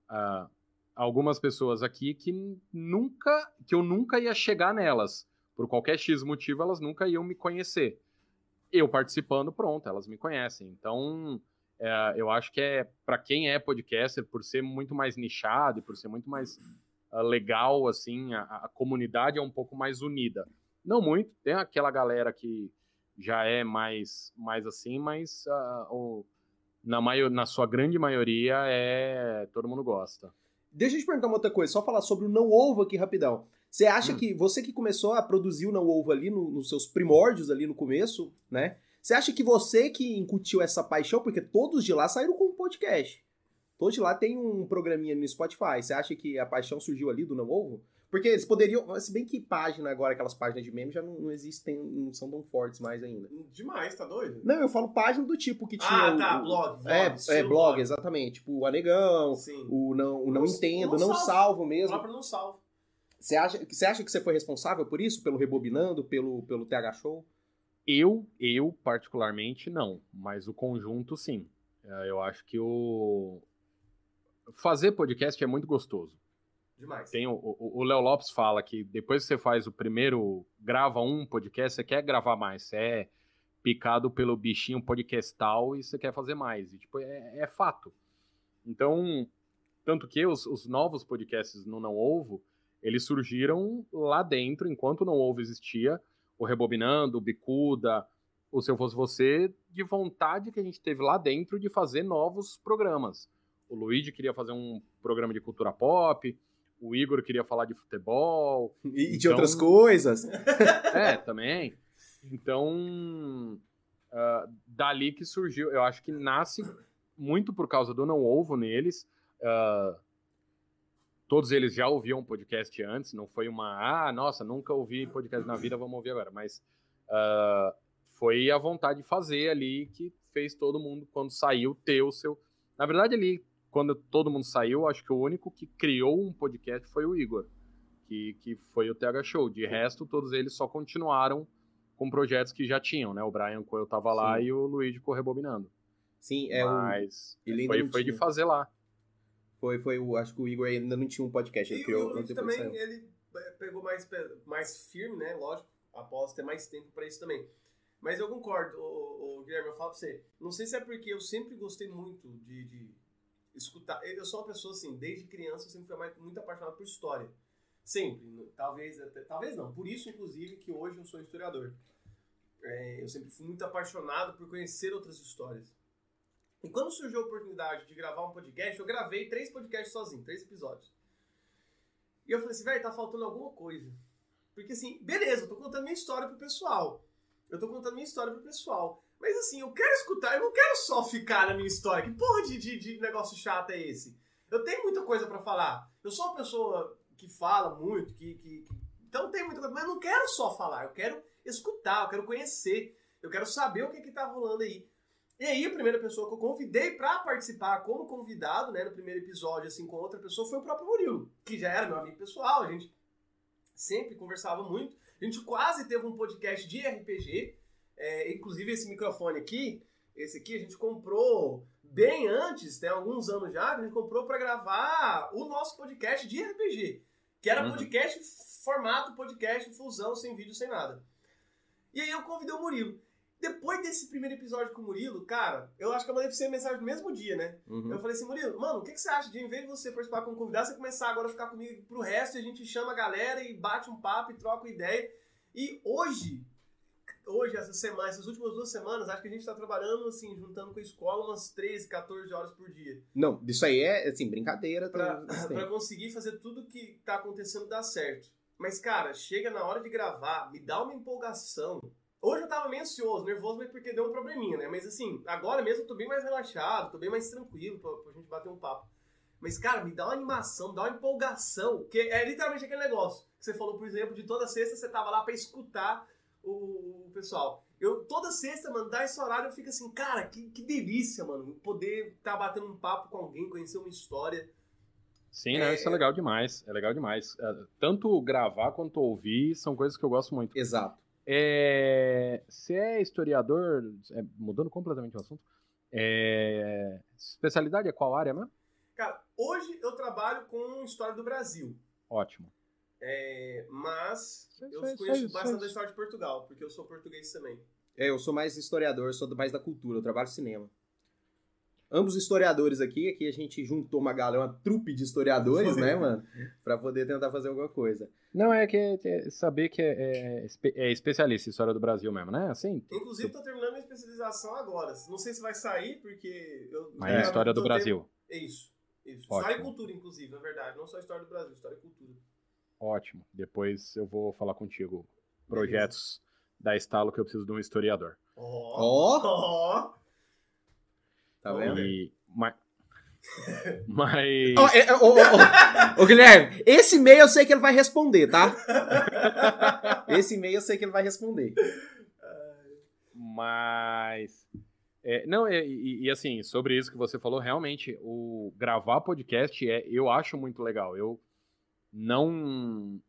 uh, algumas pessoas aqui que nunca, que eu nunca ia chegar nelas. Por qualquer X motivo, elas nunca iam me conhecer. Eu participando, pronto, elas me conhecem. Então, é, eu acho que é para quem é podcaster, por ser muito mais nichado e por ser muito mais uh, legal, assim, a, a, comunidade é um pouco mais unida. Não muito, tem aquela galera que já é mais, mais assim, mas uh, o, na, maior, na sua grande maioria é todo mundo gosta. Deixa eu te perguntar uma outra coisa, só falar sobre o Não Ovo aqui rapidão. Você acha hum. que você que começou a produzir o Não Ovo ali no, nos seus primórdios ali no começo, né? Você acha que você que incutiu essa paixão, porque todos de lá saíram com um podcast. Todos de lá tem um programinha no Spotify. Você acha que a paixão surgiu ali do Não Ovo? Porque eles poderiam. Se bem que página agora, aquelas páginas de meme já não, não existem, não são tão fortes mais ainda. Demais, tá doido? Não, eu falo página do tipo que tinha. Ah, tá, o, blog. blog é, é blog, exatamente. Tipo, o Anegão, Sim. o Não, o não, não Entendo, Não, não salvo mesmo. O próprio Não Salvo. Você acha, você acha que você foi responsável por isso? Pelo Rebobinando, pelo, pelo TH Show? Eu, eu particularmente não, mas o conjunto sim. É, eu acho que o fazer podcast é muito gostoso. Demais. Tem o, o Léo Lopes fala que depois que você faz o primeiro, grava um podcast, você quer gravar mais, você é picado pelo bichinho podcastal e você quer fazer mais. E, tipo, é, é fato. Então, tanto que os, os novos podcasts no Não Ovo, eles surgiram lá dentro, enquanto o Não Ovo existia, o Rebobinando, o Bicuda, o Se Eu Fosse Você, de vontade que a gente teve lá dentro de fazer novos programas. O Luigi queria fazer um programa de cultura pop, o Igor queria falar de futebol. E então... de outras coisas. é, também. Então, uh, dali que surgiu, eu acho que nasce muito por causa do Não Ovo neles. Uh, todos eles já ouviam podcast antes, não foi uma, ah, nossa, nunca ouvi podcast na vida, vamos ouvir agora, mas uh, foi a vontade de fazer ali que fez todo mundo, quando saiu, ter o seu. Na verdade, ali, quando todo mundo saiu, acho que o único que criou um podcast foi o Igor, que, que foi o TH Show. De resto, todos eles só continuaram com projetos que já tinham, né? O Brian Coelho tava lá Sim. e o Luigi correbobinando. Sim, é Mas o... foi, foi de fazer lá. Foi, foi o, acho que o Igor ainda não tinha um podcast. Ele e criou, o também, saiu. ele é, pegou mais, mais firme, né? Lógico, após ter mais tempo para isso também. Mas eu concordo, o, Guilherme, eu falo pra você. Não sei se é porque eu sempre gostei muito de, de escutar. Eu sou uma pessoa assim, desde criança eu sempre fui muito apaixonado por história. Sempre. Talvez, talvez não. Por isso, inclusive, que hoje eu sou historiador. É, eu sempre fui muito apaixonado por conhecer outras histórias. E quando surgiu a oportunidade de gravar um podcast, eu gravei três podcasts sozinho, três episódios. E eu falei assim, velho, tá faltando alguma coisa. Porque assim, beleza, eu tô contando minha história pro pessoal. Eu tô contando minha história pro pessoal. Mas assim, eu quero escutar, eu não quero só ficar na minha história. Que porra de, de, de negócio chato é esse? Eu tenho muita coisa para falar. Eu sou uma pessoa que fala muito, que, que, que, Então tem muita coisa, mas eu não quero só falar, eu quero escutar, eu quero conhecer, eu quero saber o que, que tá rolando aí. E aí, a primeira pessoa que eu convidei para participar como convidado, né, no primeiro episódio, assim, com outra pessoa, foi o próprio Murilo, que já era meu amigo pessoal, a gente sempre conversava muito. A gente quase teve um podcast de RPG, é, inclusive esse microfone aqui, esse aqui a gente comprou bem antes, tem alguns anos já, a gente comprou para gravar o nosso podcast de RPG, que era uhum. podcast formato podcast, fusão, sem vídeo, sem nada. E aí eu convidei o Murilo. Depois desse primeiro episódio com o Murilo, cara, eu acho que eu mandei pra você mensagem no mesmo dia, né? Uhum. Eu falei assim, Murilo, mano, o que, que você acha de, em vez de você participar como convidado, você começar agora a ficar comigo pro resto e a gente chama a galera e bate um papo e troca uma ideia. E hoje, hoje, essa semana, essas últimas duas semanas, acho que a gente tá trabalhando, assim, juntando com a escola umas 13, 14 horas por dia. Não, isso aí é, assim, brincadeira. Pra, tá- pra conseguir fazer tudo que tá acontecendo dar certo. Mas, cara, chega na hora de gravar, me dá uma empolgação. Hoje eu tava meio ansioso, nervoso, mas porque deu um probleminha, né? Mas assim, agora mesmo eu tô bem mais relaxado, tô bem mais tranquilo pra, pra gente bater um papo. Mas, cara, me dá uma animação, me dá uma empolgação, que é literalmente aquele negócio que você falou, por exemplo, de toda sexta você tava lá pra escutar o, o pessoal. Eu, toda sexta, mano, dá esse horário, eu fico assim, cara, que, que delícia, mano, poder estar tá batendo um papo com alguém, conhecer uma história. Sim, né? Isso é legal demais. É legal demais. É, Tanto gravar quanto ouvir são coisas que eu gosto muito. Exato. É, Você é historiador, é, mudando completamente o assunto. É, Especialidade é qual área mesmo? Cara, hoje eu trabalho com História do Brasil. Ótimo. É, mas Isso- eu isso- conheço isso- bastante isso. da história de Portugal, porque eu sou português também. É, eu sou mais historiador, sou mais da cultura, eu trabalho cinema. Ambos historiadores aqui, aqui a gente juntou uma galera, uma trupe de historiadores, né, mano? Pra poder tentar fazer alguma coisa. Não, é que é- é saber que é, é é especialista em história do Brasil mesmo, né? Assim, Inclusive, tô terminando minha especialização agora. Não sei se vai sair, porque eu. mas é história do Brasil. É isso. isso. Ótimo. História e cultura, inclusive, na verdade. Não só história do Brasil, história e cultura. Ótimo. Depois eu vou falar contigo. Projetos da Estalo que eu preciso de um historiador. Ó! Ó, Ó! Tá vendo? E, mas, mas é, ó. Ô, Guilherme, esse e-mail eu sei que ele vai responder, tá? Esse e-mail eu sei que ele vai responder. Mas. é, não, e, e- e, assim, sobre isso que você falou, realmente, o gravar podcast é, eu acho muito legal. Eu não.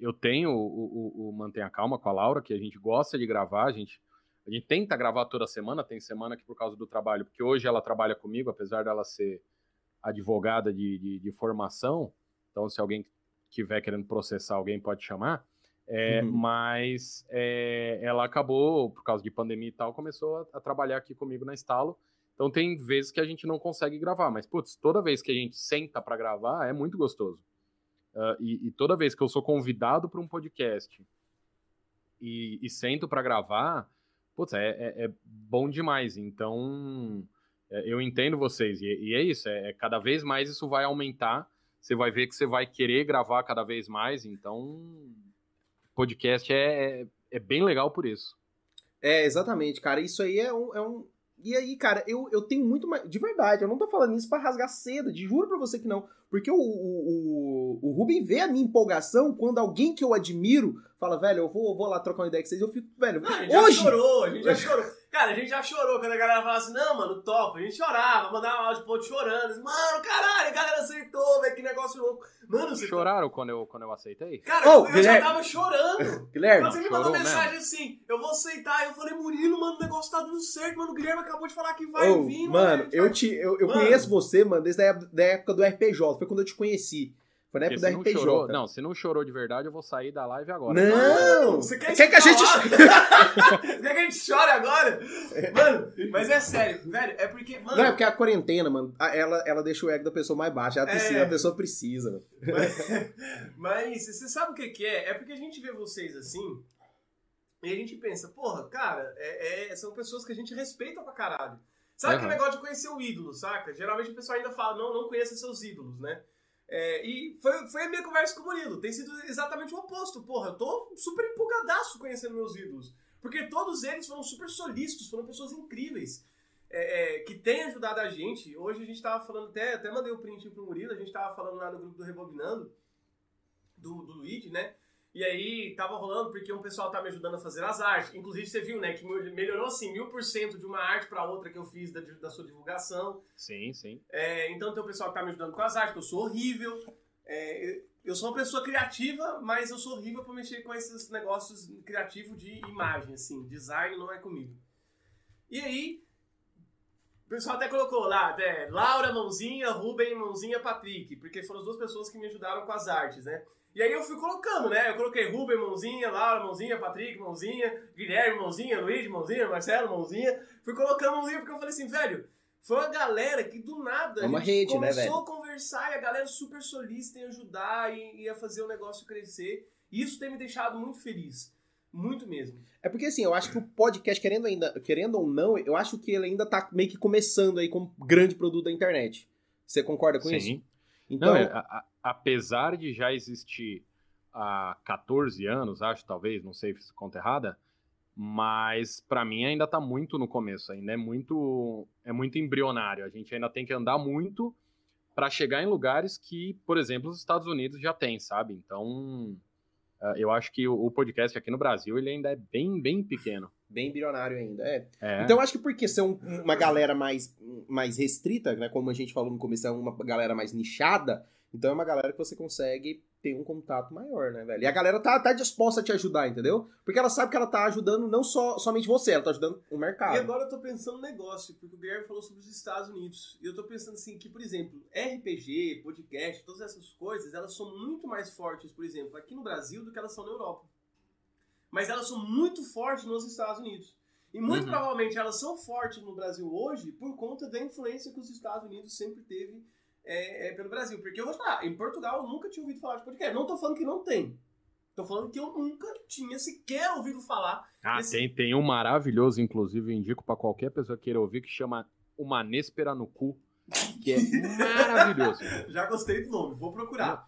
Eu tenho o, o, o Mantenha Calma com a Laura, que a gente gosta de gravar, a gente, a gente tenta gravar toda semana, tem semana que por causa do trabalho, porque hoje ela trabalha comigo, apesar dela ser advogada de, de, de formação, então se alguém tiver querendo processar alguém pode chamar. É, Uhum. Mas é, ela acabou, por causa de pandemia e tal, começou a, a trabalhar aqui comigo na Estalo. Então tem vezes que a gente não consegue gravar, mas putz, toda vez que a gente senta para gravar é muito gostoso. Ah, e, e toda vez que eu sou convidado para um podcast e, e sento para gravar, putz, é, é- é bom demais. Então é, eu entendo vocês e, e é isso. É, é cada vez mais isso vai aumentar. Você vai ver que você vai querer gravar cada vez mais. Então podcast é, é, é bem legal por isso. É, exatamente, cara. Isso aí é um. É um... E aí, cara, eu, eu tenho muito mais. De verdade, eu não tô falando isso pra rasgar seda, de juro pra você que não. Porque o, o, o, o Ruben vê a minha empolgação quando alguém que eu admiro fala, velho, eu vou, vou lá trocar uma ideia com vocês. Eu fico, velho, Não, a gente hoje. já chorou, a gente já chorou. Cara, a gente já chorou quando a galera falava assim, não, mano, top. A gente chorava, mandava um áudio pro outro chorando. Mano, caralho, a galera acertou, velho, que negócio louco. Mano, você tá- Choraram quando eu, quando eu aceitei? Cara, Ô, eu Guilherme. já tava chorando. Guilherme, Quando você me mandou mensagem assim, eu vou aceitar. Eu falei, Murilo, mano, o negócio tá dando certo, mano. O Guilherme acabou de falar que vai Ô, vir, mano, gente eu, te, eu, eu Mano. conheço você, mano, desde a época do RPJ. Foi quando eu te conheci. Foi na época se do não RPJ. chorou, não, se não chorou de verdade, eu vou sair da live agora. Não! Você quer, Quer que a gente. Você quer que a gente chore agora? Mano, mas é sério, velho, é porque, mano. Não, é porque a quarentena, mano, ela, ela deixa o ego da pessoa mais baixo. Ela precisa, É. a pessoa precisa. Mas, mas você sabe o que, que é? É porque a gente vê vocês assim e a gente pensa, porra, cara, é- é- são pessoas que a gente respeita pra caralho. Sabe aquele Aham. negócio de conhecer o ídolo, saca? Geralmente o pessoal ainda fala, não, não conheça seus ídolos, né? É, e foi, foi a minha conversa com o Murilo. Tem sido exatamente o oposto. Porra, eu tô super empolgadaço conhecendo meus ídolos. Porque todos eles foram super solícitos, foram pessoas incríveis. é, é, que têm ajudado a gente. Hoje a gente tava falando, até, até mandei o print pro Murilo, a gente tava falando lá no grupo do Rebobinando, do, do Luigi, né? E aí tava rolando porque um pessoal tá me ajudando a fazer as artes. Inclusive você viu, né, que melhorou assim mil por cento de uma arte pra outra que eu fiz da, da sua divulgação. Sim, sim. É, então tem o pessoal que tá me ajudando com as artes, que eu sou horrível. É, eu- sou uma pessoa criativa, mas eu sou horrível pra mexer com esses negócios criativos de imagem, assim. Design não é comigo. E aí, o pessoal até colocou lá, até Laura, mãozinha, Ruben, mãozinha, Patrick, porque foram as duas pessoas que me ajudaram com as artes, né? E aí eu fui colocando, né? Eu coloquei Rubem, mãozinha, Laura, mãozinha, Patrick, mãozinha, Guilherme, mãozinha, Luiz, mãozinha, Marcelo, mãozinha. Fui colocando mãozinha porque eu falei assim, velho, foi uma galera que do nada É uma a gente rede, né, começou velho? a conversar e a galera super solista em ajudar e, e a fazer o negócio crescer. E isso tem me deixado muito feliz. Muito mesmo. É porque assim, eu acho que o podcast, querendo, ainda, querendo ou não, eu acho que ele ainda tá meio que começando aí como grande produto da internet. Você concorda com isso? Sim. Então, Não, é, a- apesar de já existir há 14 anos, acho, talvez, não sei se conta errada, mas pra mim ainda tá muito no começo, ainda é muito é muito embrionário. A gente ainda tem que andar muito pra chegar em lugares que, por exemplo, os Estados Unidos já tem, sabe? Então, eh, eu acho que o podcast aqui no Brasil ele ainda é bem bem pequeno. bem bilionário ainda. É. É. Então, acho que porque são uma galera mais, mais restrita, né? Como a gente falou no começo, é uma galera mais nichada. Então é uma galera que você consegue ter um contato maior, né, velho? E a galera tá, tá disposta a te ajudar, entendeu? Porque ela sabe que ela tá ajudando não só somente você, ela tá ajudando o mercado. E agora eu tô pensando no negócio, porque o Guilherme falou sobre os Estados Unidos. E eu tô pensando assim, que, por exemplo, RPG, podcast, todas essas coisas, elas são muito mais fortes, por exemplo, aqui no Brasil do que elas são na Europa. Mas elas são muito fortes nos Estados Unidos. E muito Uhum. provavelmente elas são fortes no Brasil hoje por conta da influência que os Estados Unidos sempre teve é, é, pelo Brasil. Porque eu vou te falar, em Portugal eu nunca tinha ouvido falar de podcast. Não tô falando que não tem. Tô falando que eu nunca tinha sequer ouvido falar. Ah, esse- tem, tem um maravilhoso, inclusive, indico pra qualquer pessoa que queira ouvir, que chama Uma Néspera no Cu, que é maravilhoso. Já gostei do nome, vou procurar.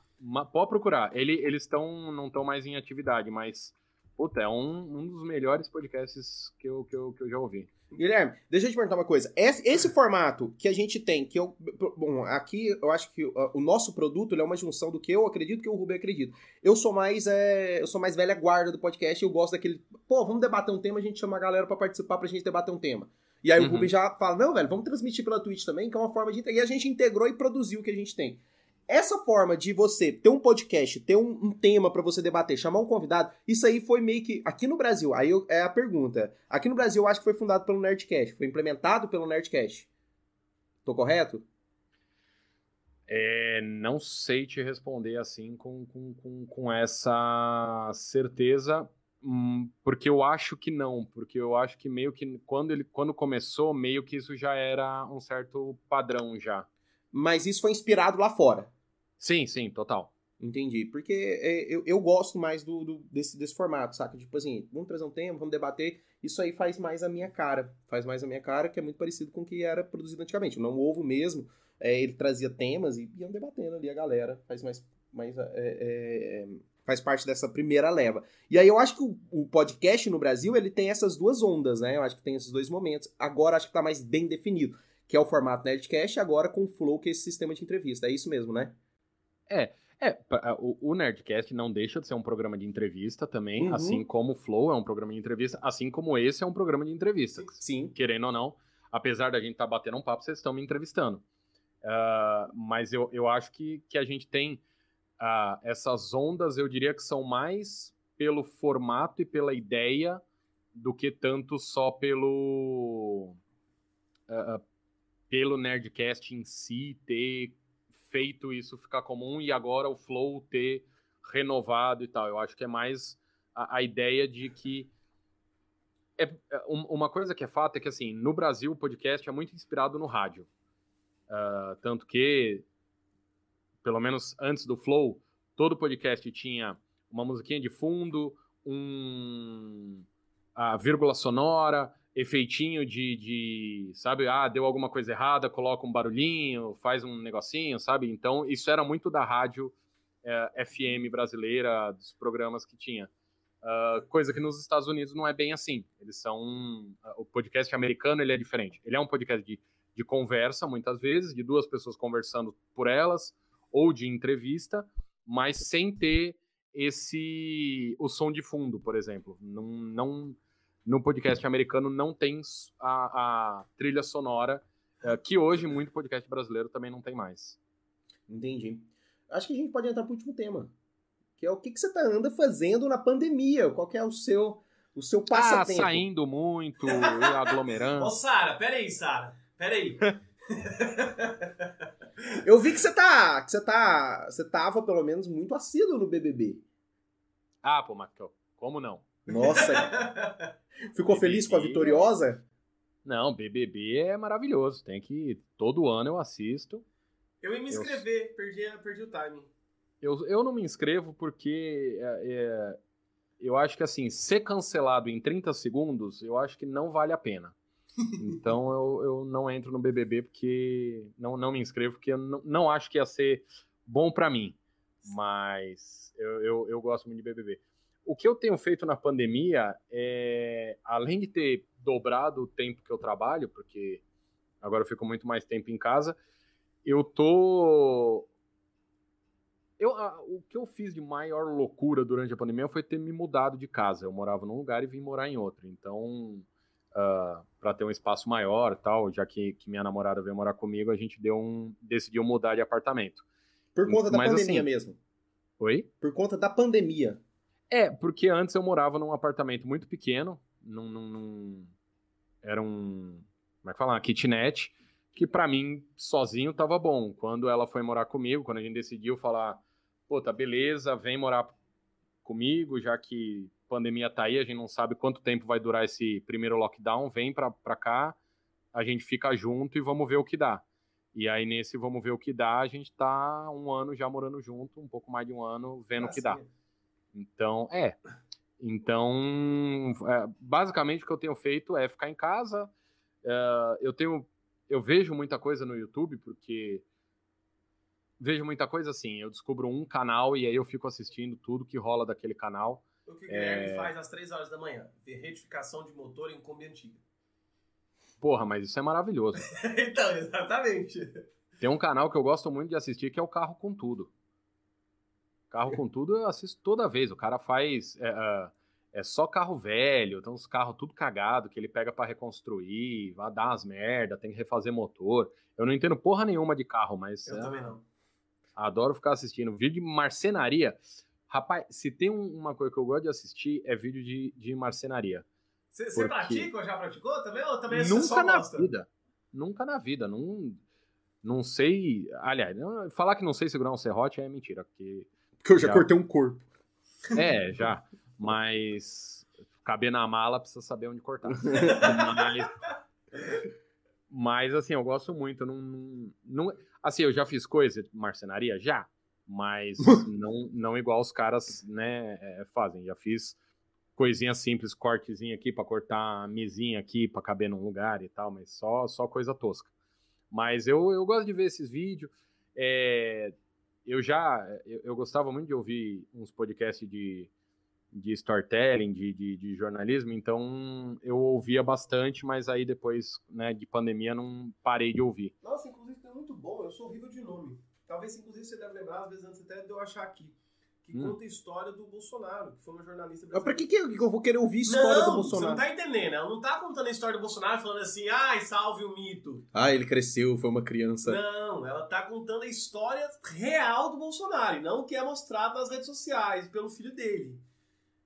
Pode procurar. Ele, eles estão não estão mais em atividade, mas puta, é um, um dos melhores podcasts que eu, que, eu, que eu já ouvi. Guilherme, deixa eu te perguntar uma coisa. Esse, esse formato que a gente tem, que eu. Bom, aqui eu acho que uh, o nosso produto é uma junção do que eu acredito que o Rubem acredita. Eu sou mais. É, eu sou mais velha guarda do podcast e eu gosto daquele. Pô, vamos debater um tema, a gente chama a galera pra participar pra gente debater um tema. E aí o Uhum. Rubem já fala: não, velho, vamos transmitir pela Twitch também, que é uma forma de. E a gente integrou e produziu o que a gente tem. Essa forma de você ter um podcast, ter um, um tema pra você debater, chamar um convidado, isso aí foi meio que. Aqui no Brasil, aí eu- é a pergunta. Aqui no Brasil eu acho que foi fundado pelo Nerdcast, foi implementado pelo Nerdcast. Tô correto? É, não sei te responder assim com, com, com, com essa certeza, hum, porque eu acho que não, porque eu acho que meio que quando ele quando começou, meio que isso já era um certo padrão já. Mas isso foi inspirado lá fora. Sim, sim, total. Entendi. Porque é, eu, eu gosto mais do, do- desse, desse formato, saca? Tipo assim, vamos trazer um tema, vamos debater. Isso aí faz mais a minha cara. Faz mais a minha cara, que é muito parecido com o que era produzido antigamente. Não Ovo mesmo, é, ele trazia temas e iam debatendo ali a galera. Faz mais. mais é, é, faz parte dessa primeira leva. E aí eu acho que o, o podcast no Brasil, ele tem essas duas ondas, né? Eu acho que tem esses dois momentos. Agora acho que tá mais bem definido. Que é o formato Nerdcast, agora com o Flow, que é esse sistema de entrevista. É isso mesmo, né? É, pa- o, Nerdcast não deixa de ser um programa de entrevista também, Uhum. assim como o Flow é um programa de entrevista, assim como esse é um programa de entrevista. Sim. Querendo ou não, apesar da gente estar batendo um papo, vocês estão me entrevistando. Ah, mas eu, eu acho que, que a gente tem ah, essas ondas, eu diria que são mais pelo formato e pela ideia do que tanto só pelo ah, pelo Nerdcast em si ter feito isso ficar comum e agora o Flow ter renovado e tal. Eu acho que é mais a, a ideia de que é, é, um- uma coisa que é fato é que assim no Brasil o podcast é muito inspirado no rádio, Ah, tanto que pelo menos antes do Flow todo podcast tinha uma musiquinha de fundo, um a vírgula sonora, efeitinho de, de, sabe, ah, deu alguma coisa errada, coloca um barulhinho, faz um negocinho, sabe? Então, isso era muito da rádio eh, FM brasileira, dos programas que tinha. Ah, coisa que nos Estados Unidos não é bem assim. Eles são. ah, o podcast americano ele é diferente. Ele é um podcast de, de conversa, muitas vezes, de duas pessoas conversando por elas, ou de entrevista, mas sem ter esse. o som de fundo, por exemplo. Não. não no podcast americano não tem a, a trilha sonora, eh, que hoje muito podcast brasileiro também não tem mais. Entendi. Acho que a gente pode entrar pro último tema. Que é o que, que você tá, anda fazendo na pandemia? Qual que é o seu, o seu Ah, passatempo? saindo muito, e aglomerando. Ô, Sara, peraí, Sara. Peraí. Eu vi que você tá. que você tá. Você tava, pelo menos, muito assíduo no BBB. Ah, pô, mas como não? Nossa. Ficou feliz com a vitoriosa? Não, BBB é maravilhoso. Tem que. Todo ano eu assisto. Eu ia me inscrever, eu... perdi, perdi o timing. Eu, eu não me inscrevo porque é, é, eu acho que assim, ser cancelado em 30 segundos, eu acho que não vale a pena. Então eu, eu não entro no BBB porque. Não, não me inscrevo porque eu não, não acho que ia ser bom para mim. Mas eu, eu, eu gosto muito de BBB. O que eu tenho feito na pandemia é, além de ter dobrado o tempo que eu trabalho, porque agora eu fico muito mais tempo em casa, eu tô. Eu, o que eu fiz de maior loucura durante a pandemia foi ter me mudado de casa. Eu morava num lugar e vim morar em outro. Então, uh, ah, para ter um espaço maior tal, já que, que, minha namorada veio morar comigo, a gente deu um, decidiu mudar de apartamento. Por conta da Mas, pandemia assim, mesmo? Oi? Por conta da pandemia. É, porque antes eu morava num apartamento muito pequeno, num, num, num era um, como é que fala, uma kitnet, que para mim, sozinho, tava bom. Quando ela foi morar comigo, quando a gente decidiu falar, pô, tá beleza, vem morar comigo, já que pandemia tá aí, a gente não sabe quanto tempo vai durar esse primeiro lockdown, vem pra, pra cá, a gente fica junto e vamos ver o que dá. E aí, nesse vamos ver o que dá, a gente tá um ano já morando junto, um pouco mais de um ano, vendo o que dá. Então, é. Então, é, basicamente o que eu tenho feito é ficar em casa. É, eu tenho eu vejo muita coisa no YouTube, porque vejo muita coisa assim, eu descubro um canal e aí eu fico assistindo tudo que rola daquele canal. O que o Guilherme é... faz às 3 horas da manhã? Ver retificação de motor em Kombi antiga. Porra, mas isso é maravilhoso. então, exatamente. Tem um canal que eu gosto muito de assistir que é o Carro com Tudo. Carro com Tudo eu assisto toda vez. O cara faz... É, uh, é só carro velho, então os carros tudo cagado que ele pega para reconstruir, vai dar umas merda, tem que refazer motor. Eu não entendo porra nenhuma de carro, mas. Eu é, também não. Adoro ficar assistindo. Vídeo de marcenaria. Rapaz, se tem uma coisa que eu gosto de assistir, é vídeo de, de marcenaria. Você porque... pratica ou já praticou também? Ou também é Nunca na gosta? vida. Nunca na vida. Não, não sei. Aliás, falar que não sei segurar um serrote é mentira, porque. Porque eu já, já... cortei um corpo. É, já. Mas caber na mala precisa saber onde cortar. mas, mas, assim, eu gosto muito. Não, não, assim, eu já fiz coisa de marcenaria? Já. Mas não, não igual os caras né, é, fazem. Já fiz coisinha simples, cortezinho aqui para cortar a mesinha aqui para caber num lugar e tal, mas só, só coisa tosca. Mas eu, eu gosto de ver esses vídeos. É, eu já eu, eu, gostava muito de ouvir uns podcasts de de storytelling, de, de, de, jornalismo, então eu ouvia bastante, mas aí depois né, de pandemia não parei de ouvir. Nossa, inclusive é muito bom, eu sou horrível de nome. Talvez, inclusive, você deve lembrar, às vezes antes até de eu achar aqui, que hum. conta a história do Bolsonaro, que foi uma jornalista brasileira. Mas pra que, que eu vou querer ouvir a história não, do Bolsonaro? Você não tá entendendo, ela não tá contando a história do Bolsonaro falando assim, ai, salve o mito. Ah, ele cresceu, foi uma criança. Não, ela tá contando a história real do Bolsonaro, e não o que é mostrado nas redes sociais pelo filho dele.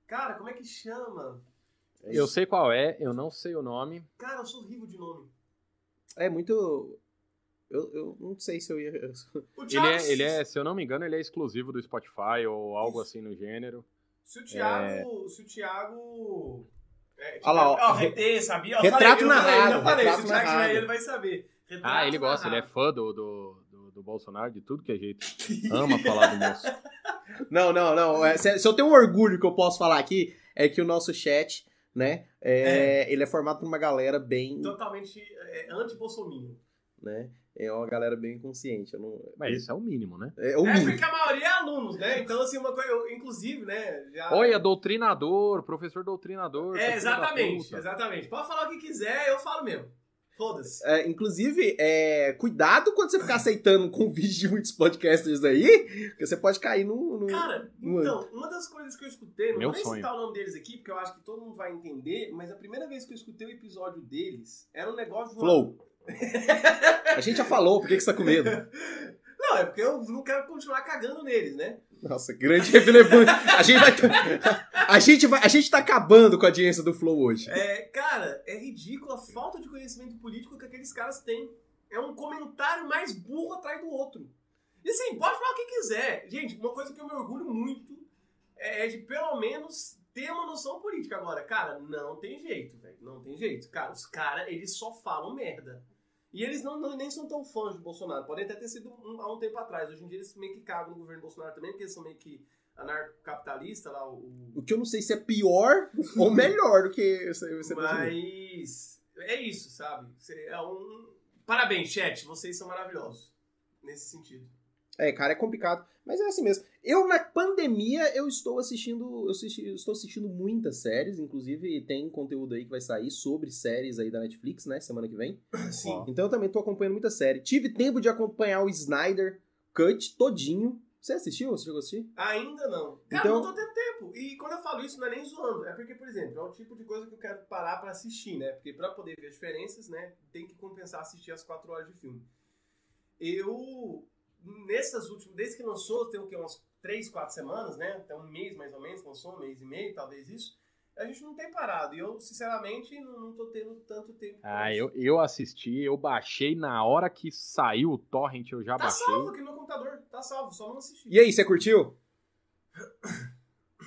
Cara, como é que chama? Eu sei qual é, eu não sei o nome. Cara, eu sou horrível de nome. É muito. Eu, eu não sei se eu ia. ele, é, ele é, se eu não me engano, ele é exclusivo do Spotify ou algo Isso. assim no gênero. Se o Thiago. É... Se o Thiago. É, Olha lá, ó. RT, sabia? Eu retrato falei, narrado. Eu falei, retrato se o Thiago narrado. ele vai saber. Retrato ah, ele gosta, narrado. ele é fã do, do, do, do Bolsonaro, de tudo que é jeito. Ama falar do moço. Não, não, não. É, se, se, eu tenho um orgulho que eu posso falar aqui, é que o nosso chat, né, é, é. ele é formado por uma galera bem... Totalmente é, anti-bolsominion. Né? É uma galera bem consciente. Não... Mas isso é o mínimo, né? É, o é mínimo. porque a maioria é alunos, né? Então, assim, uma coisa... Eu, inclusive, né? Já... Olha, doutrinador, professor doutrinador. É, exatamente, exatamente. Pode falar o que quiser, eu falo mesmo. Foda-se. É, inclusive, é, cuidado quando você ficar aceitando convite de muitos podcasters aí, porque você pode cair no. no Cara, no... então, uma das coisas que eu escutei, não Meu vou nem citar o nome deles aqui, porque eu acho que todo mundo vai entender, mas a primeira vez que eu escutei o episódio deles era um negócio de. Flow. A gente já falou, por que, que você tá com medo? Não, é porque eu não quero continuar cagando neles, né? Nossa, grande relevante. A gente vai. A gente, vai, a gente tá acabando com a audiência do Flow hoje. É, cara, é ridículo a falta de conhecimento político que aqueles caras têm. É um comentário mais burro atrás do outro. E assim, pode falar o que quiser. Gente, uma coisa que eu me orgulho muito é de pelo menos ter uma noção política. Agora, cara, não tem jeito, velho. Não tem jeito. Cara, os caras, eles só falam merda. E eles não, não, nem são tão fãs do Bolsonaro. Podem até ter sido um, há um tempo atrás. Hoje em dia eles meio que cagam no governo Bolsonaro também, porque eles são meio que anarcocapitalista lá. O, o que eu não sei se é pior ou melhor do que você Mas é isso, sabe? É um... Parabéns, chat. Vocês são maravilhosos. Nesse sentido. É, cara, é complicado. Mas é assim mesmo. Eu, na pandemia, eu estou assistindo. Eu, assisti, eu estou assistindo muitas séries. Inclusive, tem conteúdo aí que vai sair sobre séries aí da Netflix, né? Semana que vem. Sim. Então eu também estou acompanhando muita série. Tive tempo de acompanhar o Snyder Cut todinho. Você assistiu? Você chegou a assistir? Ainda não. Cara, então... não tô tendo tempo. E quando eu falo isso, não é nem zoando. É porque, por exemplo, é o tipo de coisa que eu quero parar para assistir, né? Porque para poder ver as diferenças, né? Tem que compensar assistir as quatro horas de filme. Eu nessas últimas, desde que lançou, tem o que, umas três, quatro semanas, né? Até um mês mais ou menos, lançou um mês e meio, talvez isso. A gente não tem parado. E eu, sinceramente, não, não tô tendo tanto tempo. Ah, eu, eu assisti, eu baixei na hora que saiu o torrent, eu já tá baixei. Tá salvo aqui no meu computador, tá salvo, só não assisti. E aí, você curtiu?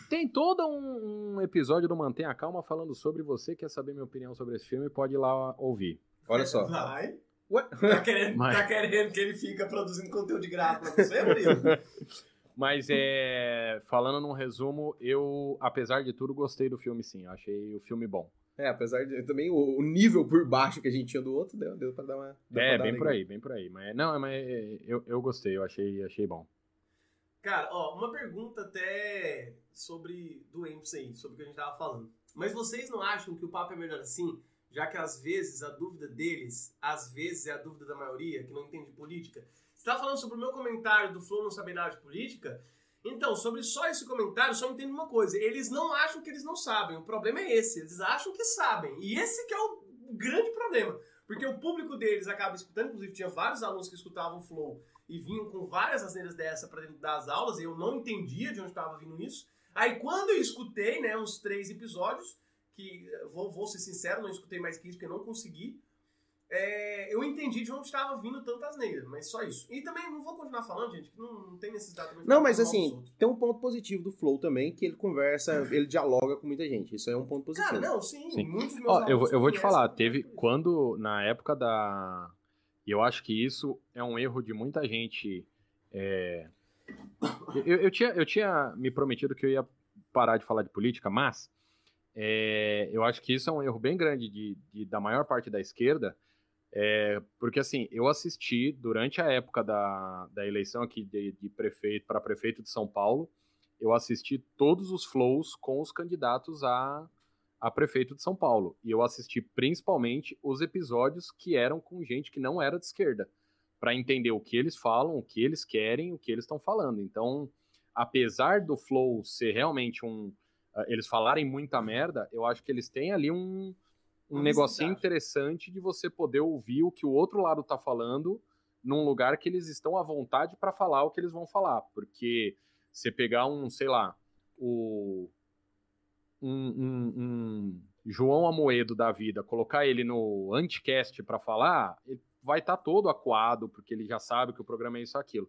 Tem todo um, um episódio do Mantenha Calma falando sobre você. Quer saber minha opinião sobre esse filme? Pode ir lá ouvir. Olha só. Vai. Tá querendo, Mas... tá querendo que ele fica produzindo conteúdo de graça pra você, Murilo? Mas é. Falando num resumo, eu, apesar de tudo, gostei do filme sim. Achei o filme bom. É, apesar de também o, o, nível por baixo que a gente tinha do outro, deu, deu pra dar uma. É, bem por aí, bem por aí. Mas não, mas eu, eu gostei, eu achei, achei bom. Cara, ó, uma pergunta até sobre doentes aí, sobre o que a gente tava falando. Mas vocês não acham que o papo é melhor assim? Já que às vezes a dúvida deles, às vezes é a dúvida da maioria, que não entende política. Você está falando sobre o meu comentário do Flow não saber nada de política? Então, sobre só esse comentário, só entende uma coisa. Eles não acham que eles não sabem. O problema é esse. Eles acham que sabem. E esse que é o grande problema. Porque o público deles acaba escutando, inclusive tinha vários alunos que escutavam o Flow e vinham com várias asneiras dessa para dentro das aulas, e eu não entendia de onde estava vindo isso. Aí quando eu escutei, né, uns três episódios, que, vou, vou ser sincero, não escutei mais que isso porque não consegui. É, eu entendi de onde estava vindo tantas neiras, mas só isso. E também não vou continuar falando, gente, que não, não tem necessidade também. Não, mas assim, tem um ponto positivo do Flow também, que ele conversa, ele dialoga com muita gente. Isso é um ponto positivo. Cara, não, sim, sim. muitos meus Ó, eu, eu vou te falar, teve quando, na época da. E eu acho que isso é um erro de muita gente. É... Eu, eu, tinha, eu tinha me prometido que eu ia parar de falar de política, mas é, eu acho que isso é um erro bem grande de, de da maior parte da esquerda, é, porque assim, eu assisti durante a época da, da eleição aqui de, de prefeito para prefeito de São Paulo, eu assisti todos os flows com os candidatos a, a prefeito de São Paulo. E eu assisti principalmente os episódios que eram com gente que não era de esquerda, para entender o que eles falam, o que eles querem, o que eles estão falando. Então, apesar do flow ser realmente um, eles falarem muita merda, eu acho que eles têm ali um, um negocinho interessante de você poder ouvir o que o outro lado tá falando num lugar que eles estão à vontade para falar o que eles vão falar. Porque você pegar um, sei lá, o. Um, um, um João Amoedo da vida, colocar ele no anticast para falar, ele vai estar tá todo acuado, porque ele já sabe que o programa é isso aquilo.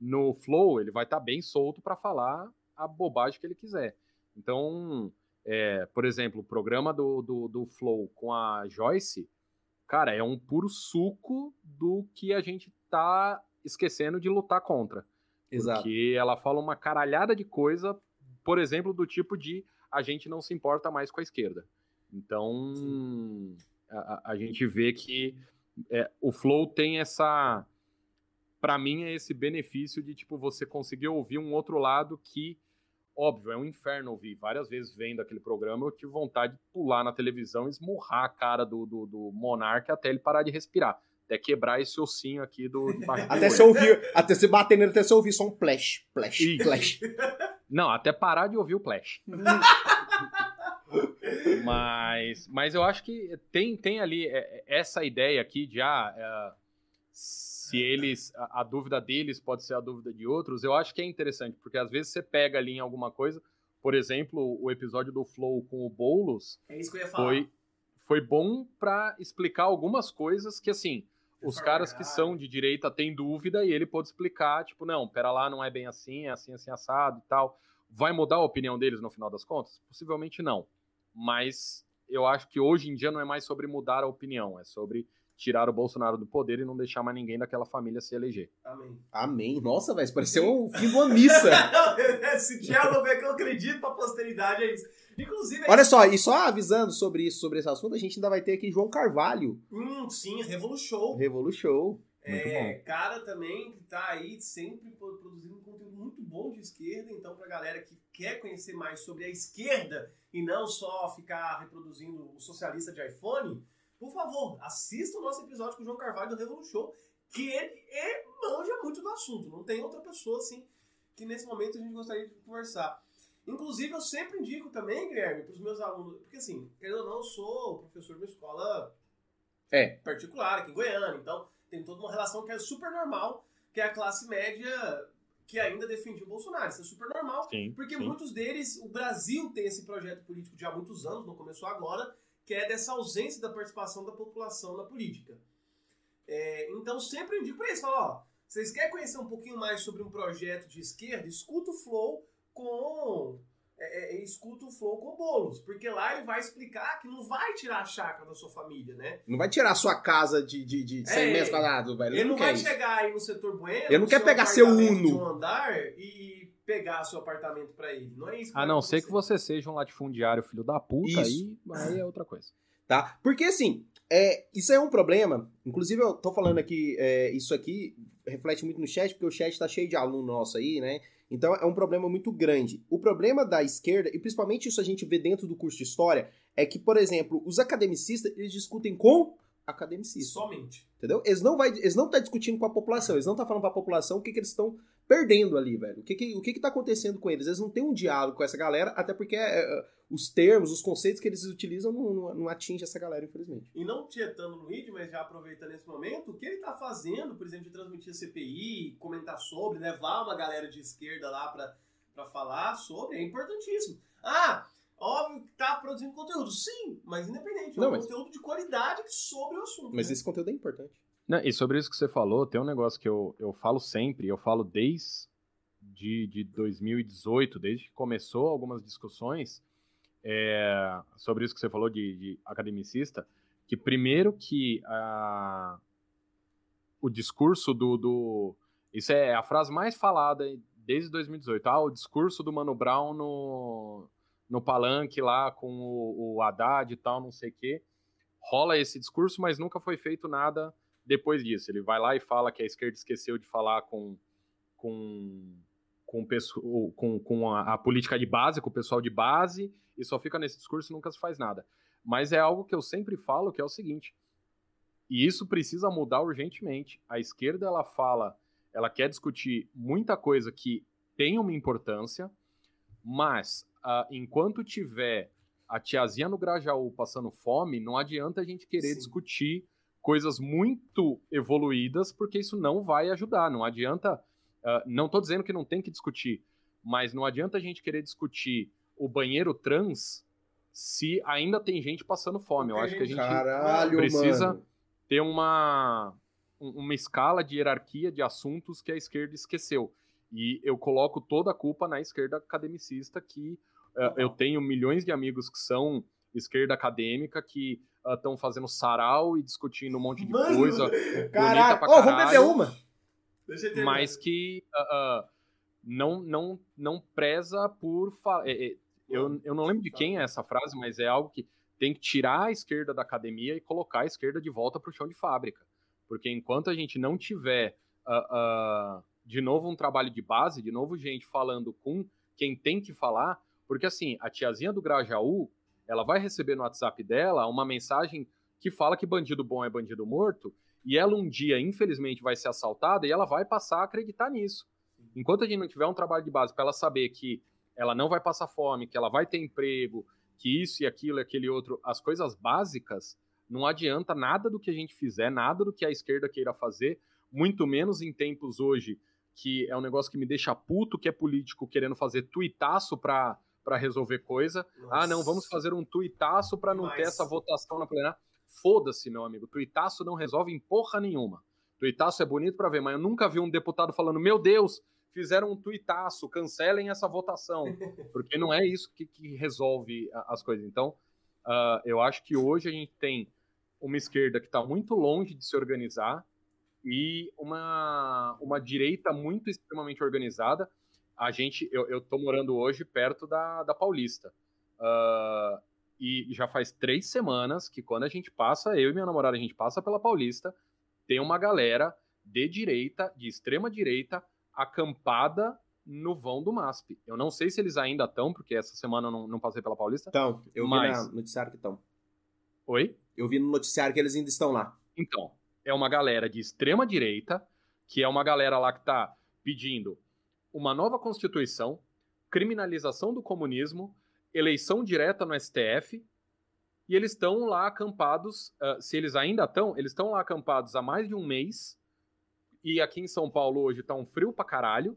No Flow, ele vai estar tá bem solto para falar a bobagem que ele quiser. Então, é, por exemplo, o programa do, do, do Flow com a Joyce, cara, é um puro suco do que a gente tá esquecendo de lutar contra. Exato. Porque ela fala uma caralhada de coisa, por exemplo, do tipo de a gente não se importa mais com a esquerda. Então, a, a, gente vê que é, o Flow tem essa. Para mim, é esse benefício de tipo você conseguir ouvir um outro lado que Óbvio, é um inferno ouvir. Várias vezes vendo aquele programa, eu tive vontade de pular na televisão e esmurrar a cara do, do, do monarca até ele parar de respirar. Até quebrar esse ossinho aqui do. até você ouvir, até você bater nele, até você ouvir só um plash, plash, Isso. plash. Não, até parar de ouvir o plash. mas, mas eu acho que tem, tem ali é, essa ideia aqui de ah, é, se eles a, a, dúvida deles pode ser a dúvida de outros, eu acho que é interessante, porque às vezes você pega ali em alguma coisa, por exemplo, o episódio do Flow com o Boulos é isso que eu ia falar. foi foi bom para explicar algumas coisas que assim, os caras que são de direita têm dúvida e ele pode explicar, tipo, não, pera lá, não é bem assim, é assim, assim, assado e tal. Vai mudar a opinião deles no final das contas? Possivelmente não. Mas eu acho que hoje em dia não é mais sobre mudar a opinião, é sobre tirar o Bolsonaro do poder e não deixar mais ninguém daquela família se eleger. Amém. Amém. Nossa, velho, pareceu o fim de uma missa. Esse diálogo é que eu acredito pra posteridade, é isso. Inclusive. É Olha só, e só avisando sobre isso, sobre esse assunto, a gente ainda vai ter aqui João Carvalho. Hum, sim, Revolu Show. Revolu Show. Muito é, bom. cara também que tá aí sempre pro- produzindo um conteúdo muito bom de esquerda. Então, pra galera que quer conhecer mais sobre a esquerda e não só ficar reproduzindo o socialista de iPhone, por favor, assista o nosso episódio com o João Carvalho do Revolu Show, que ele é, manja muito do assunto. Não tem outra pessoa assim que nesse momento a gente gostaria de conversar. Inclusive, eu sempre indico também, Guilherme, para os meus alunos, porque assim, querendo ou não, eu sou professor de uma escola É. particular aqui em Goiânia, então tem toda uma relação que é super normal, que é a classe média que ainda defendia o Bolsonaro. Isso é super normal, Sim. porque sim. muitos deles, o Brasil tem esse projeto político já há muitos anos, não começou agora, que é dessa ausência da participação da população na política. É, então sempre indico para eles, falo, ó, vocês querem conhecer um pouquinho mais sobre um projeto de esquerda? Escuta o Flow com é, é, escuta o Flow com Boulos, porque lá ele vai explicar que não vai tirar a chácara da sua família, né? Não vai tirar a sua casa de, de, de 100 É, metros quadrados, velho. Ele não quer vai isso. chegar aí no setor bueno, Ele não quer pegar seu Uno. um andar e pegar seu apartamento pra ele. Não é isso. que A não ser que você seja um latifundiário filho da puta, Isso. aí, aí é outra coisa. Tá? Porque assim, é, isso é um problema. Inclusive, eu tô falando aqui, é, isso aqui reflete muito no chat, porque o chat tá cheio de aluno nosso aí, né? Então é um problema muito grande. O problema da esquerda, e principalmente isso a gente vê dentro do curso de história, é que, por exemplo, os academicistas, eles discutem com academicistas. Somente. Entendeu? Eles não vai, eles não estão discutindo com a população, eles não estão falando para a população o que, que eles estão perdendo ali, velho. O que que, o que que tá acontecendo com eles? Eles não têm um diálogo com essa galera, até porque é, é, os termos, os conceitos que eles utilizam não, não, não atingem essa galera, infelizmente. E não tietando no vídeo, mas já aproveitando esse momento, o que ele tá fazendo, por exemplo, de transmitir a CPI, comentar sobre, levar uma galera de esquerda lá pra falar sobre, é importantíssimo. Ah, óbvio que tá produzindo conteúdo. Sim, mas independente. É Não, um mas- conteúdo de qualidade sobre o assunto. Mas né? esse conteúdo é importante. Não, e sobre isso que você falou, tem um negócio que eu, eu falo sempre, eu falo desde de, de 2018, desde que começou algumas discussões é, sobre isso que você falou de, de academicista, que primeiro que a, o discurso do, do... Isso é a frase mais falada desde 2018. Ah, o discurso do Mano Brown no, no palanque lá com o, o Haddad e tal, não sei o quê. Rola esse discurso, mas nunca foi feito nada depois disso. Ele vai lá e fala que a esquerda esqueceu de falar com, com, com, o pesso- com, com a, a política de base, com o pessoal de base, e só fica nesse discurso e nunca se faz nada. Mas é algo que eu sempre falo, que é o seguinte, e isso precisa mudar urgentemente. A esquerda, ela fala, ela quer discutir muita coisa que tem uma importância, mas ah, enquanto tiver a tiazinha no Grajaú passando fome, não adianta a gente querer Sim. discutir coisas muito evoluídas, porque isso não vai ajudar. Não adianta. ah, não estou dizendo que não tem que discutir, mas não adianta a gente querer discutir o banheiro trans se ainda tem gente passando fome. Eu acho que a gente Caralho, precisa- mano. ter uma, um- uma escala de hierarquia de assuntos que a esquerda esqueceu. E eu coloco toda a culpa na esquerda academicista, que eu tenho milhões de amigos que são esquerda acadêmica, que estão fazendo sarau e discutindo um monte de Mano, coisa, pra Ô, vamos beber uma. Mas que ah, ah, não, não, não preza por... é, é, eu, eu não lembro de quem é essa frase, mas é algo que tem que tirar a esquerda da academia e colocar a esquerda de volta para o chão de fábrica. Porque enquanto a gente não tiver, ah, ah, de novo, um trabalho de base, de novo, gente falando com quem tem que falar, porque assim, a tiazinha do Grajaú, ela vai receber no WhatsApp dela uma mensagem que fala que bandido bom é bandido morto, e ela um dia, infelizmente, vai ser assaltada e ela vai passar a acreditar nisso. Enquanto a gente não tiver um trabalho de base para ela saber que ela não vai passar fome, que ela vai ter emprego, que isso e aquilo e aquele outro, as coisas básicas, não adianta nada do que a gente fizer, nada do que a esquerda queira fazer, muito menos em tempos hoje, que é um negócio que me deixa puto, que é político querendo fazer tuitaço para resolver coisa. Ah, não, vamos fazer um tuitaço para não ter Mas- essa votação na plenária. foda-se, meu amigo. Tuitaço não resolve em porra nenhuma. Tuitaço é bonito para ver, mas eu nunca vi um deputado falando: meu Deus, fizeram um tuitaço, cancelem essa votação. Porque não é isso que, que resolve as coisas. Então, uh, eu acho que hoje a gente tem uma esquerda que está muito longe de se organizar e uma, uma direita muito extremamente organizada. A gente, eu, estou morando hoje perto da, da Paulista. Uh, e já faz três semanas que quando a gente passa, eu e minha namorada, a gente passa pela Paulista, tem uma galera de direita, de extrema direita, acampada no vão do MASP. Eu não sei se eles ainda estão, porque essa semana eu não, não passei pela Paulista. Então, eu mas... vi no noticiário que estão. Oi? Eu vi no noticiário que eles ainda estão lá. Então, é uma galera de extrema direita, que é uma galera lá que está pedindo uma nova Constituição, criminalização do comunismo, eleição direta no STF, e eles estão lá acampados, uh, se eles ainda estão, eles estão lá acampados há mais de um mês, e aqui em São Paulo hoje tá um frio pra caralho,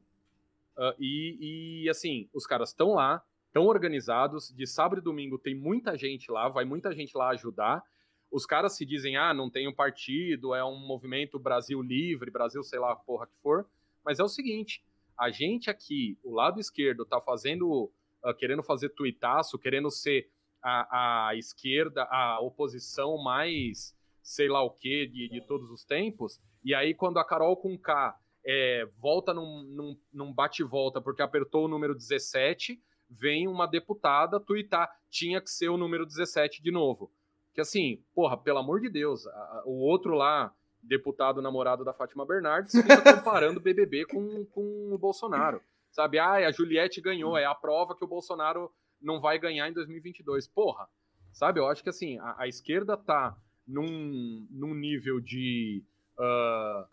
uh, e, e, assim, os caras estão lá, estão organizados, de sábado e domingo tem muita gente lá, vai muita gente lá ajudar, os caras se dizem, ah, não tem um partido, é um movimento Brasil livre, Brasil sei lá porra que for, mas é o seguinte, a gente aqui, o lado esquerdo, tá fazendo uh, querendo fazer tuitaço, querendo ser a, a, esquerda, a oposição mais sei lá o que de, de todos os tempos. E aí, quando a Carol com K é, volta num, num, num bate-volta porque apertou o número 17, vem uma deputada tuitar, tinha que ser o número 17 de novo. Que assim, porra, pelo amor de Deus, a, o outro lá, deputado namorado da Fátima Bernardes, fica comparando o BBB com, com o Bolsonaro. Sabe, ah, a Juliette ganhou, é a prova que o Bolsonaro não vai ganhar em 2022. Porra, sabe, eu acho que assim, a, a esquerda tá num, num nível de, uh,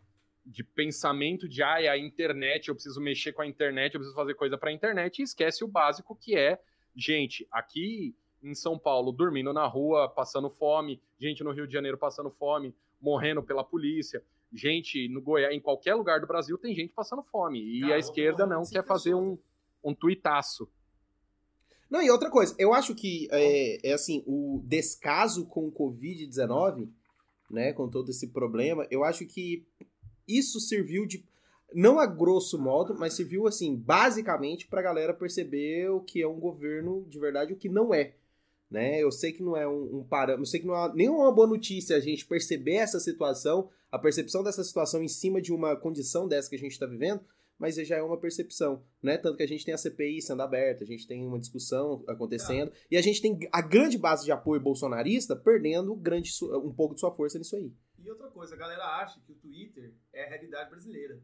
de pensamento de, ah, é a internet, eu preciso mexer com a internet, eu preciso fazer coisa pra internet, e esquece o básico que é, gente, aqui em São Paulo, dormindo na rua, passando fome, gente no Rio de Janeiro passando fome, morrendo pela polícia gente no Goiás, em qualquer lugar do Brasil, tem gente passando fome. E a esquerda não quer fazer um, um tuitaço. Não, e outra coisa, eu acho que é, é assim, o descaso com o Covid-19, né, com todo esse problema, eu acho que isso serviu de não a grosso modo, mas serviu assim, basicamente para a galera perceber o que é um governo de verdade e o que não é. Né? Eu sei que não é um, um parâmetro, eu sei que não é nenhuma boa notícia a gente perceber essa situação, a percepção dessa situação em cima de uma condição dessa que a gente está vivendo, mas já é uma percepção, né? Tanto que a gente tem a CPI sendo aberta, a gente tem uma discussão acontecendo, e a gente tem a grande base de apoio bolsonarista perdendo grande, um pouco de sua força nisso aí. E outra coisa, a galera acha que o Twitter é a realidade brasileira.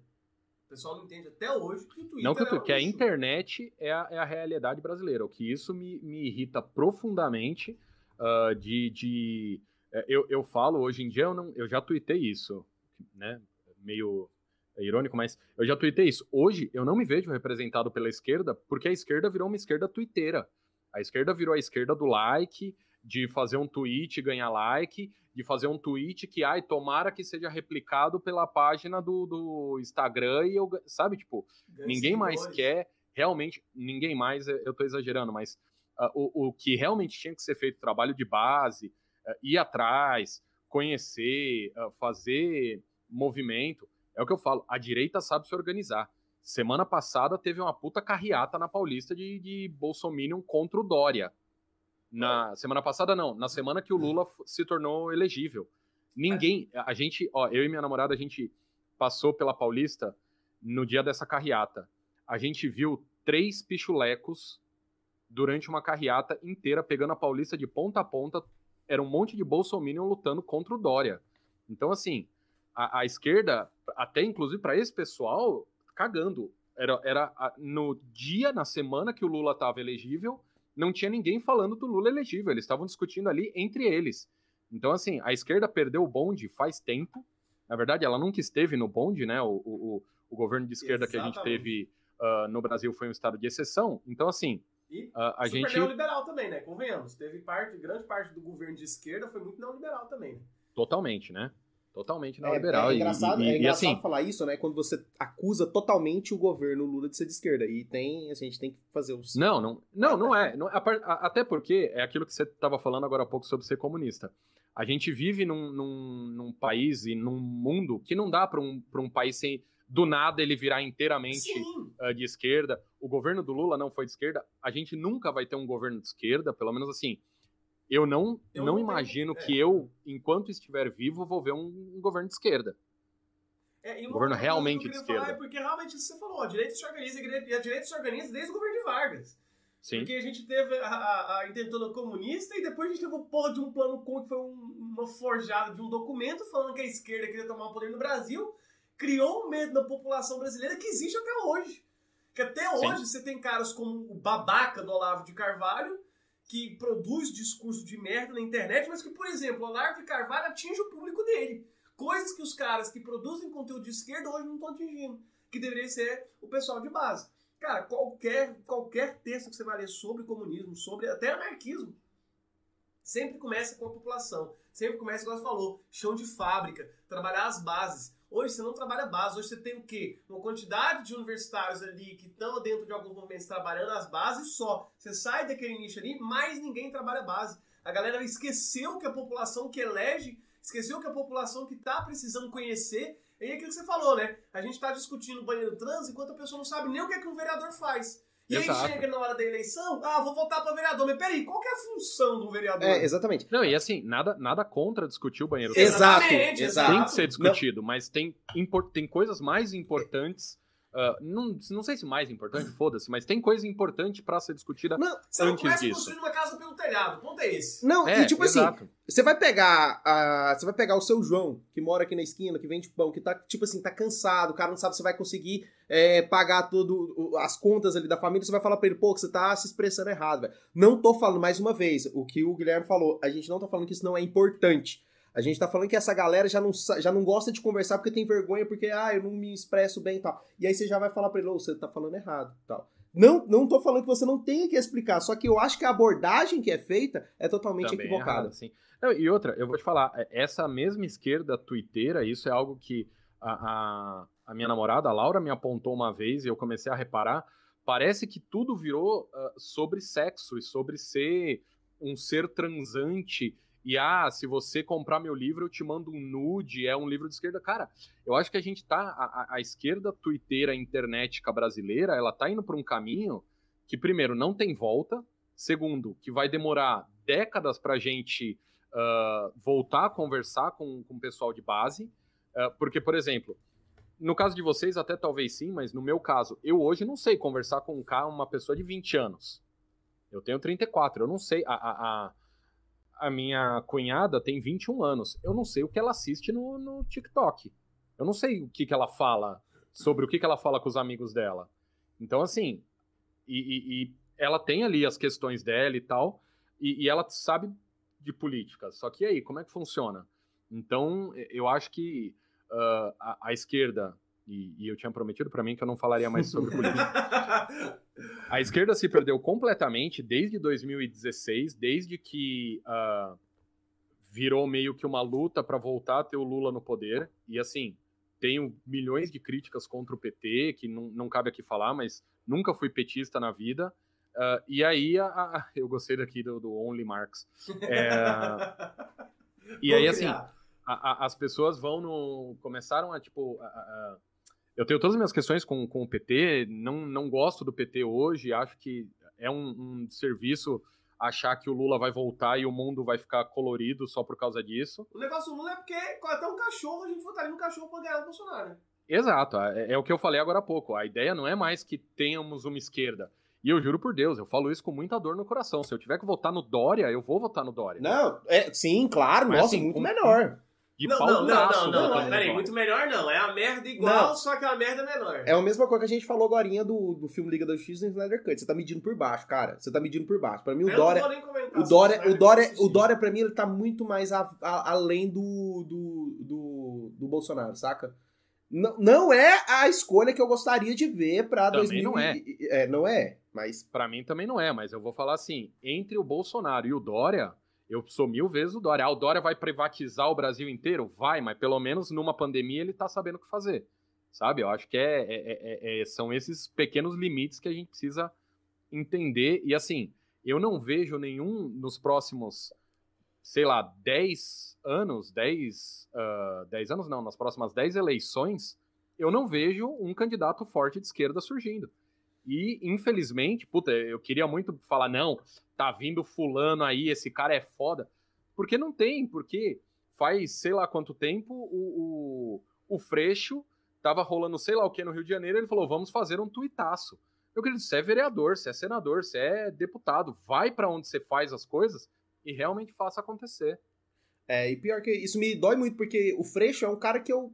O pessoal não entende até hoje que o Twitter Não que, é que a internet é a, é a, realidade brasileira. O que isso me, me irrita profundamente uh, de... de é, eu, eu falo, hoje em dia, eu, não, eu já tuitei isso, né? Meio irônico, mas eu já tuitei isso. Hoje, eu não me vejo representado pela esquerda, porque a esquerda virou uma esquerda tuiteira. A esquerda virou a esquerda do like, de fazer um tweet e ganhar like, de fazer um tweet que, ai, tomara que seja replicado pela página do, do Instagram e eu, sabe, tipo, ninguém mais quer, realmente, ninguém mais, eu tô exagerando, mas uh, o, o que realmente tinha que ser feito, trabalho de base, uh, ir atrás, conhecer, uh, fazer movimento, é o que eu falo, a direita sabe se organizar. Semana passada teve uma puta carreata na Paulista de, de Bolsominion contra o Dória. Na semana passada, não. Na semana que o Lula se tornou elegível. Ninguém. A gente, ó, eu e minha namorada, a gente passou pela Paulista no dia dessa carreata. A gente viu três pichulecos durante uma carreata inteira, pegando a Paulista de ponta a ponta. Era um monte de bolsominion lutando contra o Dória. Então, assim, a, a esquerda, até inclusive para esse pessoal, cagando. Era, era no dia, na semana que o Lula estava elegível, não tinha ninguém falando do Lula elegível. Eles estavam discutindo ali entre eles. Então, assim, a esquerda perdeu o bonde faz tempo. Na verdade, ela nunca esteve no bonde, né? O, o, o governo de esquerda Exatamente. que a gente teve uh, no Brasil foi um estado de exceção. Então, assim, e uh, a super gente. neoliberal também, né? Convenhamos. Teve parte, grande parte do governo de esquerda foi muito neoliberal também. Né? Totalmente, né? Totalmente neoliberal. É, é engraçado, e, e, é engraçado assim, falar isso, né? Quando você acusa totalmente o governo Lula de ser de esquerda. E tem, a gente tem que fazer os. Não, não, não, não é. Não, até porque é aquilo que você estava falando agora há pouco sobre ser comunista. a gente vive num, num, num país e num mundo que não dá para um, um país sem do nada ele virar inteiramente uh, de esquerda. O governo do Lula não foi de esquerda. A gente nunca vai ter um governo de esquerda, pelo menos assim. Eu não, eu não, não imagino tenho... que é. eu, enquanto estiver vivo, vou ver um, um governo de esquerda. É, um governo realmente de esquerda. É porque realmente isso que você falou, a direita se organiza e a direita se organiza desde o governo de Vargas. Sim. Porque a gente teve a, a, a intentona comunista e depois a gente teve o porra de um plano com que foi um, uma forjada de um documento falando que a esquerda queria tomar o poder no Brasil criou um medo na população brasileira que existe até hoje. Que até hoje Sim. você tem caras como o babaca do Olavo de Carvalho, que produz discurso de merda na internet, mas que, por exemplo, o de Carvalho atinge o público dele. Coisas que os caras que produzem conteúdo de esquerda hoje não estão atingindo. Que deveria ser o pessoal de base. Cara, qualquer, qualquer texto que você vai ler sobre comunismo, sobre até anarquismo, sempre começa com a população. Sempre começa, igual você falou, chão de fábrica, trabalhar as bases. Hoje você não trabalha base, hoje você tem o quê? Uma quantidade de universitários ali que estão dentro de alguns movimentos trabalhando as bases só. Você sai daquele nicho ali, mais ninguém trabalha base. A galera esqueceu que a população que elege, esqueceu que a população que está precisando conhecer. E é aquilo que você falou, né? A gente está discutindo banheiro trans enquanto a pessoa não sabe nem o que, é que um vereador faz. E Exato. aí chega na hora da eleição, ah, vou votar para vereador. Mas peraí, qual que é a função do vereador? É, exatamente. Não, e assim, nada, nada contra discutir o banheiro. Exato, exato. Tem que ser discutido, não. mas tem, tem coisas mais importantes Uh, não, não sei se mais importante, foda-se, mas tem coisa importante para ser discutida não, você antes não disso. construir uma casa pelo telhado, o ponto é esse. Não, é, e tipo assim, exato. assim, você vai pegar a, você vai pegar o seu João, que mora aqui na esquina, que vende pão, que tá, tipo assim, tá cansado, o cara não sabe se vai conseguir é, pagar tudo, as contas ali da família, você vai falar pra ele, pô, que você tá se expressando errado, velho. Não tô falando, mais uma vez, o que o Guilherme falou, a gente não tá falando que isso não é importante. A gente tá falando que essa galera já não, já não gosta de conversar porque tem vergonha, porque, ah, eu não me expresso bem e tal. E aí você já vai falar pra ele, oh, você tá falando errado tal. Não, não tô falando que você não tenha que explicar, só que eu acho que a abordagem que é feita é totalmente Também equivocada. Errado, sim. Não, e outra, eu vou te falar, é, essa mesma esquerda twitteira, isso é algo que a, a, a minha namorada, a Laura, me apontou uma vez e eu comecei a reparar. Parece que tudo virou uh, sobre sexo e sobre ser um ser transante e ah, se você comprar meu livro, eu te mando um nude, é um livro de esquerda. Cara, eu acho que a gente tá. A, a esquerda twitteira internetica brasileira, ela tá indo por um caminho que, primeiro, não tem volta. Segundo, que vai demorar décadas pra gente uh, voltar a conversar com, com o pessoal de base. Uh, porque, por exemplo, no caso de vocês, até talvez sim, mas no meu caso, eu hoje não sei conversar com um cara, uma pessoa de 20 anos. Eu tenho 34, eu não sei. A, a, a a minha cunhada tem 21 anos. Eu não sei o que ela assiste no, no TikTok. Eu não sei o que, que ela fala, sobre o que, que ela fala com os amigos dela. Então, assim, e, e, e ela tem ali as questões dela e tal, e, e, ela sabe de política. Só que aí, como é que funciona? Então, eu acho que uh, a, a, esquerda, e, e eu tinha prometido para mim que eu não falaria mais sobre política. A esquerda se perdeu completamente desde 2016, desde que uh, virou meio que uma luta para voltar a ter o Lula no poder. E assim, tenho milhões de críticas contra o PT, que não, não cabe aqui falar, mas nunca fui petista na vida. Uh, e aí, a, a, eu gostei daqui do, do Only Marx. É, e aí, assim, a, as pessoas vão no. começaram a, tipo. Eu tenho todas as minhas questões com, com o PT, não, não gosto do PT hoje, acho que é um, um serviço achar que o Lula vai voltar e o mundo vai ficar colorido só por causa disso. O negócio do Lula é porque até um cachorro, a gente votaria no cachorro pra ganhar o Bolsonaro. Exato, é, é, o que eu falei agora há pouco. A ideia não é mais que tenhamos uma esquerda. E eu juro por Deus, eu falo isso com muita dor no coração. Se eu tiver que votar no Dória, eu vou votar no Dória. Não, é, sim, claro, Mas, nossa, assim, muito com, melhor de não, pau não, não, não, não, não, peraí, muito melhor não. É a merda igual, não. só que é a merda menor. É a mesma coisa que a gente falou agora do, do filme Liga da Justiça e Snyder Cut. Você tá medindo por baixo, cara. Você tá medindo por baixo. Pra mim, o eu Dória. O Dória, o Dória, o Dória, pra mim, ele tá muito mais a, a, além do, do, do, do Bolsonaro, saca? Não, não é a escolha que eu gostaria de ver pra também 2000. Não é. é, não é, mas. Pra mim também não é, mas eu vou falar assim: entre o Bolsonaro e o Dória eu sou mil vezes o Dória. Ah, o Dória vai privatizar o Brasil inteiro? Vai, mas pelo menos numa pandemia ele tá sabendo o que fazer. Sabe? Eu acho que é, é, é, é, são esses pequenos limites que a gente precisa entender. E assim, eu não vejo nenhum nos próximos sei lá, 10 anos, 10, uh, 10 anos não, nas próximas 10 eleições, eu não vejo um candidato forte de esquerda surgindo. E, infelizmente, puta, eu queria muito falar, não, tá vindo fulano aí, esse cara é foda. Porque não tem, porque faz sei lá quanto tempo o, o, o Freixo tava rolando sei lá o que no Rio de Janeiro, ele falou, vamos fazer um tuitaço. Eu querido, você é vereador, você é senador, você é deputado, vai para onde você faz as coisas e realmente faça acontecer. É, e pior que isso me dói muito, porque o Freixo é um cara que eu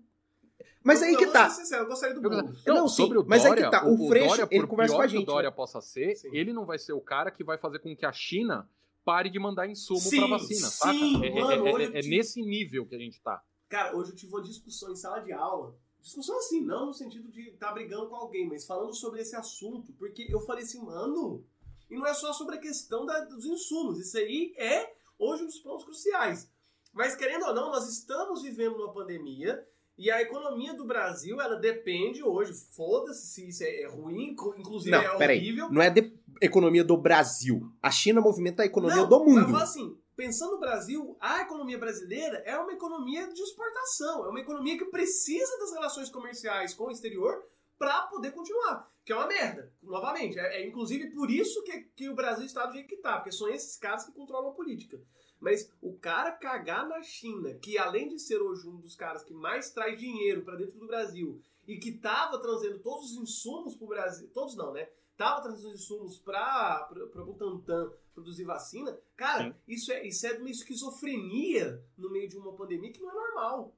mas aí que tá. Sincero, eu gostaria do Boulos. Não, não sim, sobre o mas aí que tá. O, o Freixo, Dória, ele conversa com a gente. que o Dória né? possa ser, sim. ele não vai ser o cara que vai fazer com que a China pare de mandar insumo sim, pra vacina, sim, saca? É, é mano, é, é, é nesse nível que a gente tá. Cara, hoje eu tive uma discussão em sala de aula. Discussão assim, não no sentido de estar tá brigando com alguém, mas falando sobre esse assunto. Porque eu falei assim, mano, e não é só sobre a questão da, dos insumos. Isso aí é hoje um dos pontos cruciais. Mas querendo ou não, nós estamos vivendo uma pandemia e a economia do Brasil, ela depende hoje, foda-se se isso é ruim, inclusive não, é horrível. Aí, não é de economia do Brasil. A China movimenta a economia não, do mundo. Mas assim, pensando no Brasil, a economia brasileira é uma economia de exportação, é uma economia que precisa das relações comerciais com o exterior para poder continuar. Que é uma merda, novamente. É, é inclusive por isso que, que o Brasil está do jeito que está, porque são esses caras que controlam a política. Mas o cara cagar na China, que além de ser hoje um dos caras que mais traz dinheiro para dentro do Brasil e que tava trazendo todos os insumos pro Brasil, todos não, né? Tava trazendo os insumos para o Butantan produzir vacina. Cara, isso é, isso é uma esquizofrenia no meio de uma pandemia que não é normal.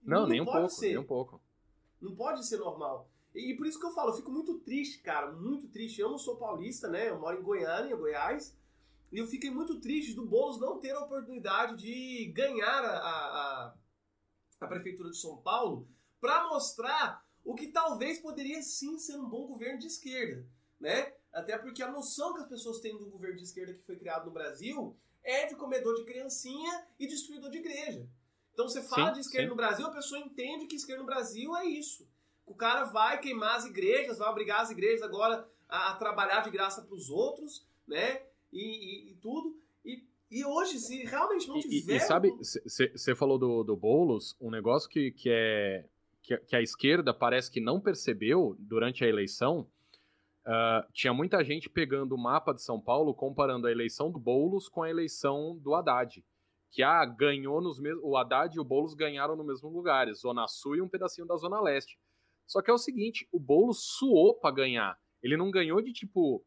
Não, não nem um pouco, ser. nem um pouco. Não pode ser normal. E, por isso que eu falo, eu fico muito triste, cara, muito triste. Eu não sou paulista, né? Eu moro em Goiânia, Goiás. E eu fiquei muito triste do Boulos não ter a oportunidade de ganhar a, a, a Prefeitura de São Paulo para mostrar o que talvez poderia sim ser um bom governo de esquerda, né? Até porque a noção que as pessoas têm do governo de esquerda que foi criado no Brasil é de comedor de criancinha e destruidor de igreja. Então você fala sim, de esquerda sim. no Brasil, a pessoa entende que esquerda no Brasil é isso. O cara vai queimar as igrejas, vai obrigar as igrejas agora a, a trabalhar de graça para os outros, né? e, e, e tudo. E, e hoje, se realmente não tiver. E, e sabe, você falou do, do Boulos, um negócio que, que é. Que, que, a esquerda parece que não percebeu durante a eleição. Uh, tinha muita gente pegando o mapa de São Paulo, comparando a eleição do Boulos com a eleição do Haddad. Que ah, ganhou nos mesmos. O Haddad e o Boulos ganharam no mesmo lugar, Zona Sul e um pedacinho da Zona Leste. Só que é o seguinte: o Boulos suou para ganhar. Ele não ganhou de tipo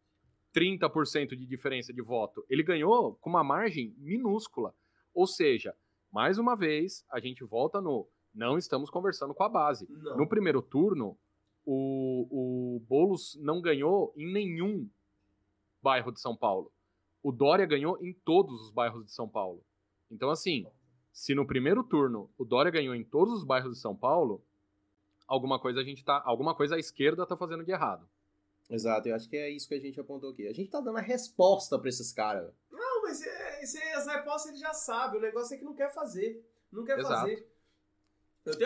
30% de diferença de voto. Ele ganhou com uma margem minúscula. Ou seja, mais uma vez, a gente volta no não estamos conversando com a base. Não. No primeiro turno, o, o Boulos não ganhou em nenhum bairro de São Paulo. O Dória ganhou em todos os bairros de São Paulo. Então, assim, se no primeiro turno o Dória ganhou em todos os bairros de São Paulo, alguma coisa a gente tá. Alguma coisa a esquerda tá fazendo de errado. Exato, eu acho que é isso que a gente apontou aqui. A gente tá dando a resposta para esses caras. Não, mas é, esse, as respostas ele já sabe. O negócio é que não quer fazer. Não quer Exato. fazer.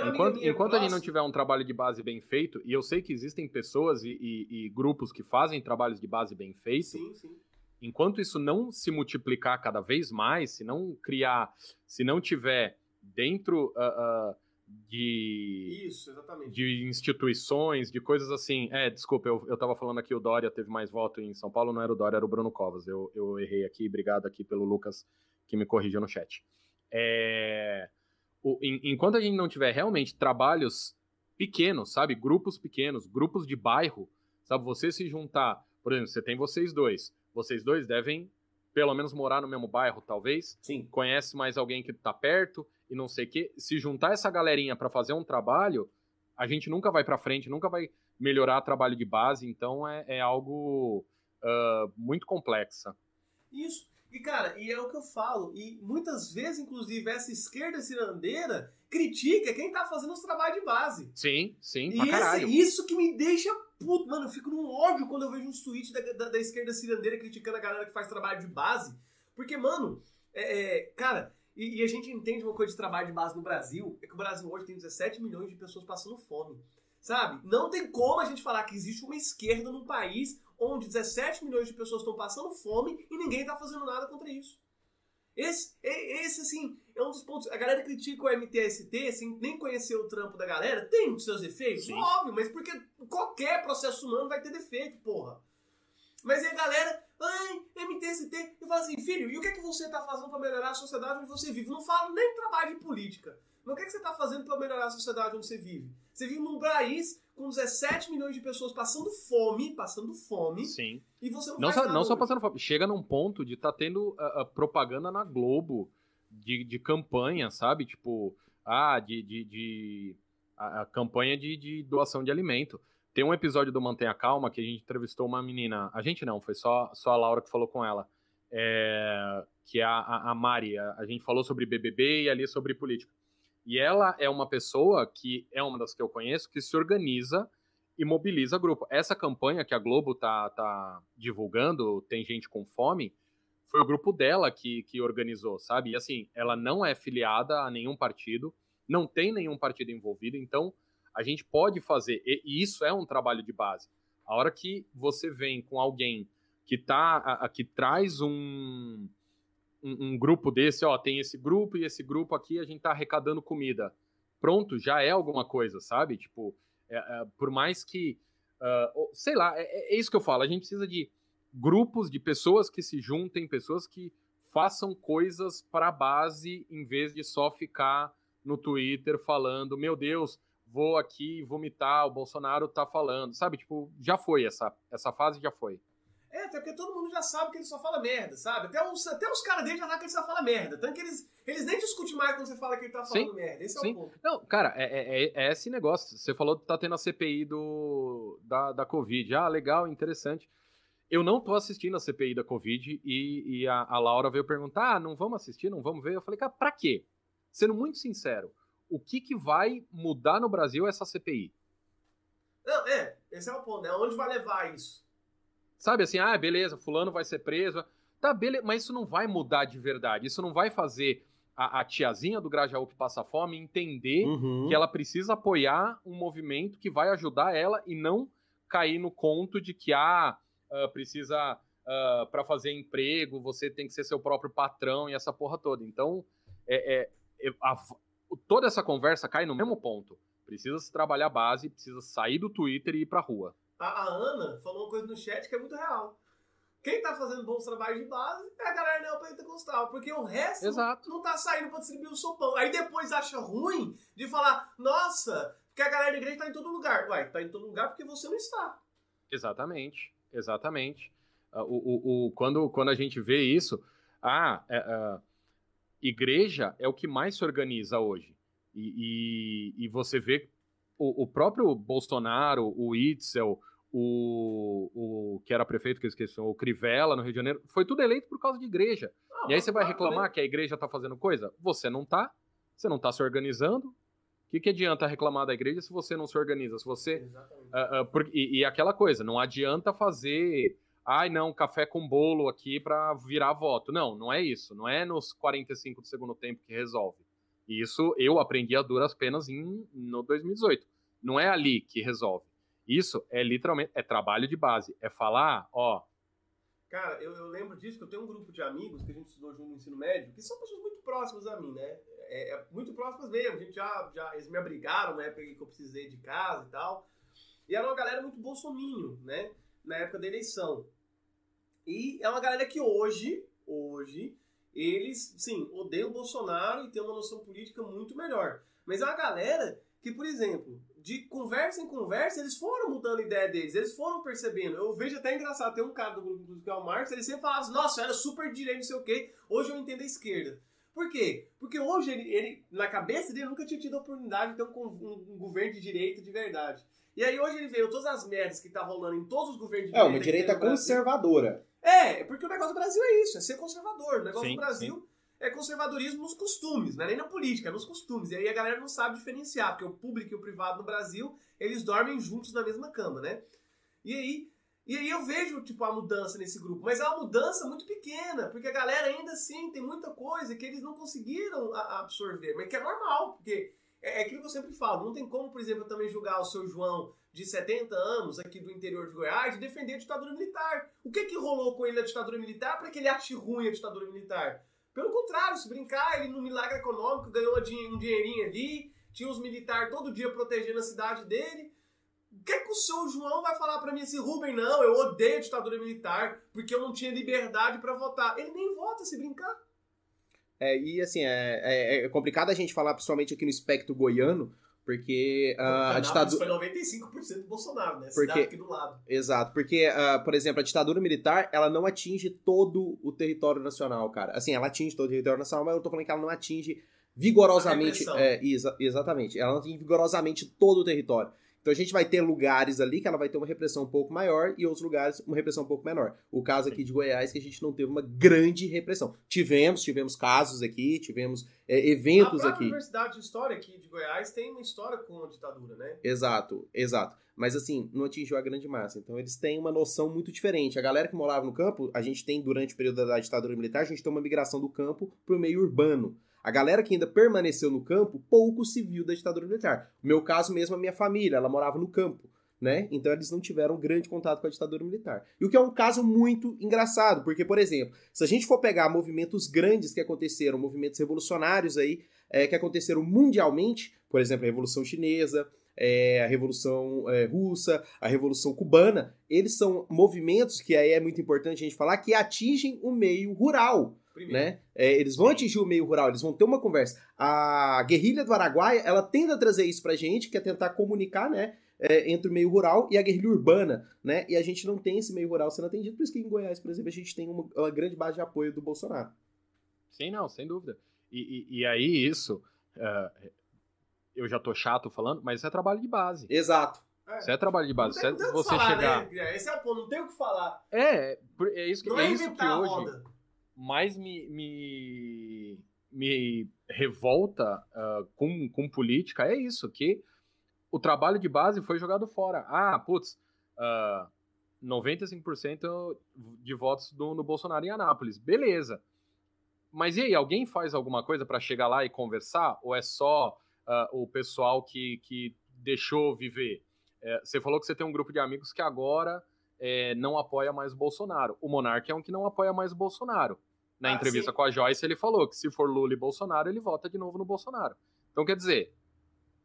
enquanto enquanto a gente não tiver um trabalho de base bem feito, e eu sei que existem pessoas e, e, e grupos que fazem trabalhos de base bem feito, sim, sim. enquanto isso não se multiplicar cada vez mais, se não criar, se não tiver dentro uh, uh, de. Isso, exatamente. De instituições, de coisas assim. É, desculpa, eu, eu tava falando aqui, o Dória teve mais voto em São Paulo, não era o Dória, era o Bruno Covas. Eu, eu errei aqui, obrigado aqui pelo Lucas que me corrigiu no chat. É, o, em, enquanto a gente não tiver realmente trabalhos pequenos, sabe? Grupos pequenos, grupos de bairro, sabe? Você se juntar, por exemplo, você tem vocês dois. Vocês dois devem pelo menos morar no mesmo bairro, talvez. Sim. Conhece mais alguém que tá perto e não sei o quê. Se juntar essa galerinha para fazer um trabalho, a gente nunca vai para frente, nunca vai melhorar o trabalho de base, então é, é algo uh, muito complexa. Isso. E, cara, e é o que eu falo, e muitas vezes, inclusive, essa esquerda cirandeira critica quem tá fazendo os trabalhos de base. Sim, sim, e esse, isso que me deixa puto, mano, eu fico num ódio quando eu vejo uns tweets da, da, da esquerda cirandeira criticando a galera que faz trabalho de base. Porque, mano, é, é, cara, e, e, a gente entende uma coisa de trabalho de base no Brasil, é que o Brasil hoje tem 17 milhões de pessoas passando fome. Sabe? Não tem como a gente falar que existe uma esquerda num país onde 17 milhões de pessoas estão passando fome e ninguém está fazendo nada contra isso. Esse, esse, assim, é um dos pontos. A galera critica o MTST, assim, nem conhecer o trampo da galera. Tem os seus defeitos? Sim. Óbvio, mas porque qualquer processo humano vai ter defeito, porra. Mas aí a galera, ai, MTST, eu falo assim, filho, e o que é que você tá fazendo para melhorar a sociedade onde você vive? Não falo nem trabalho de política. Mas o que, é que você tá fazendo para melhorar a sociedade onde você vive? Você vive num país com 17 milhões de pessoas passando fome, passando fome. Sim. E você não, não faz só, Não só passando fome. Chega num ponto de tá tendo uh, uh, propaganda na Globo de, de campanha, sabe? Tipo, ah, de. de, de a, a, campanha de, de doação de alimento. Tem um episódio do Mantenha Calma que a gente entrevistou uma menina. A gente não, foi só, só a Laura que falou com ela. É, que é a, a, a Mari. A, a gente falou sobre BBB e ali sobre política. E ela é uma pessoa que é uma das que eu conheço que se organiza e mobiliza grupo. Essa campanha que a Globo tá, tá divulgando, Tem Gente com Fome, foi o grupo dela que, que organizou, sabe? E assim, ela não é filiada a nenhum partido, não tem nenhum partido envolvido, então a gente pode fazer, e isso é um trabalho de base. A hora que você vem com alguém que tá, a, a, que traz um, um, um, grupo desse, ó, tem esse grupo e esse grupo aqui, a gente tá arrecadando comida. Pronto, já é alguma coisa, sabe? Tipo, é, é, por mais que, uh, sei lá, é, é, isso que eu falo, a gente precisa de grupos de pessoas que se juntem, pessoas que façam coisas para a base, em vez de só ficar no Twitter falando, meu Deus, vou aqui vomitar, o Bolsonaro tá falando, sabe? Tipo, já foi essa, essa fase já foi. É, até porque todo mundo já sabe que ele só fala merda, sabe? Até os, até os caras dele já sabem que ele só fala merda. Tanto que eles, eles nem discutem mais quando você fala que ele tá falando sim, merda. Esse sim. é o ponto. Não, cara, é, é, é, é, esse negócio. Você falou que tá tendo a CPI do, da, da Covid. Ah, legal, interessante. Eu não tô assistindo a CPI da Covid e, e a, a Laura veio perguntar: ah, não vamos assistir, não vamos ver? Eu falei, cara, pra quê? Sendo muito sincero, o que, que vai mudar no Brasil essa CPI? Não, é, esse é o ponto, né? Onde vai levar isso? Sabe assim, ah, beleza, fulano vai ser preso. Tá, beleza, mas isso não vai mudar de verdade. Isso não vai fazer a, a tiazinha do Grajaú que passa fome entender uhum. que ela precisa apoiar um movimento que vai ajudar ela e não cair no conto de que, ah, uh, precisa, uh, ah, para fazer emprego, você tem que ser seu próprio patrão e essa porra toda. Então, é, é, a, toda essa conversa cai no mesmo ponto. Precisa se trabalhar base, precisa sair do Twitter e ir pra rua a, a, Ana falou uma coisa no chat que é muito real. Quem tá fazendo bons trabalhos de base é a galera neopentecostal, porque o resto Exato. não tá saindo pra distribuir o sopão. Aí depois acha ruim de falar, nossa, porque a galera da igreja tá em todo lugar. Uai, tá em todo lugar porque você não está. Exatamente, exatamente. Uh, o, o, o, quando, quando a gente vê isso, ah, é, uh, igreja é o que mais se organiza hoje. E, e, e você vê o, o próprio Bolsonaro, o Itzel, o, o que era prefeito, que eu esqueci, o Crivella no Rio de Janeiro, foi tudo eleito por causa de igreja. e aí você vai reclamar que a igreja está fazendo coisa? Você não tá, você não está se organizando. O que, que adianta reclamar da igreja se você não se organiza? Se você. Uh, uh, por, e, e, aquela coisa, não adianta fazer. Ai, não, café com bolo aqui para virar voto. Não, não é isso. Não é nos 45 do segundo tempo que resolve. Isso eu aprendi a duras penas em, no 2018. Não é ali que resolve. Isso é literalmente é trabalho de base. É falar, ó. Cara, eu, eu lembro disso, que eu tenho um grupo de amigos que a gente estudou junto no ensino médio, que são pessoas muito próximas a mim, né? É, é, muito próximas mesmo. A gente já, já. Eles me abrigaram na época que eu precisei de casa e tal. E era uma galera muito bolsominho, né? Na época da eleição. E é uma galera que hoje, hoje, eles, sim, odeiam o Bolsonaro e têm uma noção política muito melhor. Mas é uma galera que, por exemplo, de conversa em conversa, eles foram mudando a ideia deles, eles foram percebendo. Eu vejo até engraçado, tem um cara do grupo do que é o Marx, ele sempre falava assim, nossa, eu era super direito, não sei o quê, hoje eu entendo a esquerda. Por quê? Porque hoje ele, ele na cabeça dele, nunca tinha tido a oportunidade de ter um, um, um governo de direita de verdade. E aí hoje ele veio todas as merdas que tá rolando em todos os governos de direita. É, uma direita conservadora. É, porque o negócio do Brasil é isso, é ser conservador. O negócio sim, do Brasil sim. é conservadorismo nos costumes, não é nem na política, é nos costumes. E aí a galera não sabe diferenciar, porque o público e o privado no Brasil, eles dormem juntos na mesma cama, né? E aí, e aí eu vejo, tipo, a mudança nesse grupo. Mas é uma mudança muito pequena, porque a galera ainda assim tem muita coisa que eles não conseguiram absorver. Mas que é normal, porque é, é aquilo que eu sempre falo. Não tem como, por exemplo, eu também julgar o seu João de 70 anos aqui do interior de Goiás de defender a ditadura militar. O que que rolou com ele na ditadura militar para que ele ache ruim a ditadura militar? Pelo contrário, se brincar, ele no milagre econômico ganhou um dinheirinho ali, tinha os militares todo dia protegendo a cidade dele. O que, é que o seu João vai falar para mim assim, Rubem, não, eu odeio a ditadura militar porque eu não tinha liberdade para votar. Ele nem vota se brincar. É, e assim, é, é, é, complicado a gente falar, principalmente aqui no espectro goiano, porque uh, a ditadura. foi 95% do Bolsonaro, né? Porque... aqui do lado. Exato, porque, uh, por exemplo, a ditadura militar, ela não atinge todo o território nacional, cara. Assim, ela atinge todo o território nacional, mas eu tô falando que ela não atinge vigorosamente. É, exa exatamente. Ela não atinge vigorosamente todo o território. Então a gente vai ter lugares ali que ela vai ter uma repressão um pouco maior e outros lugares uma repressão um pouco menor. O caso aqui de Goiás que a gente não teve uma grande repressão. Tivemos, tivemos casos aqui, tivemos é, eventos a aqui. A Universidade de História aqui de Goiás tem uma história com a ditadura, né? Exato, exato. Mas assim, não atingiu a grande massa. Então eles têm uma noção muito diferente. A galera que morava no campo, a gente tem durante o período da ditadura militar, a gente tem uma migração do campo para o meio urbano. A galera que ainda permaneceu no campo, pouco se viu da ditadura militar. No meu caso mesmo, a minha família, ela morava no campo. Né? Então eles não tiveram grande contato com a ditadura militar. E o que é um caso muito engraçado, porque, por exemplo, se a gente for pegar movimentos grandes que aconteceram, movimentos revolucionários aí, é, que aconteceram mundialmente, por exemplo, a Revolução Chinesa, é, a Revolução é, Russa, a Revolução Cubana, eles são movimentos que aí é muito importante a gente falar que atingem o meio rural né? É, eles vão atingir o meio rural, eles vão ter uma conversa. A guerrilha do Araguaia, ela tenta trazer isso pra gente, que é tentar comunicar, né? É, entre o meio rural e a guerrilha urbana, né? E a gente não tem esse meio rural sendo atendido, por isso que em Goiás, por exemplo, a gente tem uma, uma grande base de apoio do Bolsonaro. Sim, não, sem dúvida. E, e, e aí isso, uh, eu já tô chato falando, mas isso é trabalho de base. Exato. É. Isso é trabalho de base. Não tem, não você falar, chegar. Né? Esse é o ponto, não tem o que falar. É, é isso que, não é, é isso que hoje. Roda mais me, me, me revolta uh, com, com política é isso, que o trabalho de base foi jogado fora. Ah, putz, uh, ah, 95% de votos do, no Bolsonaro em Anápolis. Beleza. Mas e aí, alguém faz alguma coisa para chegar lá e conversar? Ou é só uh, o pessoal que, que deixou viver? É, você falou que você tem um grupo de amigos que agora é, não apoia mais o Bolsonaro. O Monark é um que não apoia mais o Bolsonaro. Na ah, entrevista sim. com a Joyce, ele falou que se for Lula e Bolsonaro, ele vota de novo no Bolsonaro. Então, quer dizer,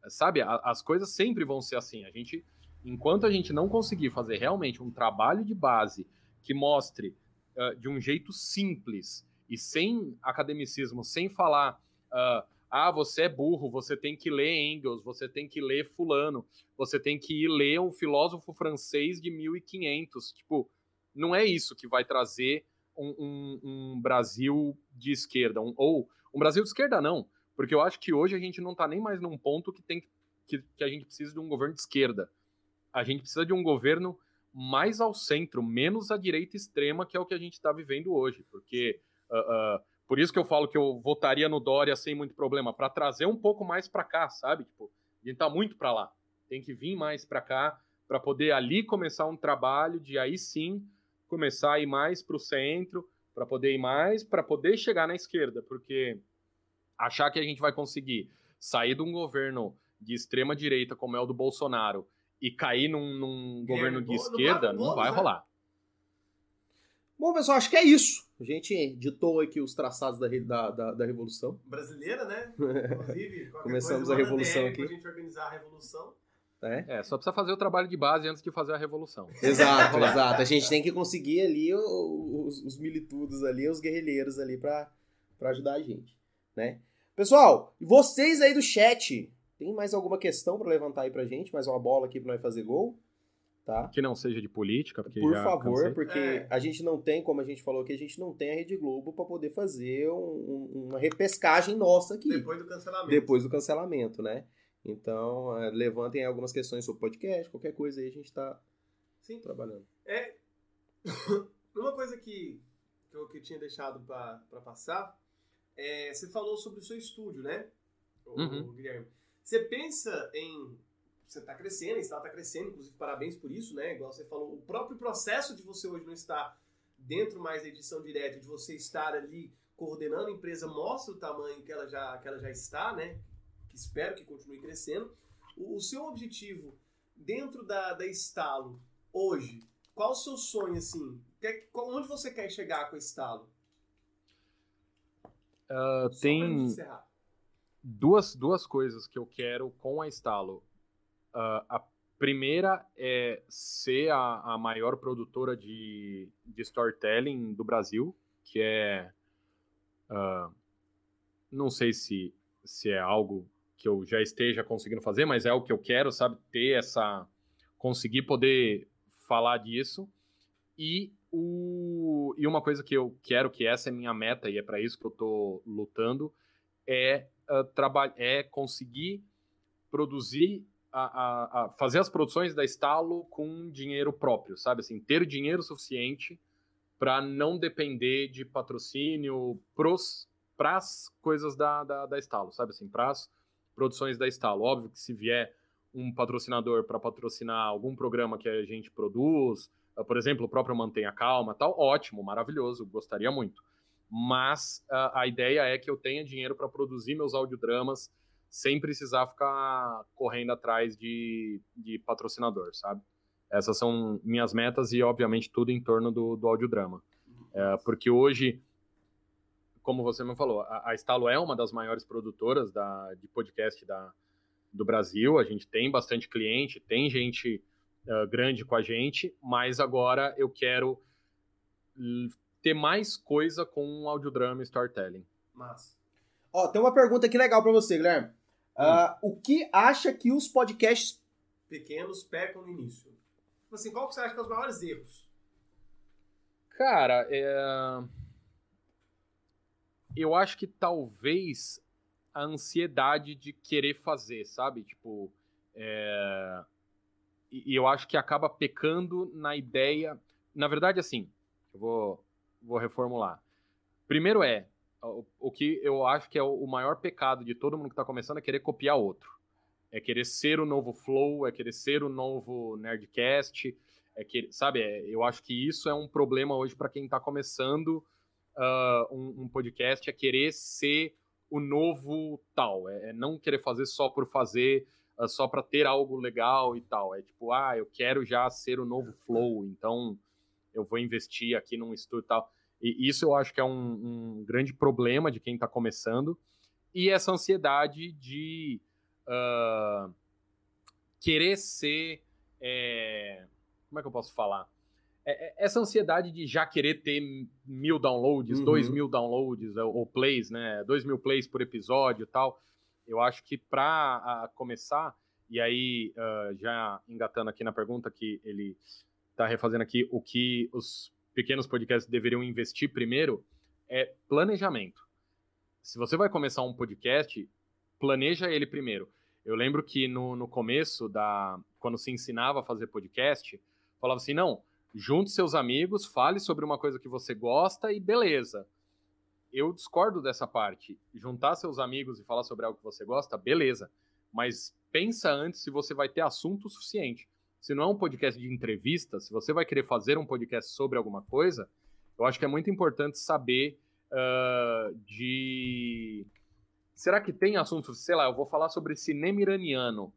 sabe, a, as coisas sempre vão ser assim. A gente, enquanto a gente não conseguir fazer realmente um trabalho de base que mostre uh, de um jeito simples e sem academicismo, sem falar. Uh, ah, você é burro, você tem que ler Engels, você tem que ler Fulano, você tem que ir ler um filósofo francês de 1500. Tipo, não é isso que vai trazer um, um, um Brasil de esquerda, um, ou um Brasil de esquerda não, porque eu acho que hoje a gente não está nem mais num ponto que tem que, que a gente precisa de um governo de esquerda. A gente precisa de um governo mais ao centro, menos à direita extrema, que é o que a gente está vivendo hoje. Porque uh, uh, por isso que eu falo que eu votaria no Dória sem muito problema, para trazer um pouco mais para cá, sabe? Tipo, a gente tá muito para lá. Tem que vir mais para cá para poder ali começar um trabalho de aí sim começar a ir mais para o centro, para poder ir mais, para poder chegar na esquerda, porque achar que a gente vai conseguir sair de um governo de extrema direita como é o do Bolsonaro e cair num, num governo de esquerda, não vai né? rolar. Bom, pessoal, acho que é isso. A gente ditou aqui os traçados da, da, da, da Revolução. Brasileira, né? Inclusive, Começamos a Revolução aqui. Pra gente organizar a Revolução. É. é, só precisa fazer o trabalho de base antes de fazer a revolução. Exato, exato. A gente tem que conseguir ali os, os militudos ali, os guerrilheiros ali para ajudar a gente, né? Pessoal, vocês aí do chat, tem mais alguma questão para levantar aí pra gente? Mais uma bola aqui para nós fazer gol? Tá? Que não seja de política, porque Por favor, cansei. porque é. a gente não tem, como a gente falou aqui, a gente não tem a Rede Globo para poder fazer um, um, uma repescagem nossa aqui. Depois do cancelamento. Depois do cancelamento, né? Então, é, levantem algumas questões sobre podcast, qualquer coisa aí a gente está trabalhando. É, uma coisa que, que eu que tinha deixado para passar, é, você falou sobre o seu estúdio, né, o, uhum. Guilherme? Você pensa em você está crescendo, está tá crescendo, inclusive parabéns por isso, né? Igual você falou, o próprio processo de você hoje não estar dentro mais da edição direta, de você estar ali coordenando a empresa, mostra o tamanho que ela já, que ela já está, né? Que espero que continue crescendo. O, o seu objetivo dentro da, da Estalo hoje, qual o seu sonho assim? Quer, onde você quer chegar com a Estalo? Uh, tem duas, duas coisas que eu quero com a Estalo. Uh, a primeira é ser a, a maior produtora de, de storytelling do Brasil, que é. Uh, não sei se, se é algo que eu já esteja conseguindo fazer, mas é o que eu quero, sabe? Ter essa. conseguir poder falar disso. E, o, e uma coisa que eu quero, que essa é minha meta e é para isso que eu estou lutando, é, uh, é conseguir produzir, a, a, a, fazer as produções da Estalo com dinheiro próprio, sabe? Assim, ter dinheiro suficiente para não depender de patrocínio para as coisas da, da, da Estalo, sabe? Assim, para as produções da Estalo. Óbvio que se vier um patrocinador para patrocinar algum programa que a gente produz, uh, por exemplo, o próprio Mantenha Calma, tal, ótimo, maravilhoso, gostaria muito. Mas uh, a ideia é que eu tenha dinheiro para produzir meus audiodramas sem precisar ficar correndo atrás de, de patrocinador, sabe? Essas são minhas metas e, obviamente, tudo em torno do, do audiodrama. É, porque hoje, como você me falou, a, a Estalo é uma das maiores produtoras da, de podcast da, do Brasil, a gente tem bastante cliente, tem gente uh, grande com a gente, mas agora eu quero ter mais coisa com audiodrama e storytelling. Mas. Ó, tem uma pergunta aqui legal para você, Guilherme. Uh, o que acha que os podcasts pequenos pecam no início? Tipo assim, qual que você acha que são os maiores erros? Cara, é... eu acho que talvez a ansiedade de querer fazer, sabe? Tipo, é... e eu acho que acaba pecando na ideia. Na verdade, assim, eu vou, vou reformular. Primeiro é, o, o que eu acho que é o, maior pecado de todo mundo que está começando é querer copiar outro. É querer ser o novo Flow, é querer ser o novo Nerdcast, é que, sabe, é, eu acho que isso é um problema hoje para quem está começando uh, um, um, podcast, é querer ser o novo tal, é, é não querer fazer só por fazer, uh, só para ter algo legal e tal. É tipo, ah, eu quero já ser o novo Flow, então eu vou investir aqui num estúdio e tal. E isso eu acho que é um, um grande problema de quem está começando. E essa ansiedade de uh, querer ser. É, como é que eu posso falar? É, é, essa ansiedade de já querer ter mil downloads, uhum. dois mil downloads ou plays, né? Dois mil plays por episódio e tal. Eu acho que para começar, e aí uh, já engatando aqui na pergunta que ele está refazendo aqui, o que os pequenos podcasts deveriam investir primeiro é planejamento. Se você vai começar um podcast, planeja ele primeiro. Eu lembro que no, no começo, da quando se ensinava a fazer podcast, falava assim: não, junte seus amigos, fale sobre uma coisa que você gosta e beleza. Eu discordo dessa parte. Juntar seus amigos e falar sobre algo que você gosta, beleza. Mas pensa antes se você vai ter assunto suficiente. Se não é um podcast de entrevista, se você vai querer fazer um podcast sobre alguma coisa, eu acho que é muito importante saber uh, de será que tem assunto, sei lá, eu vou falar sobre cinema iraniano.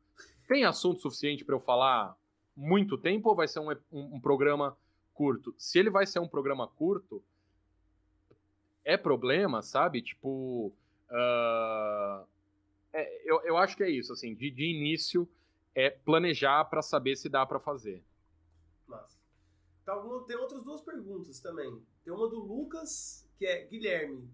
Tem assunto suficiente para eu falar muito tempo ou vai ser um, um, um, programa curto? Se ele vai ser um programa curto, é problema, sabe? Tipo, uh, é, eu, eu acho que é isso, assim, de, de início é planejar para saber se dá para fazer. Massa. Tá, tem outras duas perguntas também. Tem uma do Lucas, que é Guilherme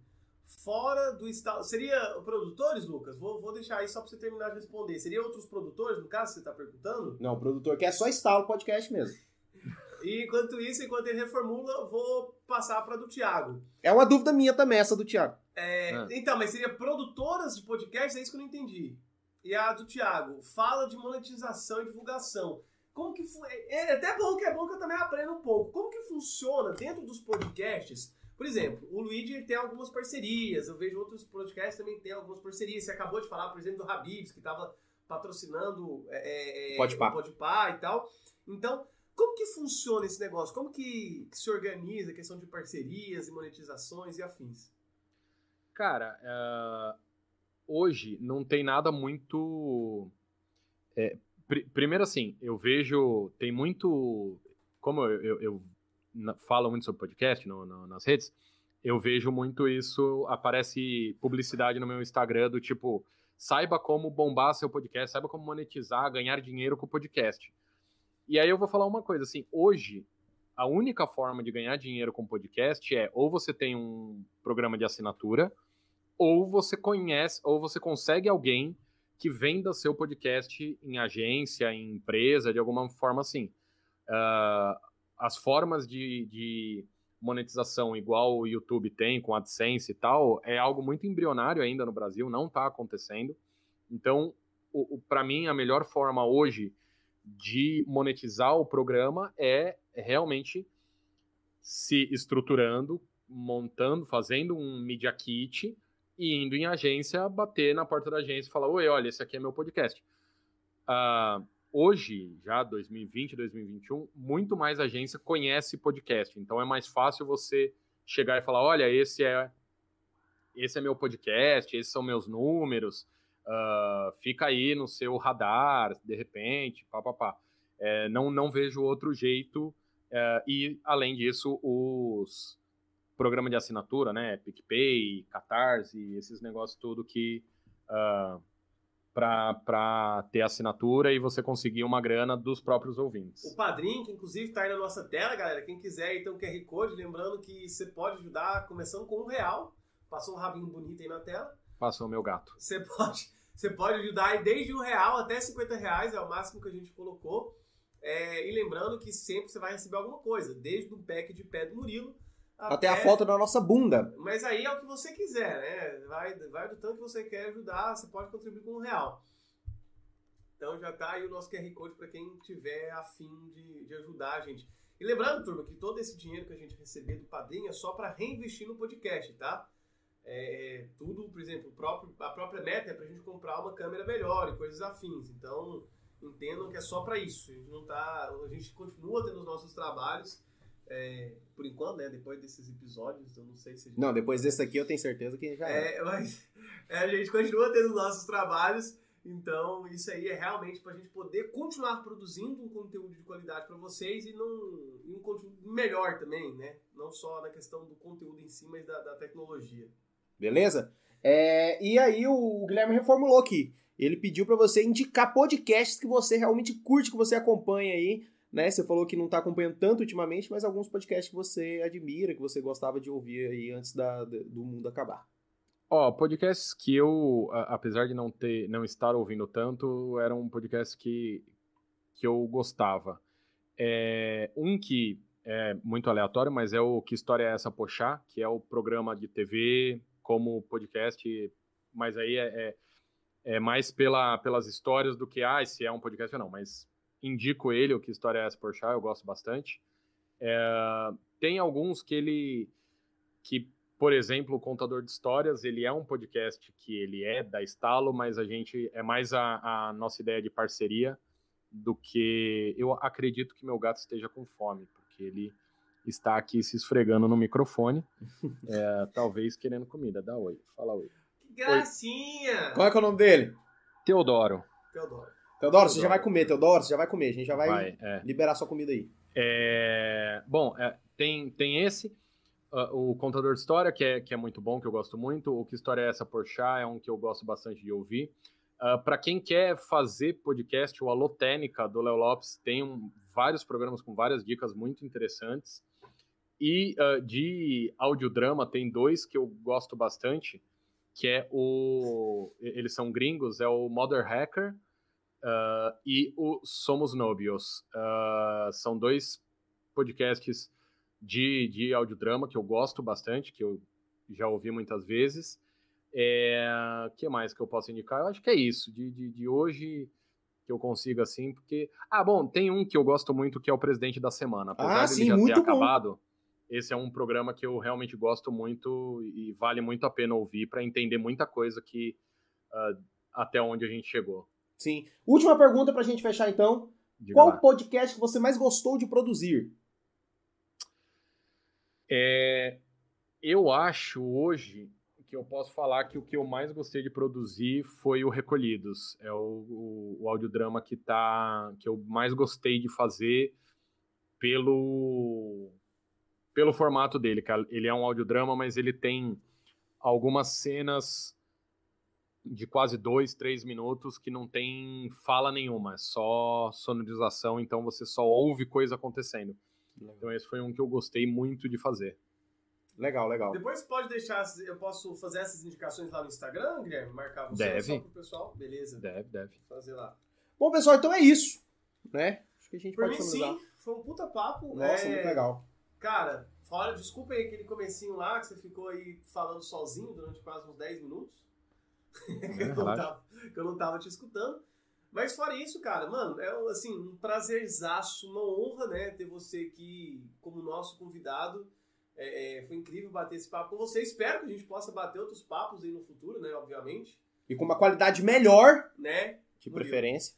fora do estado. Seria produtores, Lucas? Vou, vou deixar aí só para você terminar de responder. Seria outros produtores, no caso, você está perguntando? Não, o produtor que é só estalo podcast mesmo. E enquanto isso, enquanto ele reformula, vou passar para do Thiago. É uma dúvida minha também, essa do Thiago. É, ah. Então, mas seria produtoras de podcast? É isso que eu não entendi. E a do Thiago, fala de monetização e divulgação. Como que é, é até bom que é bom que eu também aprenda um pouco. Como que funciona dentro dos podcasts? Por exemplo, o Luigi tem algumas parcerias, eu vejo outros podcasts também tem algumas parcerias. Você acabou de falar, por exemplo, do Habibs, que estava patrocinando é, é, Podpah. o Podpah e tal. Então, como que funciona esse negócio? Como que, que se organiza a questão de parcerias e monetizações e afins? Cara, uh, hoje não tem nada muito... É, pr primeiro assim, eu vejo, tem muito... Como eu, eu, eu fala muito sobre podcast no, no, nas redes, eu vejo muito isso, aparece publicidade no meu Instagram do tipo, saiba como bombar seu podcast, saiba como monetizar, ganhar dinheiro com o podcast. E aí eu vou falar uma coisa, assim, hoje a única forma de ganhar dinheiro com podcast é ou você tem um programa de assinatura, ou você conhece, ou você consegue alguém que venda seu podcast em agência, em empresa, de alguma forma assim. Uh, as formas de, de, monetização igual o YouTube tem com AdSense e tal, é algo muito embrionário ainda no Brasil, não está acontecendo. Então, para mim, a melhor forma hoje de monetizar o programa é realmente se estruturando, montando, fazendo um media kit e indo em agência, bater na porta da agência e falar: Oi, olha, esse aqui é meu podcast. Uh, hoje, já 2020, 2021, muito mais agência conhece podcast. Então é mais fácil você chegar e falar: olha, esse é esse é meu podcast, esses são meus números, uh, fica aí no seu radar, de repente, papapá. É, não, não vejo outro jeito. Uh, e, além disso, os programas de assinatura, né? PicPay, Catarse, esses negócios tudo que uh, para ter assinatura e você conseguir uma grana dos próprios ouvintes. O padrinho, que inclusive está aí na nossa tela, galera. Quem quiser, então, QR Code, lembrando que você pode ajudar começando com um real. Passou um rabinho bonito aí na tela. Passou o meu gato. Você pode, você pode ajudar aí desde um real até 50 reais, é o máximo que a gente colocou. É, e lembrando que sempre você vai receber alguma coisa, desde um pack de pé do Murilo até, a foto da nossa bunda. Mas aí é o que você quiser, né? Vai, vai do tanto que você quer ajudar, você pode contribuir com um real. Então já tá aí o nosso QR Code para quem tiver afim de, de ajudar a gente. E lembrando, turma, que todo esse dinheiro que a gente receber do padrinho é só para reinvestir no podcast, tá? É, tudo, por exemplo, próprio, a própria meta é para a gente comprar uma câmera melhor e coisas afins. Então, entendam que é só para isso. A gente não tá, a gente continua tendo os nossos trabalhos é, por enquanto, né? Depois desses episódios, eu não sei se. Gente... Não, depois desse aqui eu tenho certeza que já é. é mas é, a gente continua tendo nossos trabalhos, então isso aí é realmente para a gente poder continuar produzindo um conteúdo de qualidade para vocês e, não, e um conteúdo melhor também, né? Não só na questão do conteúdo em si, mas da, da tecnologia. Beleza? É, e aí o Guilherme reformulou aqui. Ele pediu para você indicar podcasts que você realmente curte, que você acompanha aí né? Você falou que não está acompanhando tanto ultimamente, mas alguns podcasts que você admira, que você gostava de ouvir aí antes da, do mundo acabar. Ó, oh, podcasts que eu, apesar de não ter, não estar ouvindo tanto, era um podcast que, que eu gostava. É, um que é muito aleatório, mas é o Que História é Essa Pochá, que é o programa de TV como podcast, mas aí é, é, é mais pela, pelas histórias do que, ah, se é um podcast ou não, mas indico ele, o Que História é essa Porchat, eu gosto bastante. É, tem alguns que ele, que, por exemplo, o Contador de Histórias, ele é um podcast que ele é da Estalo, mas a gente, é mais a, a nossa ideia de parceria do que, eu acredito que meu gato esteja com fome, porque ele está aqui se esfregando no microfone, é, talvez querendo comida. Dá oi, fala oi. Que gracinha! Oi. Qual é, é o nome dele? Teodoro. Teodoro. Teodoro, você já vai comer, Teodoro, você já vai comer, a gente já vai, vai é. liberar sua comida aí. É... Bom, é, tem, tem esse, uh, o Contador de História, que é, que é muito bom, que eu gosto muito. O Que História é Essa Porchat é um que eu gosto bastante de ouvir. Uh, ah, Para quem quer fazer podcast, o Alô Técnica, do Léo Lopes, tem um, vários programas com várias dicas muito interessantes. E uh, de audiodrama, tem dois que eu gosto bastante, que é o... Eles são gringos, é o Mother Hacker, uh, e o Somos Nobios. Uh, são dois podcasts de, de audiodrama que eu gosto bastante, que eu já ouvi muitas vezes. O é, que mais que eu posso indicar? Eu acho que é isso, de, de, de hoje que eu consigo assim, porque... Ah, bom, tem um que eu gosto muito, que é o Presidente da Semana. Apesar ah, sim, já muito ter bom. acabado, esse é um programa que eu realmente gosto muito e vale muito a pena ouvir para entender muita coisa que uh, até onde a gente chegou. Sim. Última pergunta pra gente fechar então. Diga Qual lá. podcast que você mais gostou de produzir? É, eu acho hoje que eu posso falar que o que eu mais gostei de produzir foi o Recolhidos. É o, o, o audiodrama que, tá, que eu mais gostei de fazer pelo pelo formato dele, que ele é um audiodrama, mas ele tem algumas cenas de quase dois, três minutos que não tem fala nenhuma, é só sonorização, então você só ouve coisa acontecendo. Legal. Então esse foi um que eu gostei muito de fazer. Legal, legal. Depois pode deixar, eu posso fazer essas indicações lá no Instagram, Guilherme? Marcar você deve. só pro pessoal? Beleza. Deve, deve. Fazer lá. Bom, pessoal, então é isso, né? Acho que a gente Por pode mim, sim, foi um puta papo. Nossa, é... muito legal. Cara, fora, desculpa aí aquele comecinho lá que você ficou aí falando sozinho durante quase uns 10 minutos. que, eu não tava, que eu não tava te escutando. Mas fora isso, cara, mano, é assim, um prazerzaço, uma honra, né, ter você aqui como nosso convidado. É, é, foi incrível bater esse papo com você. Espero que a gente possa bater outros papos aí no futuro, né, obviamente. E com uma qualidade melhor, né? De preferência.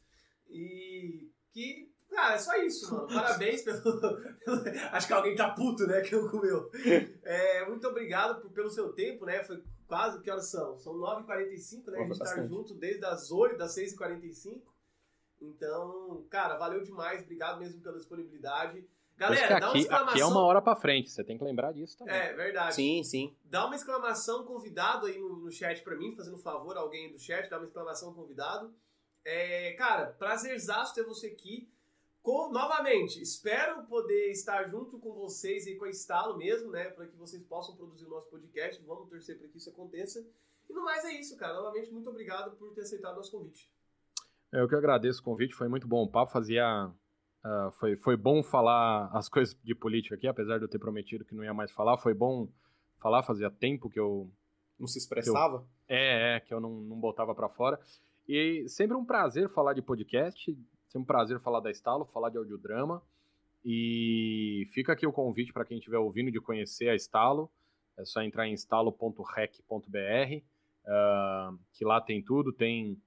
E que, cara, é só isso, mano. Parabéns pelo. Acho que alguém tá puto, né, que não comeu. É, muito obrigado por, pelo seu tempo, né? Foi quase, que horas são? São 9h45, né? a gente tá junto desde as 8, das 6h45. Então, cara, valeu demais. Obrigado mesmo pela disponibilidade. Galera, dá uma exclamação. Aqui é uma hora pra frente, você tem que lembrar disso também. É, verdade. Sim, sim. Dá uma exclamação convidado aí no, no chat pra mim, fazendo um favor, alguém do chat, dá uma exclamação convidado. É, cara, prazerzaço ter você aqui. Com, novamente, espero poder estar junto com vocês e com a Estalo mesmo, né? Para que vocês possam produzir o nosso podcast. Vamos torcer para que isso aconteça. E no mais é isso, cara. Novamente, muito obrigado por ter aceitado o nosso convite. Eu que agradeço o convite, foi muito bom o papo. Fazia. Uh, foi, foi bom falar as coisas de política aqui, apesar de eu ter prometido que não ia mais falar. Foi bom falar, fazia tempo que eu. Não se expressava? Eu, é, é, que eu não, não botava para fora. E sempre um prazer falar de podcast, sempre um prazer falar da Estalo, falar de audiodrama. E fica aqui o convite para quem estiver ouvindo de conhecer a Estalo. É só entrar em estalo.rec.br, uh, ah, que lá tem tudo, tem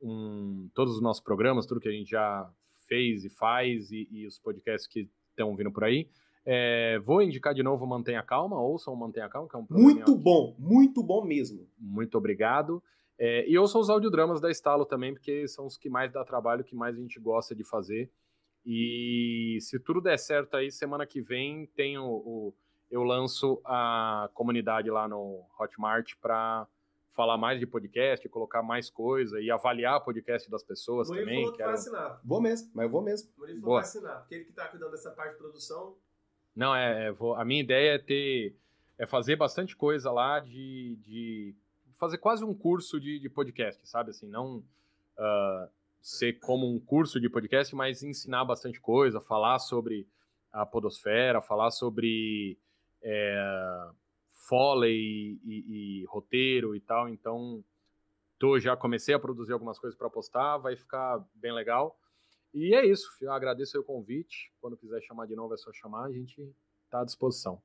um, todos os nossos programas, tudo que a gente já fez e faz, e, e os podcasts que estão vindo por aí. É, vou indicar de novo Mantenha Calma, ouçam Mantenha Calma, que é um Muito bom, muito bom mesmo. Muito obrigado. É, e ouçam os audiodramas da Estalo também, porque são os que mais dá trabalho, que mais a gente gosta de fazer. E se tudo der certo aí, semana que vem tem o, o eu lanço a comunidade lá no Hotmart para falar mais de podcast, colocar mais coisa e avaliar o podcast das pessoas Murilo também. Falou que vai assinar. Vou mesmo, mas eu vou mesmo. Murilo falou que vai assinar, porque ele que está cuidando dessa parte de produção. Não, é, é, vou, a minha ideia é ter é fazer bastante coisa lá de, de fazer quase um curso de, de podcast, sabe? Assim, não uh, ser como um curso de podcast, mas ensinar bastante coisa, falar sobre a podosfera, falar sobre é, foley e, e, roteiro e tal. Então, tô, já comecei a produzir algumas coisas para postar, vai ficar bem legal. E é isso, eu agradeço o convite. Quando quiser chamar de novo, é só chamar, a gente está à disposição.